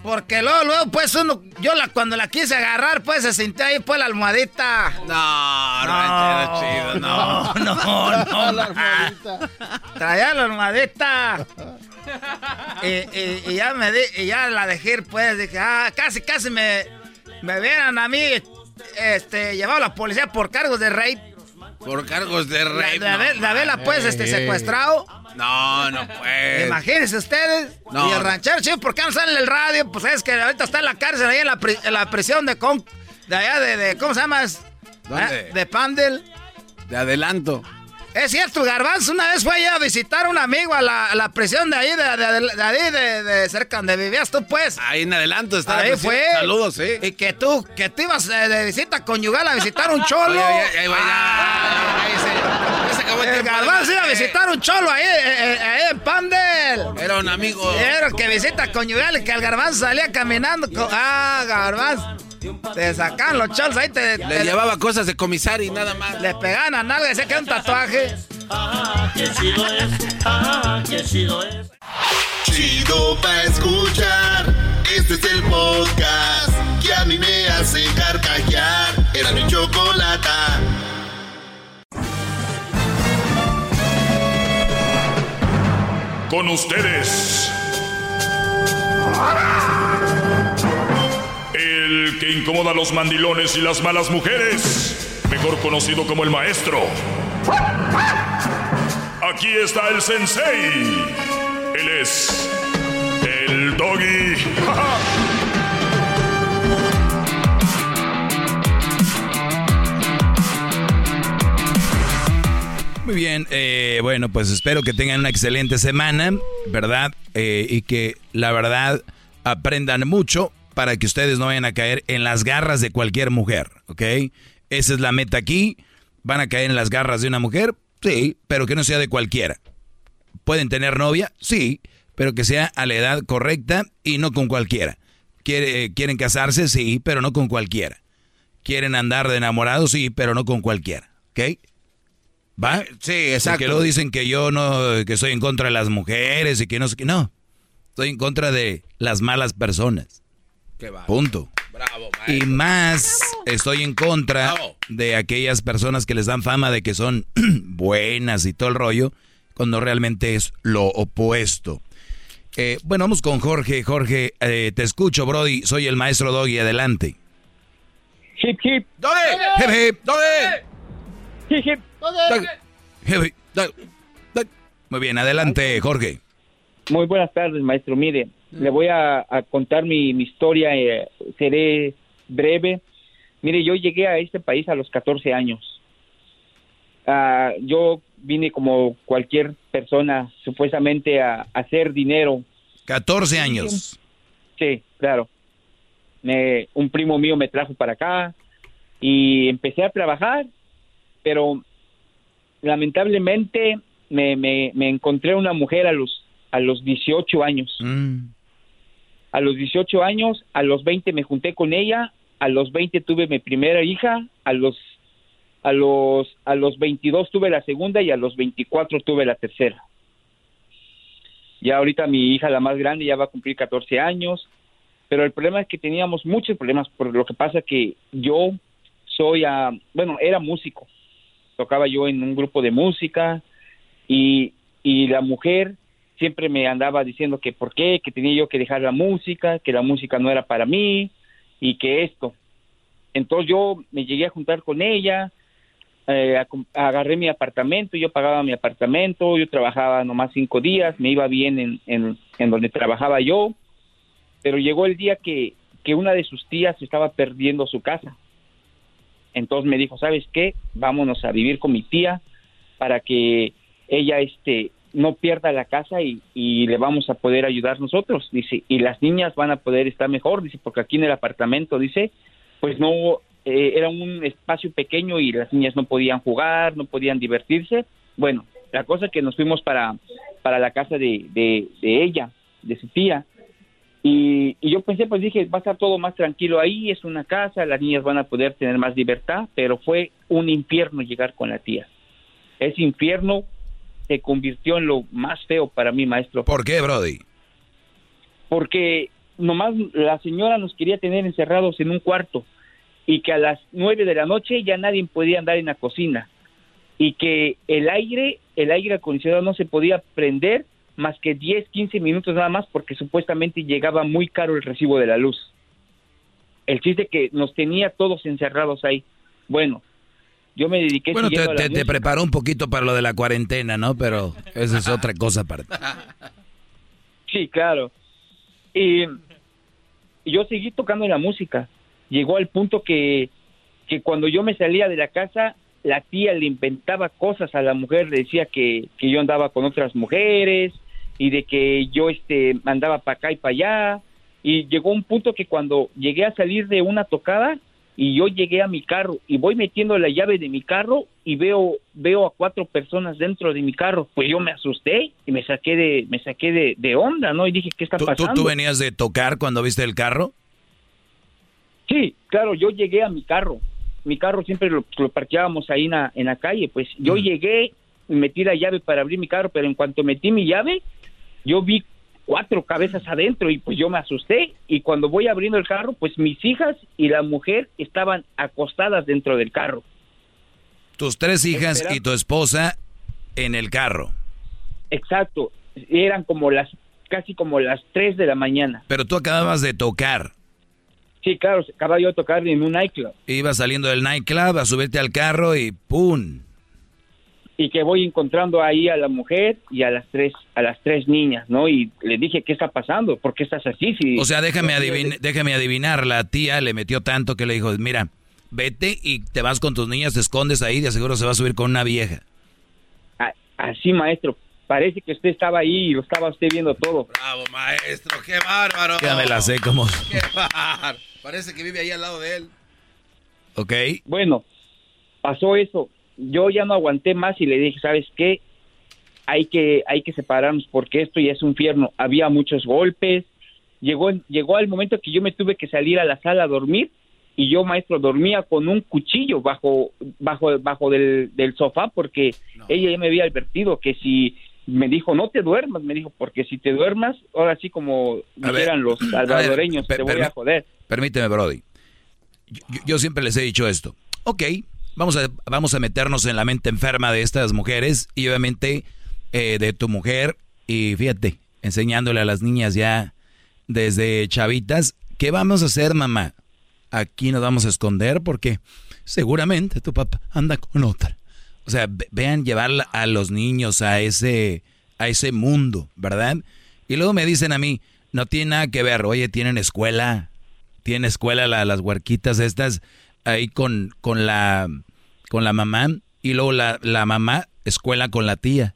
Porque luego, luego, pues uno, yo la, cuando la quise agarrar, pues se sintió ahí pues la almohadita. No, no, chido, no. No, no, la almohadita. Traía la almohadita. y, ya me di, y ya la dejé pues, dije, ah, casi, casi me, me vieran a mí, este, llevado a la policía por cargos de rape. Por cargos de rape. La, vela, pues, este, secuestrado. No, no puede. Imagínense ustedes. Y el ranchero, chido, ¿por qué no sale en el radio? Pues es que ahorita está en la cárcel, ahí en la, en la prisión de, con, de allá de, ¿Cómo se llama? ¿Dónde? Ah, de Pandel. De adelanto. Es cierto, Garbanzo una vez fue allá a visitar a un amigo a la, la prisión de ahí, de, de, ahí, de, cerca donde vivías tú, pues. Ahí en adelanto está Ahí fue. Saludos, sí. Y que tú, que tú ibas eh, de visita conyugal a visitar un cholo. ahí, el, Garbanzo iba a visitar un cholo ahí, eh, eh, ahí, en Pandel. Era un amigo. Era que visita conyugal que el Garbanzo salía caminando. ah, Garbanzo. Te sacan los chols ahí, te, Le llevaba cosas de comisario y nada más. Le pegaban a nalga, decía que era un tatuaje. Que chido es, que chido es. Chido pa' escuchar, este es el podcast que a mí me hace carcajear. Era mi chocolata. Con ustedes el que incomoda a los mandilones y las malas mujeres, mejor conocido como el maestro. Aquí está el sensei. Él es el doggy. Muy bien, eh, bueno, pues espero que tengan una excelente semana, ¿verdad? Eh, y que la verdad aprendan mucho para que ustedes no vayan a caer en las garras de cualquier mujer, ¿ok? Esa es la meta aquí. ¿Van a caer en las garras de una mujer? Sí, pero que no sea de cualquiera. ¿Pueden tener novia? Sí, pero que sea a la edad correcta y no con cualquiera. Eh, ¿Quieren casarse? Sí, pero no con cualquiera. ¿Quieren andar de enamorados? Sí, pero no con cualquiera. ¿Ok? ¿Va? Sí, exacto. Porque luego dicen que yo no, que estoy en contra de las mujeres y que no sé qué. No, estoy en contra de las malas personas. Punto. Bravo, y más estoy en contra de aquellas personas que les dan fama de que son buenas y todo el rollo, cuando realmente es lo opuesto. Eh, bueno, vamos con Jorge. Jorge, eh, te escucho, Brody. Soy el maestro Doggy. Adelante. Hip, hip. Doggy. Hip, hip. Doggy. Hip, hip. Hip, Muy bien, adelante, Jorge. Muy buenas tardes, maestro. Mire, le voy a, contar mi, historia. Eh, seré breve. Mire, yo llegué a este país a los 14 años. Ah, yo vine como cualquier persona supuestamente a, hacer dinero. 14 años. Sí, claro. Me, un primo mío me trajo para acá y empecé a trabajar, pero lamentablemente me, me, me encontré una mujer a los, a los 18 años. Mm. A los 18 años, a los 20 me junté con ella, a los 20 tuve mi primera hija, a los a los, a los 22 tuve la segunda y a los 24 tuve la tercera. Ya ahorita mi hija, la más grande, ya va a cumplir 14 años, pero el problema es que teníamos muchos problemas, por lo que pasa que yo soy, a, bueno, era músico, tocaba yo en un grupo de música y, y la mujer siempre me andaba diciendo que por qué, que tenía yo que dejar la música, que la música no era para mí y que esto. Entonces yo me llegué a juntar con ella, eh, agarré mi apartamento, yo pagaba mi apartamento, yo trabajaba nomás cinco días, me iba bien en, en, donde trabajaba yo, pero llegó el día que, que una de sus tías estaba perdiendo su casa. Entonces me dijo, ¿sabes qué? Vámonos a vivir con mi tía para que ella este no pierda la casa y, le vamos a poder ayudar nosotros, dice, y las niñas van a poder estar mejor, dice, porque aquí en el apartamento, dice, pues no eh, era un espacio pequeño y las niñas no podían jugar, no podían divertirse. Bueno, la cosa es que nos fuimos para, para la casa de, de, ella, de su tía. Y, yo pensé, pues dije, va a estar todo más tranquilo ahí, es una casa, las niñas van a poder tener más libertad, pero fue un infierno llegar con la tía. Ese infierno se convirtió en lo más feo para mí, maestro. ¿Por qué, Brody? Porque nomás la señora nos quería tener encerrados en un cuarto y que a las nueve de la noche ya nadie podía andar en la cocina y que el aire, el aire acondicionado no se podía prender más que 10, 15 minutos nada más porque supuestamente llegaba muy caro el recibo de la luz. El chiste que nos tenía todos encerrados ahí. Bueno, yo me dediqué bueno, te, te, preparó un poquito para lo de la cuarentena, ¿no? Pero esa es otra cosa aparte. Sí, claro. Y yo seguí tocando la música llegó al punto que, que cuando yo me salía de la casa, la tía le inventaba cosas a la mujer, le decía que, que yo andaba con otras mujeres y de que yo este andaba para acá y para allá y llegó un punto que cuando llegué a salir de una tocada y yo llegué a mi carro y voy metiendo la llave de mi carro y veo veo a cuatro personas dentro de mi carro pues yo me asusté y me saqué de me saqué de, de onda no y dije qué está pasando ¿tú, tú venías de tocar cuando viste el carro Sí, claro, yo llegué a mi carro. Mi carro siempre lo, parqueábamos ahí en la, en la calle. Pues yo mm. llegué, metí la llave para abrir mi carro, pero en cuanto metí mi llave, yo vi cuatro cabezas adentro y pues yo me asusté. Y cuando voy abriendo el carro, pues mis hijas y la mujer estaban acostadas dentro del carro. Tus tres hijas y tu esposa en el carro. Exacto. Eran como las, casi como las tres de la mañana. Pero tú acababas de tocar. Sí, claro, acaba yo de tocar en un nightclub. Iba saliendo del nightclub a subirte al carro y ¡pum! Y que voy encontrando ahí a la mujer y a las tres a las tres niñas, ¿no? Y le dije, ¿qué está pasando? ¿Por qué estás así? o sea, déjame, déjame adivinar, la tía le metió tanto que le dijo, mira, vete y te vas con tus niñas, te escondes ahí, de seguro se va a subir con una vieja. Así, maestro, parece que usted estaba ahí y lo estaba usted viendo todo. Bravo, maestro, qué bárbaro. Ya me la sé como... Qué bárbaro. Parece que vive ahí al lado de él. Ok. Bueno, pasó eso. Yo ya no aguanté más y le dije, ¿sabes qué? Hay que, hay que separarnos porque esto ya es un infierno. Había muchos golpes. Llegó, llegó al momento que yo me tuve que salir a la sala a dormir y yo, maestro, dormía con un cuchillo bajo, bajo, bajo del, del sofá porque ella ya me había advertido que si me dijo, no te duermas, me dijo, porque si te duermas, ahora sí como dijeran los salvadoreños, te voy a joder. Permíteme, Brody. yo, siempre les he dicho esto. Ok, vamos a, vamos a meternos en la mente enferma de estas mujeres y obviamente eh, de tu mujer. Y fíjate, enseñándole a las niñas ya desde chavitas, ¿qué vamos a hacer, mamá? Aquí nos vamos a esconder porque seguramente tu papá anda con otra. O sea, vean llevar a los niños a ese, a ese mundo, ¿verdad? Y luego me dicen a mí, no tiene nada que ver, oye, tienen escuela, tienen escuela las huerquitas estas ahí con, con, la, con la mamá y luego la, la mamá escuela con la tía.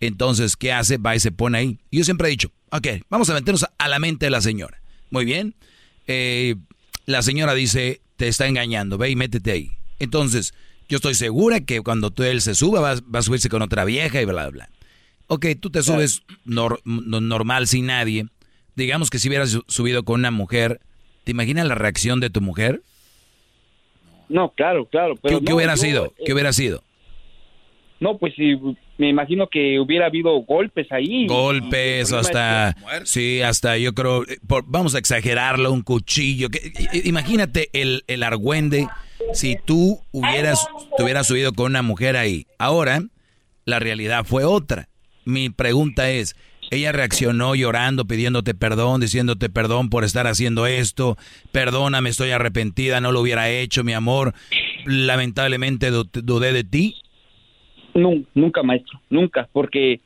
Entonces, ¿qué hace? Va y se pone ahí. Yo siempre he dicho, ok, vamos a meternos a la mente de la señora. Muy bien. Eh, la señora dice, te está engañando, ve y métete ahí. Entonces, yo estoy segura que cuando tú, él se suba, va, a subirse con otra vieja y bla, bla. Ok, tú te subes normal sin nadie. Digamos que si hubieras subido con una mujer, ¿te imaginas la reacción de tu mujer? No, claro, claro. Pero ¿Qué, hubiera sido? Eh, ¿Qué hubiera sido? No, pues sí, me imagino que hubiera habido golpes ahí. Golpes, hasta, sí, hasta yo creo, eh, vamos a exagerarlo, un cuchillo. Que, imagínate el, el argüende si tú hubieras, te hubieras subido con una mujer ahí. Ahora, la realidad fue otra. Mi pregunta es, ella reaccionó llorando, pidiéndote perdón, diciéndote perdón por estar haciendo esto. Perdóname, estoy arrepentida, no lo hubiera hecho, mi amor. Lamentablemente dudé de ti. No, nunca, maestro, nunca, porque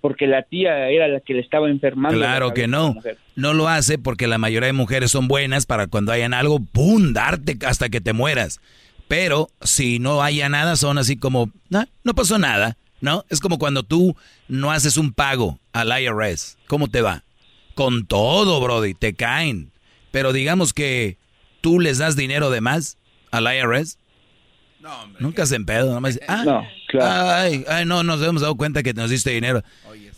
porque la tía era la que le estaba enfermando. Claro que no. No lo hace porque la mayoría de mujeres son buenas para cuando hayan algo, ¡pum! darte hasta que te mueras. Pero si no haya nada, son así como, no pasó nada, ¿no? Es como cuando tú no haces un pago al IRS. ¿Cómo te va? Con todo, Brody, te caen. Pero digamos que tú les das dinero de más al IRS. No, hombre, Nunca se empedo, nomás. Ah, no, claro. ay, ay, no, nos hemos dado cuenta que nos diste dinero.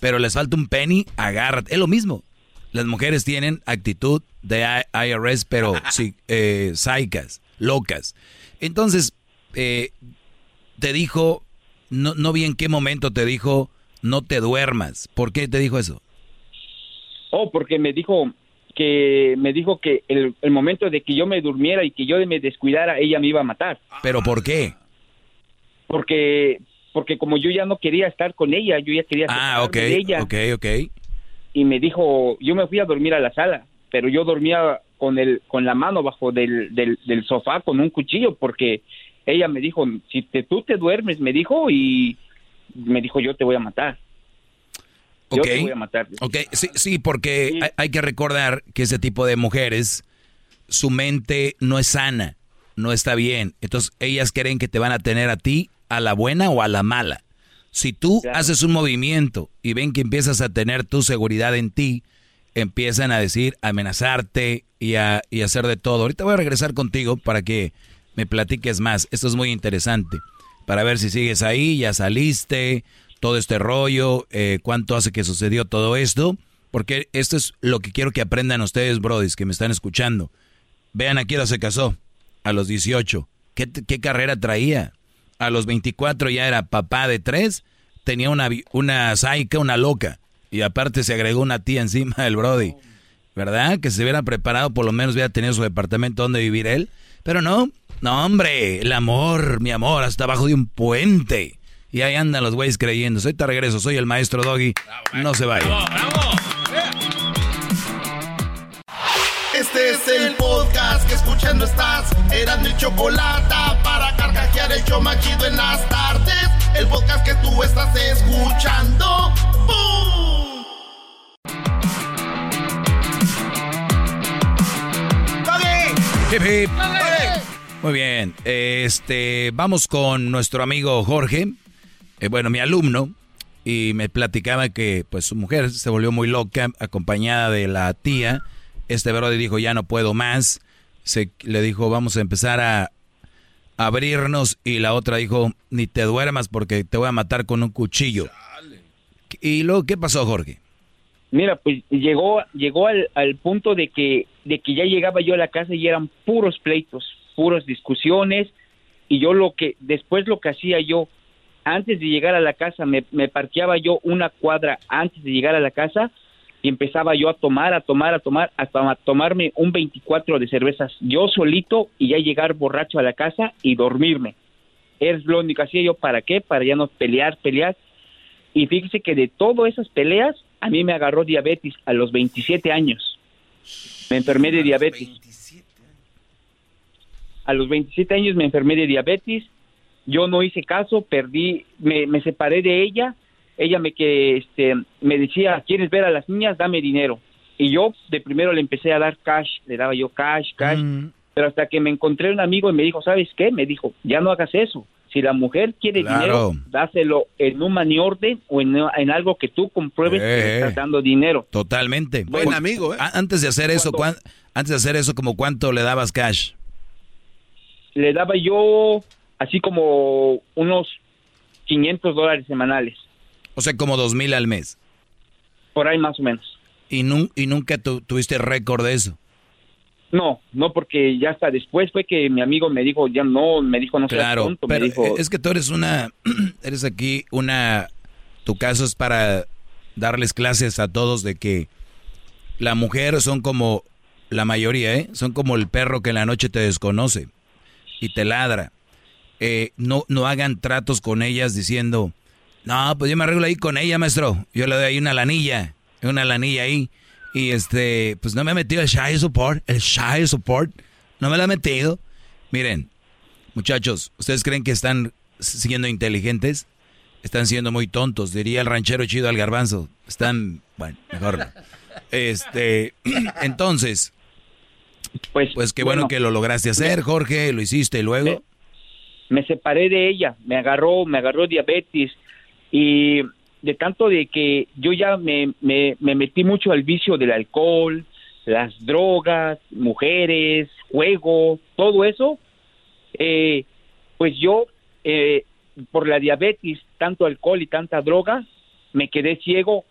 Pero les falta un penny, agárrate. Es lo mismo. Las mujeres tienen actitud de IRS, pero sí, eh, locas. Entonces, eh, te dijo, no, no vi en qué momento te dijo, no te duermas. ¿Por qué te dijo eso? Oh, porque me dijo que me dijo que el, el, momento de que yo me durmiera y que yo me descuidara, ella me iba a matar. ¿Pero por qué? Porque porque como yo ya no quería estar con ella, yo ya quería ah, okay, de ella. ok, ok. Y me dijo, yo me fui a dormir a la sala, pero yo dormía con el con la mano bajo del, del, del sofá con un cuchillo porque ella me dijo, si te, tú te duermes, me dijo, y me dijo, yo te voy a matar. Yo te voy a matar. Ok, sí, sí porque Hay, hay, que recordar que ese tipo de mujeres, su mente no es sana, no está bien. Entonces, ellas creen que te van a tener a ti a la buena o a la mala. Si tú haces un movimiento y ven que empiezas a tener tu seguridad en ti, empiezan a decir, a amenazarte y a, y hacer de todo. Ahorita voy a regresar contigo para que me platiques más. Esto es muy interesante. Para ver si sigues ahí, ya saliste, todo este rollo, eh, cuánto hace que sucedió todo esto. Porque esto es lo que quiero que aprendan ustedes, brodis, que me están escuchando. Vean a quién se casó. A los 18. ¿Qué, qué carrera traía? a los 24 ya era papá de tres, tenía una, una saica, una loca. Y aparte se agregó una tía encima del Brody. ¿Verdad? Que se hubiera preparado, por lo menos hubiera tenido su departamento donde vivir él. Pero no, no, hombre, el amor, mi amor, hasta abajo de un puente. Y ahí andan los güeyes creyendo. Soy te regreso, soy el maestro Doggy. No se vaya. Este es el podcast que escuchando estás. Eran mi chocolate para carcajear el yo machido en las tardes. El podcast que tú estás escuchando. ¡Bum! Hip, hip. Muy bien, este, vamos con nuestro amigo Jorge, eh, bueno, mi alumno, y me platicaba que pues su mujer se volvió muy loca, acompañada de la tía, este brother dijo, ya no puedo más. Se, le dijo, vamos a empezar a abrirnos. Y la otra dijo, ni te duermas porque te voy a matar con un cuchillo. ¿Y luego qué pasó, Jorge? Mira, pues llegó, llegó al, al, punto de que, de que ya llegaba yo a la casa y eran puros pleitos, puras discusiones. Y yo lo que, después lo que hacía yo, antes de llegar a la casa, me, me parqueaba yo una cuadra antes de llegar a la casa y empezaba yo a tomar, a tomar, a tomar, hasta a tomarme un 24 de cervezas yo solito y ya llegar borracho a la casa y dormirme. Es lo único que hacía yo, ¿para qué? Para ya no pelear, pelear. Y fíjese que de todas esas peleas, a mí me agarró diabetes a los 27 años. Me enfermé de diabetes. A los 27 años me enfermé de diabetes. Yo no hice caso, perdí, me, me separé de ella ella me que este me decía quieres ver a las niñas dame dinero y yo de primero le empecé a dar cash le daba yo cash cash Mm. pero hasta que me encontré un amigo y me dijo sabes qué me dijo ya no hagas eso si la mujer quiere Claro. dinero dáselo en un money orden o en, en algo que tú compruebes que le Eh, estás dando dinero Totalmente. Buen amigo, ¿eh? Antes de hacer eso, ¿cuán- antes de hacer eso, como cuánto le dabas cash? Le daba yo así como unos 500 dólares semanales O sea, como dos mil al mes. por ahí más o menos Y, nun- y nunca tu- tuviste récord de eso. no no porque ya hasta después fue que mi amigo me dijo ya no me dijo no seas Claro, tonto, me pero dijo, es que tú eres una, eres aquí una, tu caso es para darles clases a todos de que la mujer son como la mayoría, ¿eh? Son como el perro que en la noche te desconoce y te ladra. Eh, no, no hagan tratos con ellas diciendo, no, pues yo me arreglo ahí con ella, maestro. Yo le doy ahí una lanilla, una lanilla ahí. Y este, pues no me ha metido el shy support, el shy support. No me lo ha metido. Miren, muchachos, ¿ustedes creen que están siendo inteligentes? Están siendo muy tontos, diría el ranchero chido al garbanzo. Están, bueno, mejor no. Este, entonces, pues, pues qué bueno, bueno, que lo lograste hacer, Jorge, lo hiciste y luego. me separé de ella, me agarró, me agarró diabetes y de tanto de que yo ya me, me, me metí mucho al vicio del alcohol, las drogas, mujeres, juego, todo eso, eh, pues yo eh, por la diabetes, tanto alcohol y tanta droga, me quedé ciego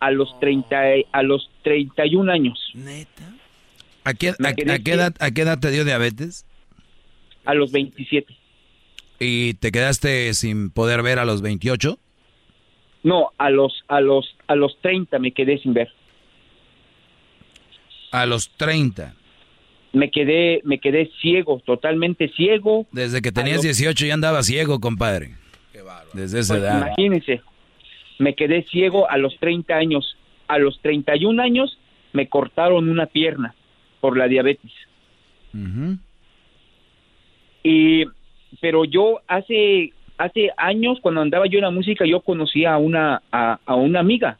a los 30, a los 31 años. ¿A qué, a- qué edad, ¿A qué edad te dio diabetes? A los 27. ¿Y te quedaste sin poder ver a los 28? No, a los a los a los 30 me quedé sin ver. A los 30. Me quedé me quedé ciego, totalmente ciego. Desde que tenías los- 18 ya andaba ciego, compadre. Desde esa Pues, edad. imagínense. Me quedé ciego a los 30 años. A los 31 años me cortaron una pierna por la diabetes. Y pero yo hace hace años cuando andaba yo en la música yo conocía a una a, a una amiga.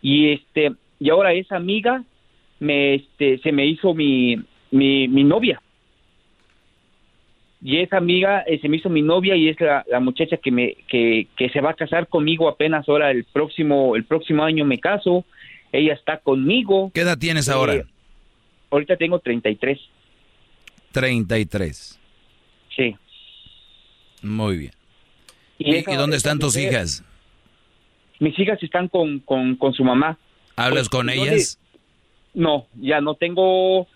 Y este y ahora esa amiga me este se me hizo mi mi, mi novia. Y esa amiga eh, se me hizo mi novia y es la, la muchacha que me que, que se va a casar conmigo apenas ahora el próximo el próximo año me caso. Ella está conmigo. ¿Qué edad tienes ahora? Ahorita tengo 33 33. sí Muy bien. Y ¿Y, esa- y dónde están tus mujer- hijas? mis hijas están con, con, con su mamá ¿Hablas Pues, con ellas? no, ya no tengo,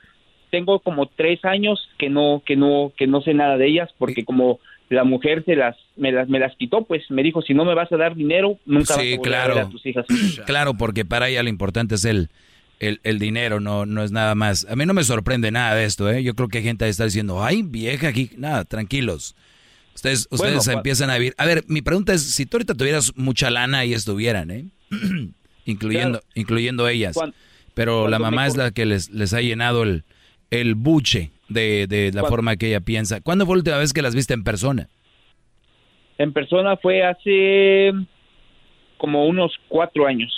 tengo como tres años que no, que no, que no sé nada de ellas porque como la mujer se las, me las, me las quitó, pues me dijo si no me vas a dar dinero nunca vas Sí, a volver a ver claro. a tus hijas. Claro, porque para ella lo importante es el, el, el dinero, no, no es nada más. A mí no me sorprende nada de esto, ¿eh? Yo creo que hay gente que está diciendo, ay, vieja aquí. Nada, tranquilos. Ustedes, ustedes Bueno, empiezan a vivir. A ver, mi pregunta es, si tú ahorita tuvieras mucha lana y estuvieran, ¿eh? incluyendo, Claro. incluyendo ellas. Pero la mamá es la que les, les ha llenado el, el buche de, de la forma que ella piensa. ¿Cuándo fue la última vez que las viste en persona? En persona fue hace como unos cuatro años.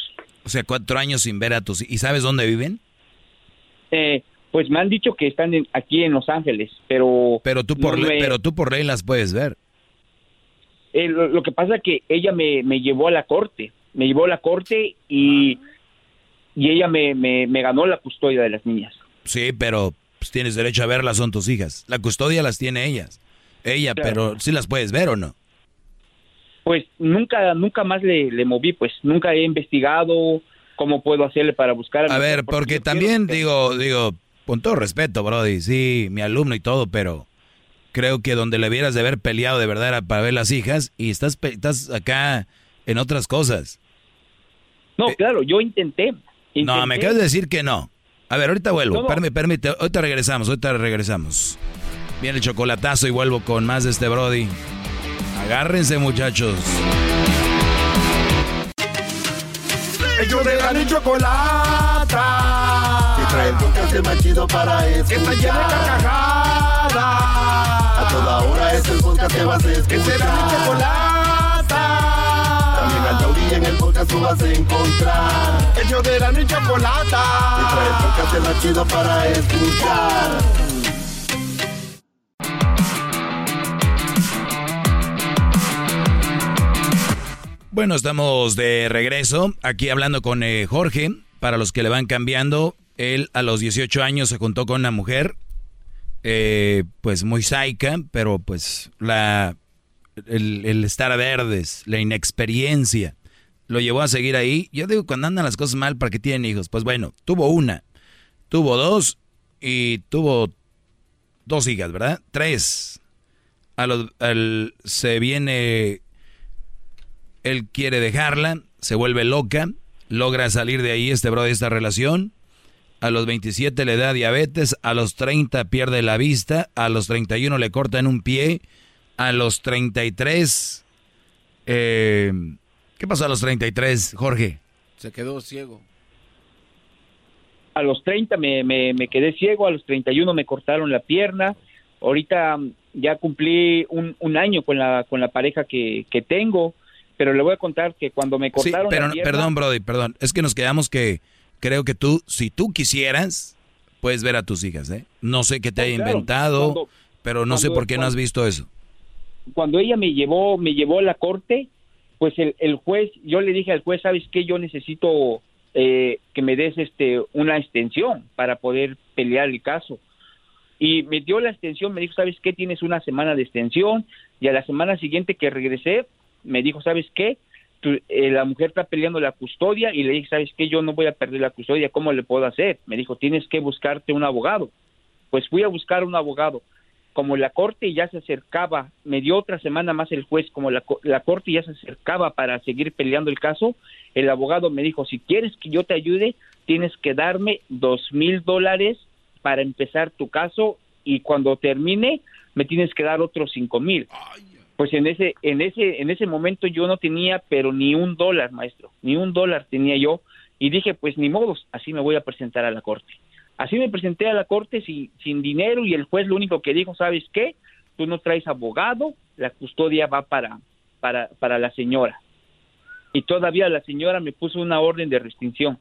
O sea, cuatro años sin ver a tus... ¿Y sabes dónde viven? Eh, pues me han dicho que están en- aquí en Los Ángeles, pero... Pero tú por, no ley, me- pero tú por ley las puedes ver. Eh, lo, lo que pasa es que ella me, me llevó a la corte, me llevó a la corte y, y ella me, me, me ganó la custodia de las niñas. Sí, pero pues, tienes derecho a verlas, son tus hijas. La custodia las tiene ellas. Ella, Claro. pero sí las puedes ver o no. Pues nunca, nunca más le, le moví, pues nunca he investigado cómo puedo hacerle para buscar. A ver, porque también digo, digo, con todo respeto, Brody, sí, mi alumno y todo, pero creo que donde le hubieras de haber peleado de verdad era para ver las hijas y estás, estás acá en otras cosas. No, claro, yo intenté, No, me acabas de decir que no. A ver, ahorita vuelvo. Permíteme, permíteme. Ahorita regresamos, ahorita regresamos. Viene el chocolatazo y vuelvo con más de este Brody. Agárrense, muchachos. Ellos de la chocolata. Que trae el podcast más chido para escuchar. Que está llena de carcajadas. A toda hora es el podcast que vas a escuchar. Que será mi chocolata. También al taurí en el podcast tú vas a encontrar. Ellos de la chocolata. Que trae el podcast más chido para escuchar. Bueno, estamos de regreso aquí hablando con eh, Jorge. Para los que le van cambiando, él a los 18 años se juntó con una mujer, eh, pues muy saica, pero pues la, el, estar verdes, la inexperiencia, lo llevó a seguir ahí. Yo digo, cuando andan las cosas mal, ¿para qué tienen hijos? Pues bueno, tuvo una, tuvo dos y tuvo dos hijas, ¿verdad? Tres. A al, se viene él quiere dejarla, se vuelve loca, logra salir de ahí este bro de esta relación. A los 27 le da diabetes, a los 30 pierde la vista, a los 31 le cortan un pie, a los 33... Eh, ¿Qué pasó a los 33, Jorge? Se quedó ciego. A los 30 me, me, quedé ciego, a los 31 me cortaron la pierna. Ahorita mm, ya cumplí un, un año con la, con la pareja que, que tengo pero le voy a contar que cuando me cortaron pero, la pierna, Perdón, Brody, perdón. Es que nos quedamos que creo que tú, si tú quisieras, puedes ver a tus hijas, ¿eh? No sé qué te haya inventado, pero no sé por qué no has visto eso. Cuando ella me llevó, me llevó a la corte, pues el, el juez, yo le dije al juez, ¿sabes qué? Yo necesito eh, que me des este una extensión para poder pelear el caso. Y me dio la extensión, me dijo, ¿sabes qué? Tienes una semana de extensión. Y a la semana siguiente que regresé, me dijo, ¿sabes qué? Eh, la mujer está peleando la custodia y le dije, ¿sabes qué? Yo no voy a perder la custodia, ¿cómo le puedo hacer? Me dijo, tienes que buscarte un abogado. Pues fui a buscar un abogado. Como la corte ya se acercaba, me dio otra semana más el juez, como la, la corte ya se acercaba para seguir peleando el caso, el abogado me dijo, si quieres que yo te ayude, tienes que darme dos mil dólares para empezar tu caso y cuando termine me tienes que dar otros cinco mil pues en ese en ese en ese momento yo no tenía pero ni un dólar maestro ni un dólar tenía yo. Y dije pues ni modos así me voy a presentar a la corte. Así me presenté a la corte sin, sin dinero y el juez lo único que dijo sabes qué tú no traes abogado la custodia va para para para la señora. Y todavía la señora me puso una orden de restricción.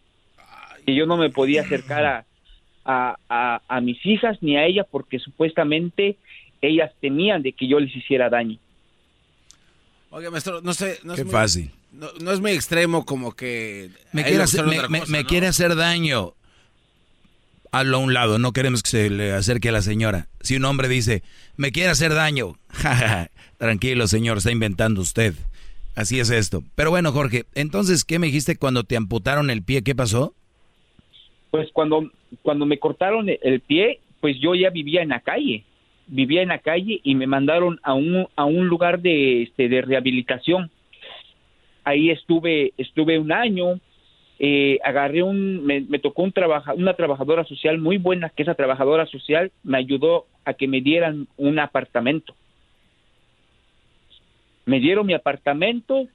Que yo no me podía acercar a, a, a, a mis hijas ni a ella porque supuestamente ellas temían de que yo les hiciera daño Oye, maestro, no sé. No Qué es fácil. Muy, no, es muy extremo como que. Me, quiere hacer, me, quiere hacer daño. Hazlo a un lado, no queremos que se le acerque a la señora. Si un hombre dice, me quiere hacer daño, tranquilo señor, está inventando usted. Así es esto. Pero bueno, Jorge, entonces, ¿qué me dijiste cuando te amputaron el pie? ¿Qué pasó? Pues cuando, cuando me cortaron el pie, pues yo ya vivía en la calle vivía en la calle y me mandaron a un, a un lugar de, este, de rehabilitación. Ahí estuve, estuve un año, eh, agarré un, me, tocó un trabaja, una trabajadora social muy buena, que esa trabajadora social me ayudó a que me dieran un apartamento. Me dieron mi apartamento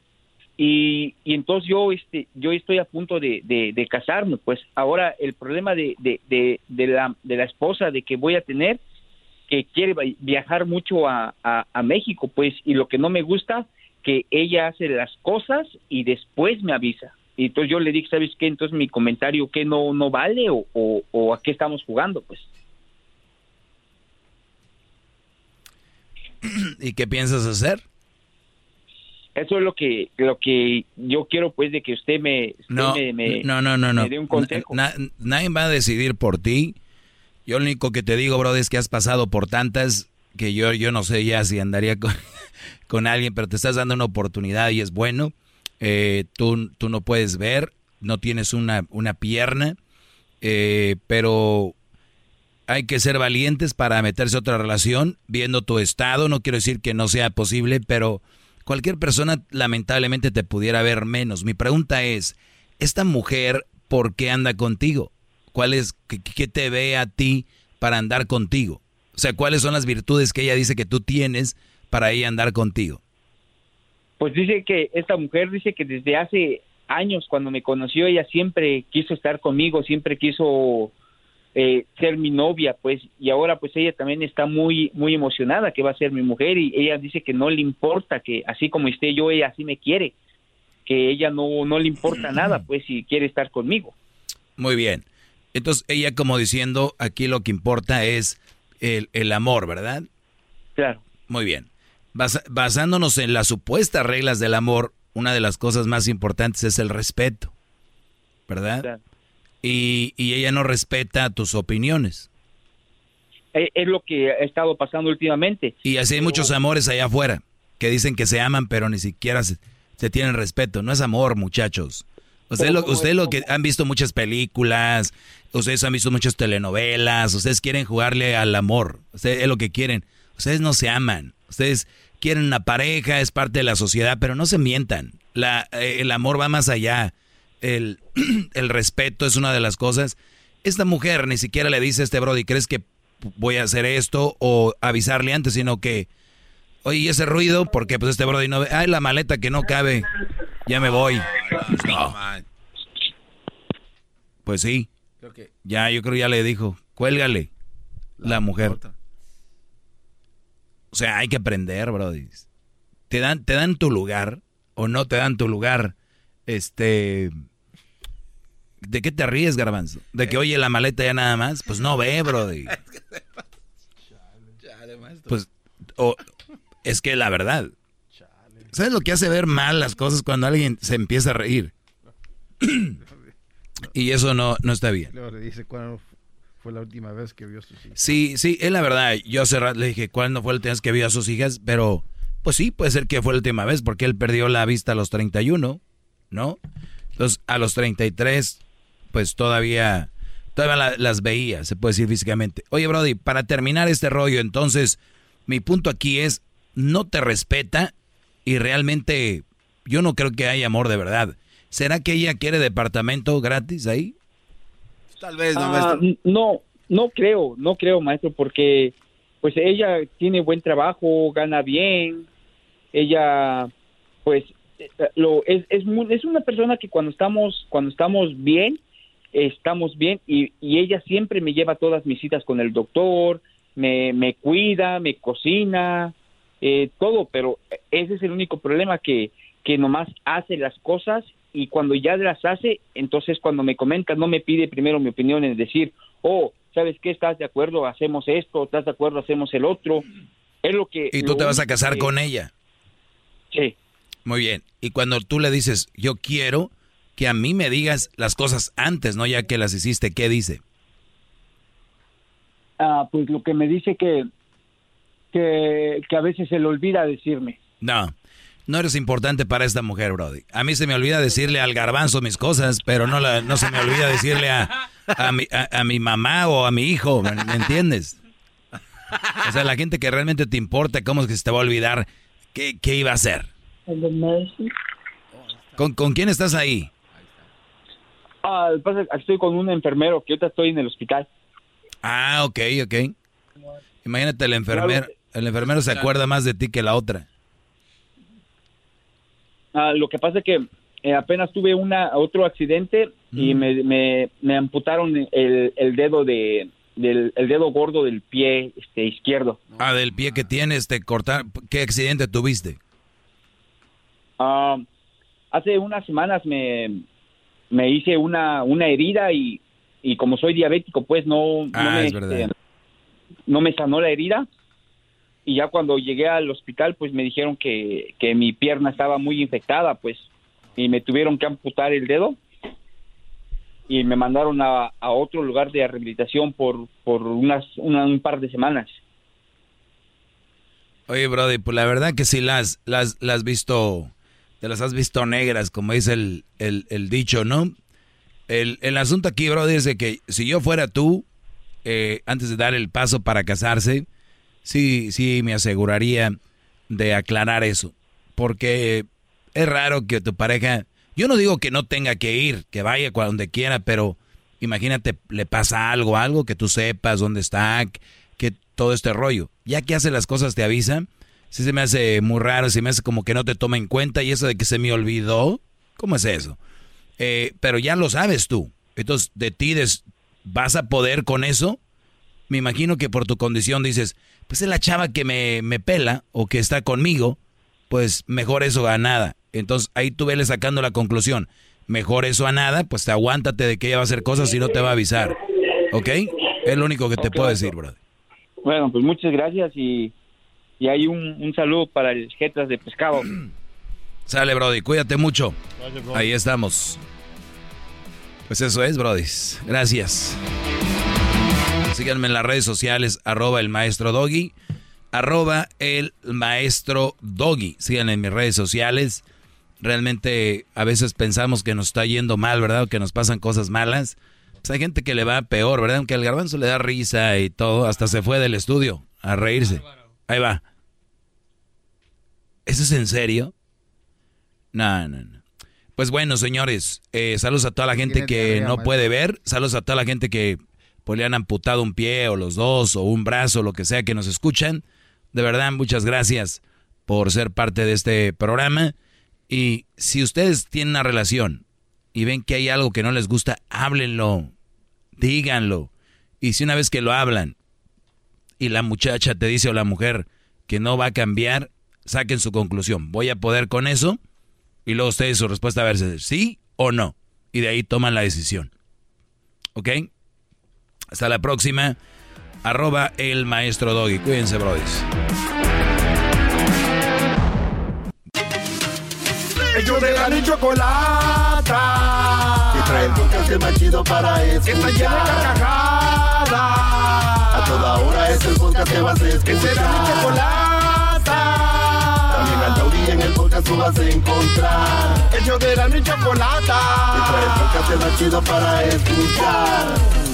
y, y entonces yo, este, yo estoy a punto de, de, casarme, pues ahora el problema de, de, de, la, de la esposa de que voy a tener que quiere viajar mucho a, a, México, pues, y lo que no me gusta, que ella hace las cosas y después me avisa. Y entonces yo le dije, ¿sabes qué? Entonces mi comentario, ¿qué no, no vale o, o, a qué estamos jugando? Pues. ¿Y qué piensas hacer? Eso es lo que lo que yo quiero pues de que usted me no me, no no no no dé un consejo. nadie va a decidir por ti yo lo único que te digo, bro, es que has pasado por tantas que yo, yo no sé ya si andaría con, con alguien, pero te estás dando una oportunidad y es bueno. Eh, tú, tú no puedes ver, no tienes una, una pierna, eh, pero hay que ser valientes para meterse a otra relación, viendo tu estado. No quiero decir que no sea posible, pero cualquier persona lamentablemente te pudiera ver menos. Mi pregunta es, ¿esta mujer por qué anda contigo. ¿Cuál es, qué, te ve a ti para andar contigo? O sea, ¿cuáles son las virtudes que ella dice que tú tienes para ella andar contigo? Pues dice que esta mujer dice que desde hace años cuando me conoció ella siempre quiso estar conmigo, siempre quiso eh, ser mi novia, pues, y ahora pues ella también está muy, muy emocionada que va a ser mi mujer y ella dice que no le importa que así como esté yo, ella así me quiere, que ella no, no le importa nada, pues, si quiere estar conmigo. Muy bien. Entonces ella como diciendo, aquí lo que importa es el, el amor, ¿verdad? Claro. Muy bien. basándonos en las supuestas reglas del amor, una de las cosas más importantes es el respeto, ¿verdad? Y, y, ella no respeta tus opiniones. Eh, es, lo que ha estado pasando últimamente. Y así hay muchos amores allá afuera que dicen que se aman, pero ni siquiera se, tienen respeto. No es amor, muchachos. Ustedes lo, usted lo que han visto muchas películas, ustedes han visto muchas telenovelas, ustedes quieren jugarle al amor, ustedes es lo que quieren. Ustedes no se aman, ustedes quieren una pareja, es parte de la sociedad, pero no se mientan. La, eh, el amor va más allá. El, el, respeto es una de las cosas. Esta mujer ni siquiera le dice a este Brody, ¿crees que voy a hacer esto? O avisarle antes, sino que, oye, ¿y ese ruido? Porque pues este Brody no ve, ay, la maleta que no cabe, ya me voy. Pues sí. Ya, yo creo ya le dijo, cuélgale la mujer. O sea, hay que aprender, Brody. Te dan, te dan tu lugar o no te dan tu lugar. Este. ¿De qué te ríes, Garbanzo? ¿De que oye la maleta ya nada más? Pues no ve, Brody. Pues, o, es que la verdad. ¿Sabes lo que hace ver mal las cosas cuando alguien se empieza a reír? y eso no, no está bien. Le dice cuando fue la última vez que vio a sus hijas. Sí, sí, es la verdad. Yo hace rato le dije, ¿cuándo fue la última vez que vio a sus hijas? Pero, pues sí, puede ser que fue la última vez, porque él perdió la vista a los 31, ¿no? Entonces, a los 33, pues todavía, todavía las veía, se puede decir físicamente. Oye, Brody, para terminar este rollo, entonces, mi punto aquí es, no te respeta y realmente yo no creo que haya amor de verdad. ¿Será que ella quiere departamento gratis ahí? Tal vez, no, ah, no, no creo, no creo, maestro, porque pues ella tiene buen trabajo, gana bien, ella pues eh, lo es es, es una persona que cuando estamos cuando estamos bien estamos bien y, y, ella siempre me lleva todas mis citas con el doctor, me, me cuida, me cocina, eh, todo, pero ese es el único problema que, que nomás hace las cosas y cuando ya las hace, entonces cuando me comenta, no me pide primero mi opinión en decir, oh, ¿sabes qué? ¿Estás de acuerdo? Hacemos esto, ¿estás de acuerdo? Hacemos el otro. Es lo que... ¿Y tú te vas a casar con ella? Sí. Muy bien. Y cuando tú le dices, yo quiero que a mí me digas las cosas antes, no ya que las hiciste, ¿qué dice? Ah, pues lo que me dice que, que, que a veces se le olvida decirme. No, no eres importante para esta mujer, Brody. A mí se me olvida decirle al garbanzo mis cosas, pero no, la, no se me olvida decirle a, a, mi, a, mi mamá o a mi hijo, ¿me, entiendes? O sea, la gente que realmente te importa, ¿cómo es que se te va a olvidar qué, qué iba a hacer? ¿Con, ¿Con quién estás ahí? Ah, estoy con un enfermero que ahorita estoy en el hospital. Ah, ok, ok. Imagínate, el enfermero, el enfermero se acuerda más de ti que la otra. Ah, lo que pasa es que eh, apenas tuve una otro accidente y mm. me, me, amputaron el, el dedo de del el dedo gordo del pie este izquierdo. Ah, del pie que tienes, te cortar. ¿Qué accidente tuviste? Ah, hace unas semanas me, me hice una, una herida y, y como soy diabético, pues no, no, ah, me, este, no me sanó la herida y ya cuando llegué al hospital pues me dijeron que, que mi pierna estaba muy infectada pues y me tuvieron que amputar el dedo y me mandaron a, a otro lugar de rehabilitación por, por unas un par de semanas. Oye, Brody, pues la verdad que sí las, las, las visto, te las has visto negras, como dice el, el, el dicho, ¿no? El, el, asunto aquí, Brody, es de que si yo fuera tú, eh, antes de dar el paso para casarse, sí, sí me aseguraría de aclarar eso. Porque es raro que tu pareja Yo no digo que no tenga que ir, que vaya donde quiera, pero imagínate, le pasa algo, algo que tú sepas dónde está, que todo este rollo. Ya que hace las cosas te avisa. Si se me hace muy raro, se me hace como que no te toma en cuenta y eso de que se me olvidó, ¿cómo es eso? Eh, pero ya lo sabes tú. Entonces, de ti vas a poder con eso. Me imagino que por tu condición dices, pues es la chava que me, me pela o que está conmigo, pues mejor eso a nada. Entonces ahí tú vele sacando la conclusión. Mejor eso a nada, pues te aguántate de que ella va a hacer cosas y no te va a avisar. ¿Ok? Es lo único que te puedo decir, brother. Bueno, pues muchas gracias y, y hay un, saludo para el Jetas de Pescado. Sale, Brody, cuídate mucho. Ahí estamos. Pues eso es, Brody. Gracias. Síganme en las redes sociales, arroba el maestro Doggy, arroba el maestro Doggy. Síganme en mis redes sociales realmente a veces pensamos que nos está yendo mal, ¿verdad? O que nos pasan cosas malas. Pues hay gente que le va peor, ¿verdad? Aunque al garbanzo le da risa y todo, hasta se fue del estudio a reírse. Ahí va. ¿Eso es en serio? No, no, no. Pues bueno, señores, eh, saludos a toda la gente que no puede ver, saludos a toda la gente que pues, le han amputado un pie o los dos o un brazo, lo que sea que nos escuchan. De verdad, muchas gracias por ser parte de este programa. Y si ustedes tienen una relación y ven que hay algo que no les gusta, háblenlo, díganlo. Y si una vez que lo hablan y la muchacha te dice o la mujer que no va a cambiar, saquen su conclusión. ¿Voy a poder con eso? Y luego ustedes su respuesta a ver sí o no. Y de ahí toman la decisión. ¿Ok? Hasta la próxima. Arroba el maestro Doggy. Cuídense, brothers. Ellos de la ni chocolata. Y trae el podcast más chido para escuchar. Que está llena de carcajadas. A toda hora es el podcast que vas a escuchar. Que será mi chocolata. También al taurí en el podcast tú vas a encontrar. Ellos de la ni chocolata. Y trae el podcast más chido para escuchar.